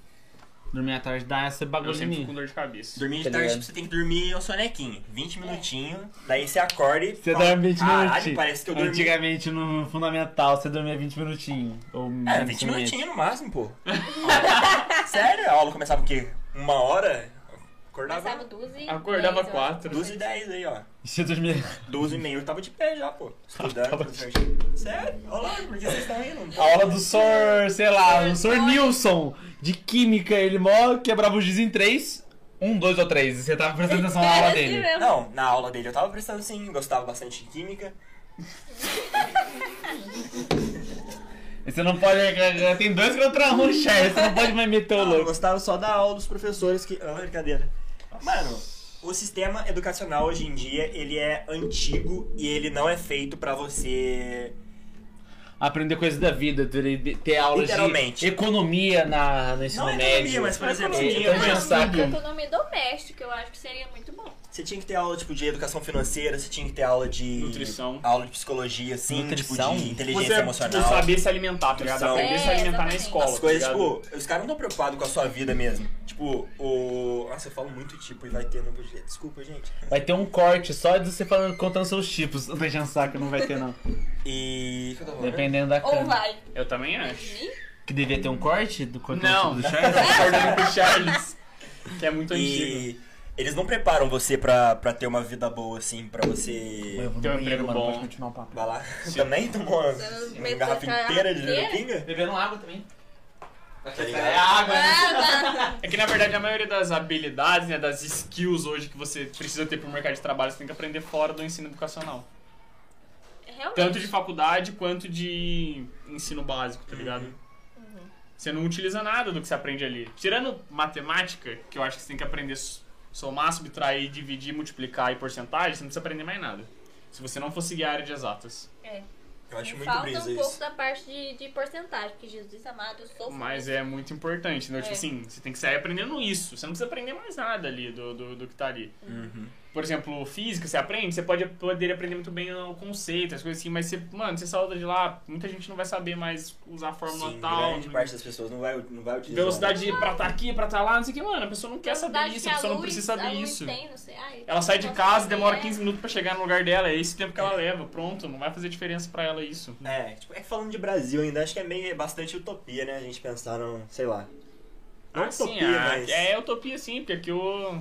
Dormir à tarde dá esse bagulho Eu em sempre fico com dor de cabeça. Dormir de Tá tarde, ligado? tipo, você tem que dormir um sonequinho. 20 minutinhos, daí você acorda e. Você fala, dorme 20 Caralho, minutinhos. parece que eu dormi. Antigamente no fundamental você dormia 20 minutinhos. Ou É, menos 20 que um minutinhos no máximo, pô. Sério? A aula começava o quê? Uma hora? Acordava Começava 12 Acordava 10, eu acho. 4. 12 e 10 aí, ó. E você dormia. 12 e meia eu tava de pé já, pô. Estudando, Tava. Sério? Olha lá, por que vocês estão rindo? A aula do Sor, sei lá, o Sor Nilson, de química, ele mó quebrava o giz em 3. Um, dois ou três. E você tava prestando atenção na aula É assim dele. mesmo. Não, na aula dele eu tava prestando sim, gostava bastante de química. Você não pode. Tem dois contra um, chefe. Você não pode mais meter o Não, eu louco. gostava só da aula dos professores que. Ah, brincadeira. Mano, o sistema educacional hoje em dia, ele é antigo e ele não é feito pra você. Aprender coisas da vida, ter, ter aulas de economia na, no ensino Não é médio. economia, mas, por exemplo, É, saca. Economia doméstica, eu acho que seria muito bom. Você tinha que ter aula tipo de educação financeira, você tinha que ter aula de. Nutrição. Aula de psicologia, assim, Nutrição? tipo de inteligência Você emocional. tipo, saber se alimentar, tá ligado? Aprender a se É, alimentar na exatamente. escola. As coisas, tá tipo, os caras não estão preocupados com a sua vida mesmo. Tipo, o. Nossa, eu falo muito tipo e vai ter no budget. Desculpa, gente. Vai ter um corte só de você falando, contando seus tipos. Não deixando saco, não vai ter não. E. o que? Dependendo da Ou câmera. vai. Eu também acho. Que devia ter um corte do contando Não. do Charles? Acordando com o Charles. Que é muito antigo. Eles não preparam você pra, pra ter uma vida boa, assim, pra você. Eu vou no Tem um banheiro, emprego mano. bom. Pode continuar o papo. Vai lá. Também tomou uma, uma garrafa inteira de pinga? Bebendo água também. Tá ligado? É água, né? Ah, É que na verdade a maioria das habilidades, né, das skills hoje que você precisa ter pro mercado de trabalho, você tem que aprender fora do ensino educacional. Realmente. Tanto de faculdade quanto de ensino básico, tá ligado? Você não utiliza nada do que você aprende ali. Tirando matemática, que eu acho que você tem que aprender somar, subtrair, dividir, multiplicar e porcentagem, você não precisa aprender mais nada. Se você não for seguir a área de exatas. É. Eu acho muito Falta brisa um pouco isso. da parte de, de porcentagem, porque Jesus amado, eu sou Mas fã. é muito importante, né? É. Tipo assim, você tem que sair aprendendo isso. Você não precisa aprender mais nada ali do, do, do que tá ali. Uhum. Por exemplo, física, você aprende, você pode poder aprender muito bem o conceito, as coisas assim, mas você, mano, você salta de lá, muita gente não vai saber mais usar a fórmula Sim, tal. grande parte das pessoas não vai, não vai utilizar. Velocidade pra tá aqui, pra tá lá, não sei o que, mano, a pessoa não quer saber isso, que a pessoa não luz- precisa a saber luz isso. tem, não sei. Ai, Ela sai de não casa, demora é. 15 minutos pra chegar no lugar dela, é esse tempo que ela leva, pronto, não vai fazer diferença pra ela isso. É, tipo, é que falando de Brasil ainda, acho que é meio bastante utopia, né? A gente pensar no, sei lá. Não Ah, sim, utopia, ah, mas. é utopia sim, porque aqui o,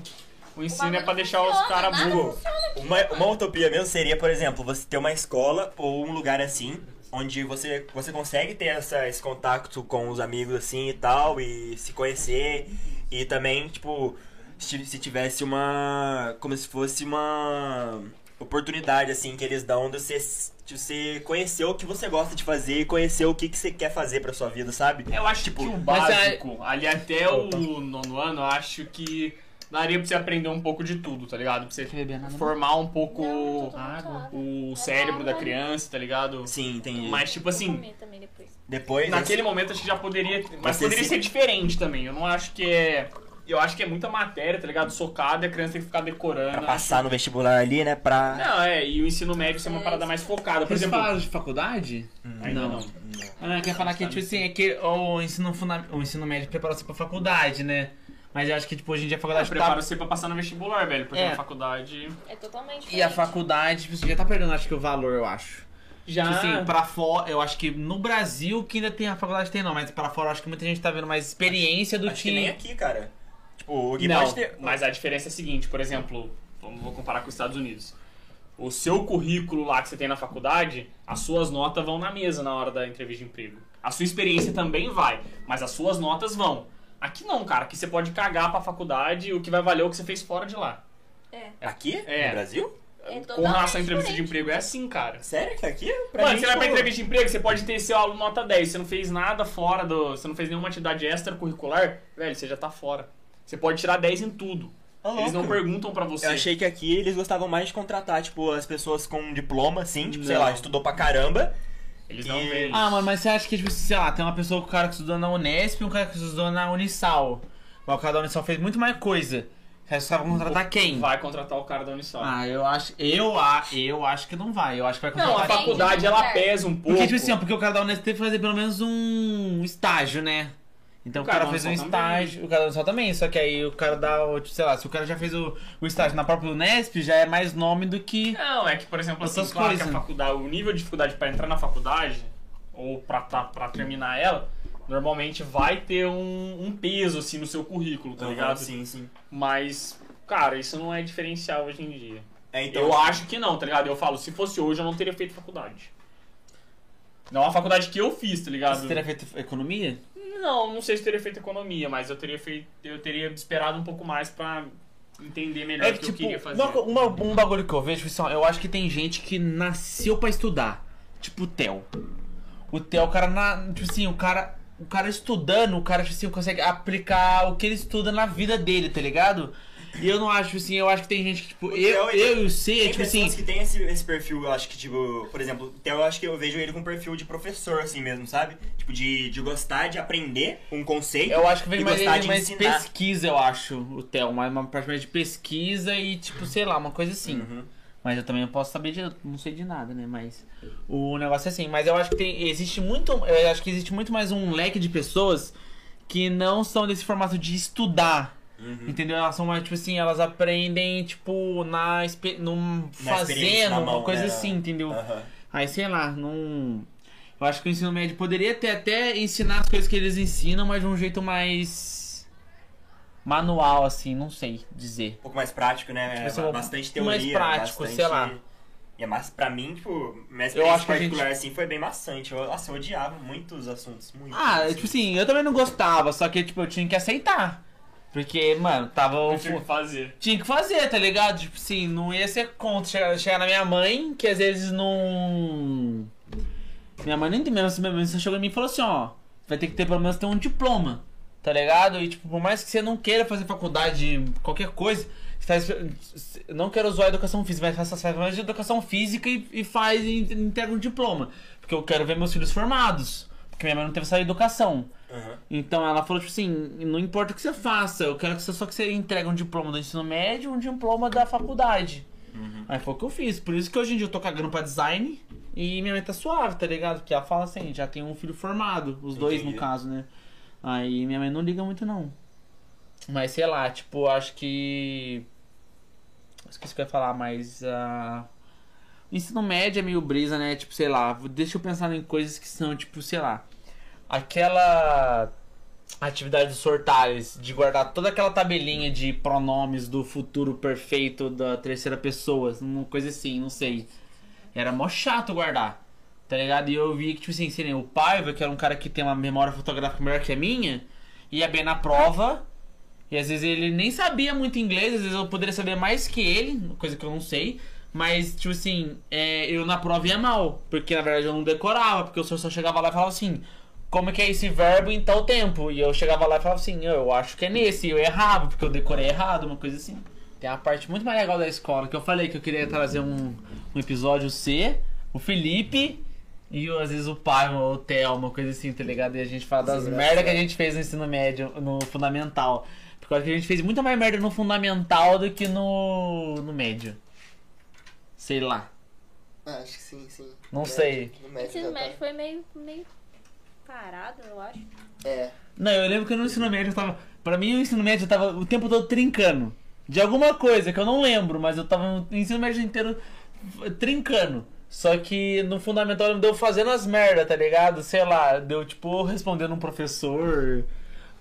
o ensino é pra deixar os funciona, caras nada burros. Uma, uma utopia mesmo seria, por exemplo, você ter uma escola ou um lugar assim, onde você, você consegue ter essa, esse contato com os amigos assim e tal, e se conhecer, e também, tipo, se, se tivesse uma. como se fosse uma oportunidade, assim, que eles dão de você, de você conhecer o que você gosta de fazer e conhecer o que, que você quer fazer pra sua vida, sabe? Eu acho Tipo, que o mas é- básico, ali até o nono ano, eu acho que daria pra você aprender um pouco de tudo, tá ligado? Pra você beber nada, não? formar um pouco Não, água. o cérebro da criança, tá ligado? Sim, entendi. Mas, tipo assim, depois. Depois. naquele momento acho que já poderia. Mas poderia se- ser diferente também. Eu não acho que é. Eu acho que é muita matéria, tá ligado? Socada e a criança tem que ficar decorando. Pra passar no vestibular ali, né? Pra. Não, é, e o ensino médio ser uma É, parada mais focada. Por Vocês exemplo. falaram de faculdade? Ainda não. Ah, não, eu queria falar que, tipo assim, é que o ensino, funda... o ensino médio prepara você pra faculdade, né? Mas eu acho que, tipo, hoje em dia a Eu faculdade preparo tá... você pra passar no vestibular, velho. Porque É. na faculdade. É totalmente E a diferente. faculdade, tipo, você já tá perdendo, acho que, o valor, eu acho. Já. Tipo assim, pra fora, eu acho que no Brasil que ainda tem a faculdade tem não, mas pra fora eu acho que muita gente tá vendo mais experiência do Acho que nem aqui, cara. Tipo, o Gui Não, pode ter. mas a diferença é a seguinte, por exemplo, vamos vou comparar com os Estados Unidos. O seu currículo lá que você tem na faculdade, as suas notas vão na mesa na hora da entrevista de emprego. A sua experiência também vai, mas as suas notas vão. Aqui não, cara. Aqui você pode cagar pra faculdade e o que vai valer é o que você fez fora de lá. É. Aqui? É. No Brasil? É Com relação à entrevista de emprego, é assim, cara. Sério que aqui? Pra Mano, gente, você vai pra entrevista de emprego, você pode ter seu aluno nota 10. Você não fez nada fora do. Você não fez nenhuma atividade extracurricular, velho, você já tá fora. Você pode tirar 10 em tudo. Tá Eles não perguntam pra você. Eu achei que aqui eles gostavam mais de contratar, tipo, as pessoas com diploma, assim, tipo, sei Não. lá, estudou pra caramba. Eles não E- veem. Ah, mano, mas você acha que, tipo, sei lá, tem uma pessoa, o cara que estudou na Unesp e um cara que estudou na Unisal. O cara da Unisal fez muito mais coisa. Os caras vão contratar quem? Vai contratar o cara da Unisal. Ah, eu acho. Eu, a- eu acho que não vai. Eu acho que vai não, a contratar. faculdade ela pesa um pouco. Porque, tipo assim, ó, porque o cara da Unesp teve que fazer pelo menos um estágio, né? Então O o cara fez um estágio, o cara da Unisal também, só que aí o cara dá, o- sei lá, se o cara já fez o, o estágio na própria Unesp, já é mais nome do que. Não, é que, por exemplo, assim, Outras claro que coisas. a faculdade, o nível de dificuldade pra entrar na faculdade, ou pra, tá, pra terminar ela, normalmente vai ter um, um peso, assim, no seu currículo, tá Aham, ligado? Sim, sim. Mas, cara, isso não é diferencial hoje em dia. É, então, eu acho que não, tá ligado? Eu falo, se fosse hoje, eu não teria feito faculdade. Não é uma faculdade que eu fiz, tá ligado? Você teria feito economia? Não, não sei se teria feito economia, mas eu teria feito. Eu teria esperado um pouco mais pra entender melhor É o que, que eu tipo, queria fazer. uma uma- um bagulho que eu vejo, tipo ó, eu acho que tem gente que nasceu pra estudar. Tipo o Theo. O Theo, o cara, na, tipo assim, o cara, o cara estudando, o cara, tipo assim, consegue aplicar o que ele estuda na vida dele, tá ligado? E eu não acho, tipo assim, eu acho que tem gente que, tipo, O eu, Theo, eu e o C, Tem tipo pessoas assim, que tem esse, esse perfil, eu acho que, tipo, por exemplo, o Theo, eu acho que eu vejo ele com perfil de professor, assim mesmo, sabe? Tipo, de, de gostar de aprender um conceito. eu acho que vem mais, ele de mais ensinar. pesquisa, eu acho, o Theo, mais uma parte mais de pesquisa e, tipo, sei lá, uma coisa assim. Uhum. Mas eu também não posso saber de. Não sei de nada, né? Mas. O negócio é assim. Mas eu acho que tem. Existe muito. Eu acho que existe muito mais um leque de pessoas que não são desse formato de estudar. Uhum. Entendeu? Elas são mais, tipo assim, elas aprendem, tipo, na. Num, Na fazendo, na uma mão, coisa né? assim, entendeu? Aham. Aí, sei lá, não. Eu acho que o ensino médio poderia ter até ensinar as coisas que eles ensinam, mas de um jeito mais. manual, assim, não sei dizer. Um pouco mais prático, né? Tipo Ba- bastante mais teoria. prático, bastante... sei lá. E é mas pra mim, tipo, minha Eu experiência acho que a gente- particular, assim, foi bem maçante. Eu, eu odiava muitos assuntos, muito. Ah, tipo assim, eu também não gostava, só que, tipo, eu tinha que aceitar. Porque, mano, tava. Eu tive que fazer. Tinha que fazer, tá ligado? Tipo assim, não ia ser contra chegar, chegar na minha mãe, que às vezes não. Minha mãe nem tem mesmo, minha mãe só chegou em mim e falou assim, ó, vai ter que ter pelo menos ter um diploma, tá ligado? E tipo, por mais que você não queira fazer faculdade, qualquer coisa, você tá não quero usar a educação física, mas faça faz mais de educação física e, e faz e entrega um diploma. Porque eu quero ver meus filhos formados. Porque minha mãe não teve essa educação. Aham. Então ela falou, tipo assim, não importa o que você faça, eu quero que você só que você entregue um diploma do ensino médio e um diploma da faculdade. Aí foi o que eu fiz. Por isso que hoje em dia eu tô cagando pra design e minha mãe tá suave, tá ligado? Porque ela fala assim, já tem um filho formado, os dois no Entendi. caso, né? Aí minha mãe não liga muito não. Mas sei lá, tipo, acho que. Esqueci o que eu ia falar, mas. o ensino médio é meio brisa, né? Tipo, sei lá, deixa eu pensar em coisas que são, tipo, sei lá. Aquela atividade dos sortais, de guardar toda aquela tabelinha de pronomes do futuro perfeito da terceira pessoa, uma coisa assim, não sei. Era mó chato guardar, tá ligado? E eu vi que, tipo assim, o Paiva, que era um cara que tem uma memória fotográfica melhor que a minha, ia bem na prova, e às vezes ele nem sabia muito inglês, às vezes eu poderia saber mais que ele, coisa que eu não sei. Mas, tipo assim, é, eu na prova ia mal, porque na verdade eu não decorava, porque o senhor só chegava lá e falava assim, como que é esse verbo em tal tempo? E eu chegava lá e falava assim, eu, eu acho que é nesse, e eu errava, porque eu decorei errado, uma coisa assim. Tem a parte muito mais legal da escola, que eu falei que eu queria trazer um, um episódio C, o Felipe e às vezes o pai, ou o Theo, uma coisa assim, tá ligado? E a gente fala das Sim, merda que a gente fez no ensino médio, no fundamental. Porque eu acho que a gente fez muito mais merda no fundamental do que no, no médio. Sei lá. Ah, acho que sim, sim. Não Médio, sei. No O médio ensino tá. médio foi meio, meio parado, eu acho. É. Não, eu lembro que no ensino médio eu tava. Pra mim, o ensino médio eu tava o tempo todo trincando. De alguma coisa que eu não lembro, mas eu tava no ensino médio inteiro trincando. Só que no fundamental me deu fazendo as merda, tá ligado? Sei lá, deu tipo respondendo um professor.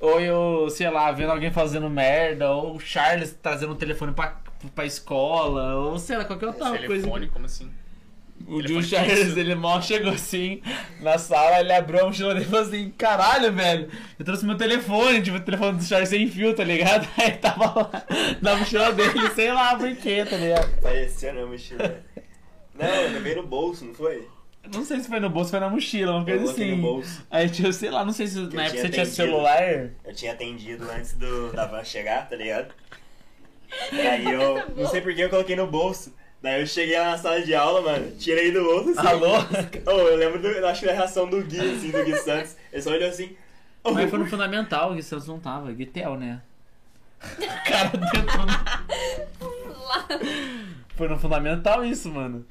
Ou eu, sei lá, vendo alguém fazendo merda. Ou o Charles trazendo um telefone pra, pra escola. Ou sei lá, qualquer outra coisa. Telefone, como assim? O Gil Charles, ele mal chegou assim na sala, ele abriu a mochila dele e falou assim: Caralho, velho, eu trouxe meu telefone, tipo, o telefone do Charles sem fio, tá ligado? Aí tava lá na mochila dele, sei lá por quê, tá ligado? Parecia na mochila. Não, eu levei no bolso, não foi? Não sei se foi no bolso, foi na mochila, uma Eu coisa assim. no bolso. Aí, tipo, sei lá, não sei se eu na época tinha você tinha celular. Eu tinha atendido antes do, da van chegar, tá ligado? E aí eu. Não sei por que eu coloquei no bolso. Daí eu cheguei lá na sala de aula, mano, tirei do bolso assim. Alô? Oh, eu lembro do. eu Acho que da reação do Gui, assim, do Gui Santos. Ele só olhou assim. Oh, Mas foi no fundamental, que Santos não tava, Guitel, né? O cara dentro. Foi no fundamental isso, mano.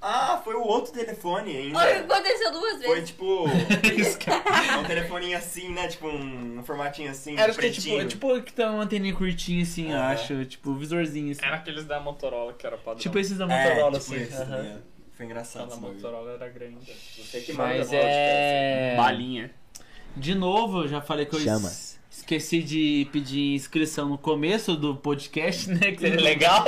Ah, foi o outro telefone ainda. Olha, aconteceu duas Foi vezes. tipo. Isso, cara. um telefoninho assim, né? Tipo um, um formatinho assim, Era acho que é pretinho. tipo, tipo que tem uma anteninha curtinha assim, eu Ah. acho. Tipo, visorzinho assim. Era aqueles da Motorola que era padrão. Tipo esses da É, Motorola, tipo assim. esse, aham. né? Foi A engraçado. bagulho. Motorola era grande. Você que Mas podcast, é. Balinha. De novo, eu já falei que eu Chama. Es- esqueci de pedir inscrição no começo do podcast, né? Que seria legal.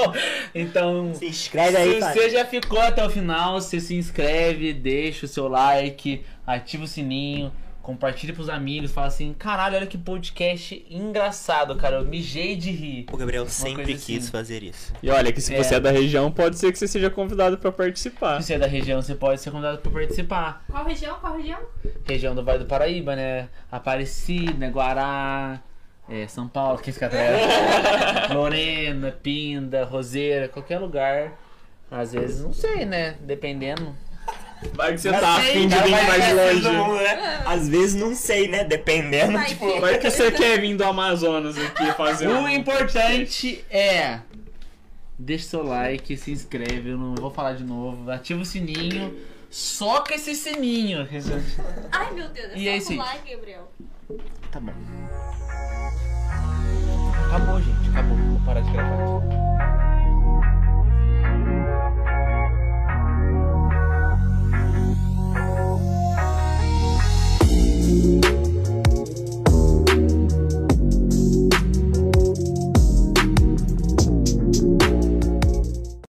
Então. Se inscreve aí, Se você já ficou até o final, você se inscreve, deixa o seu like, ativa o sininho, compartilha pros amigos, fala assim, caralho, olha que podcast engraçado, cara. Eu mijei de rir. O Gabriel sempre coisa quis assim. fazer isso. E olha, que se É. você é da região, pode ser que você seja convidado pra participar. Se você é da região, você pode ser convidado para participar. Qual região? Qual região? Região do Vale do Paraíba, né? Aparecida, Guará, é, São Paulo, que fica atrás. Lorena, Pinda, Roseira, qualquer lugar. Às vezes, não sei, né? Dependendo. Vai que você Mas tá afim de vir mais é longe. mundo, né? Às vezes não sei, né? Dependendo, Vai tipo. que- Vai que você quer vir do Amazonas aqui fazer O um- importante é. Deixa seu like, se inscreve, eu não vou falar de novo. Ativa o sininho. Soca esse sininho. Ai, meu Deus, é E só é isso aí. pular, Gabriel. Tá bom. Acabou, gente. Acabou. Vou parar de gravar.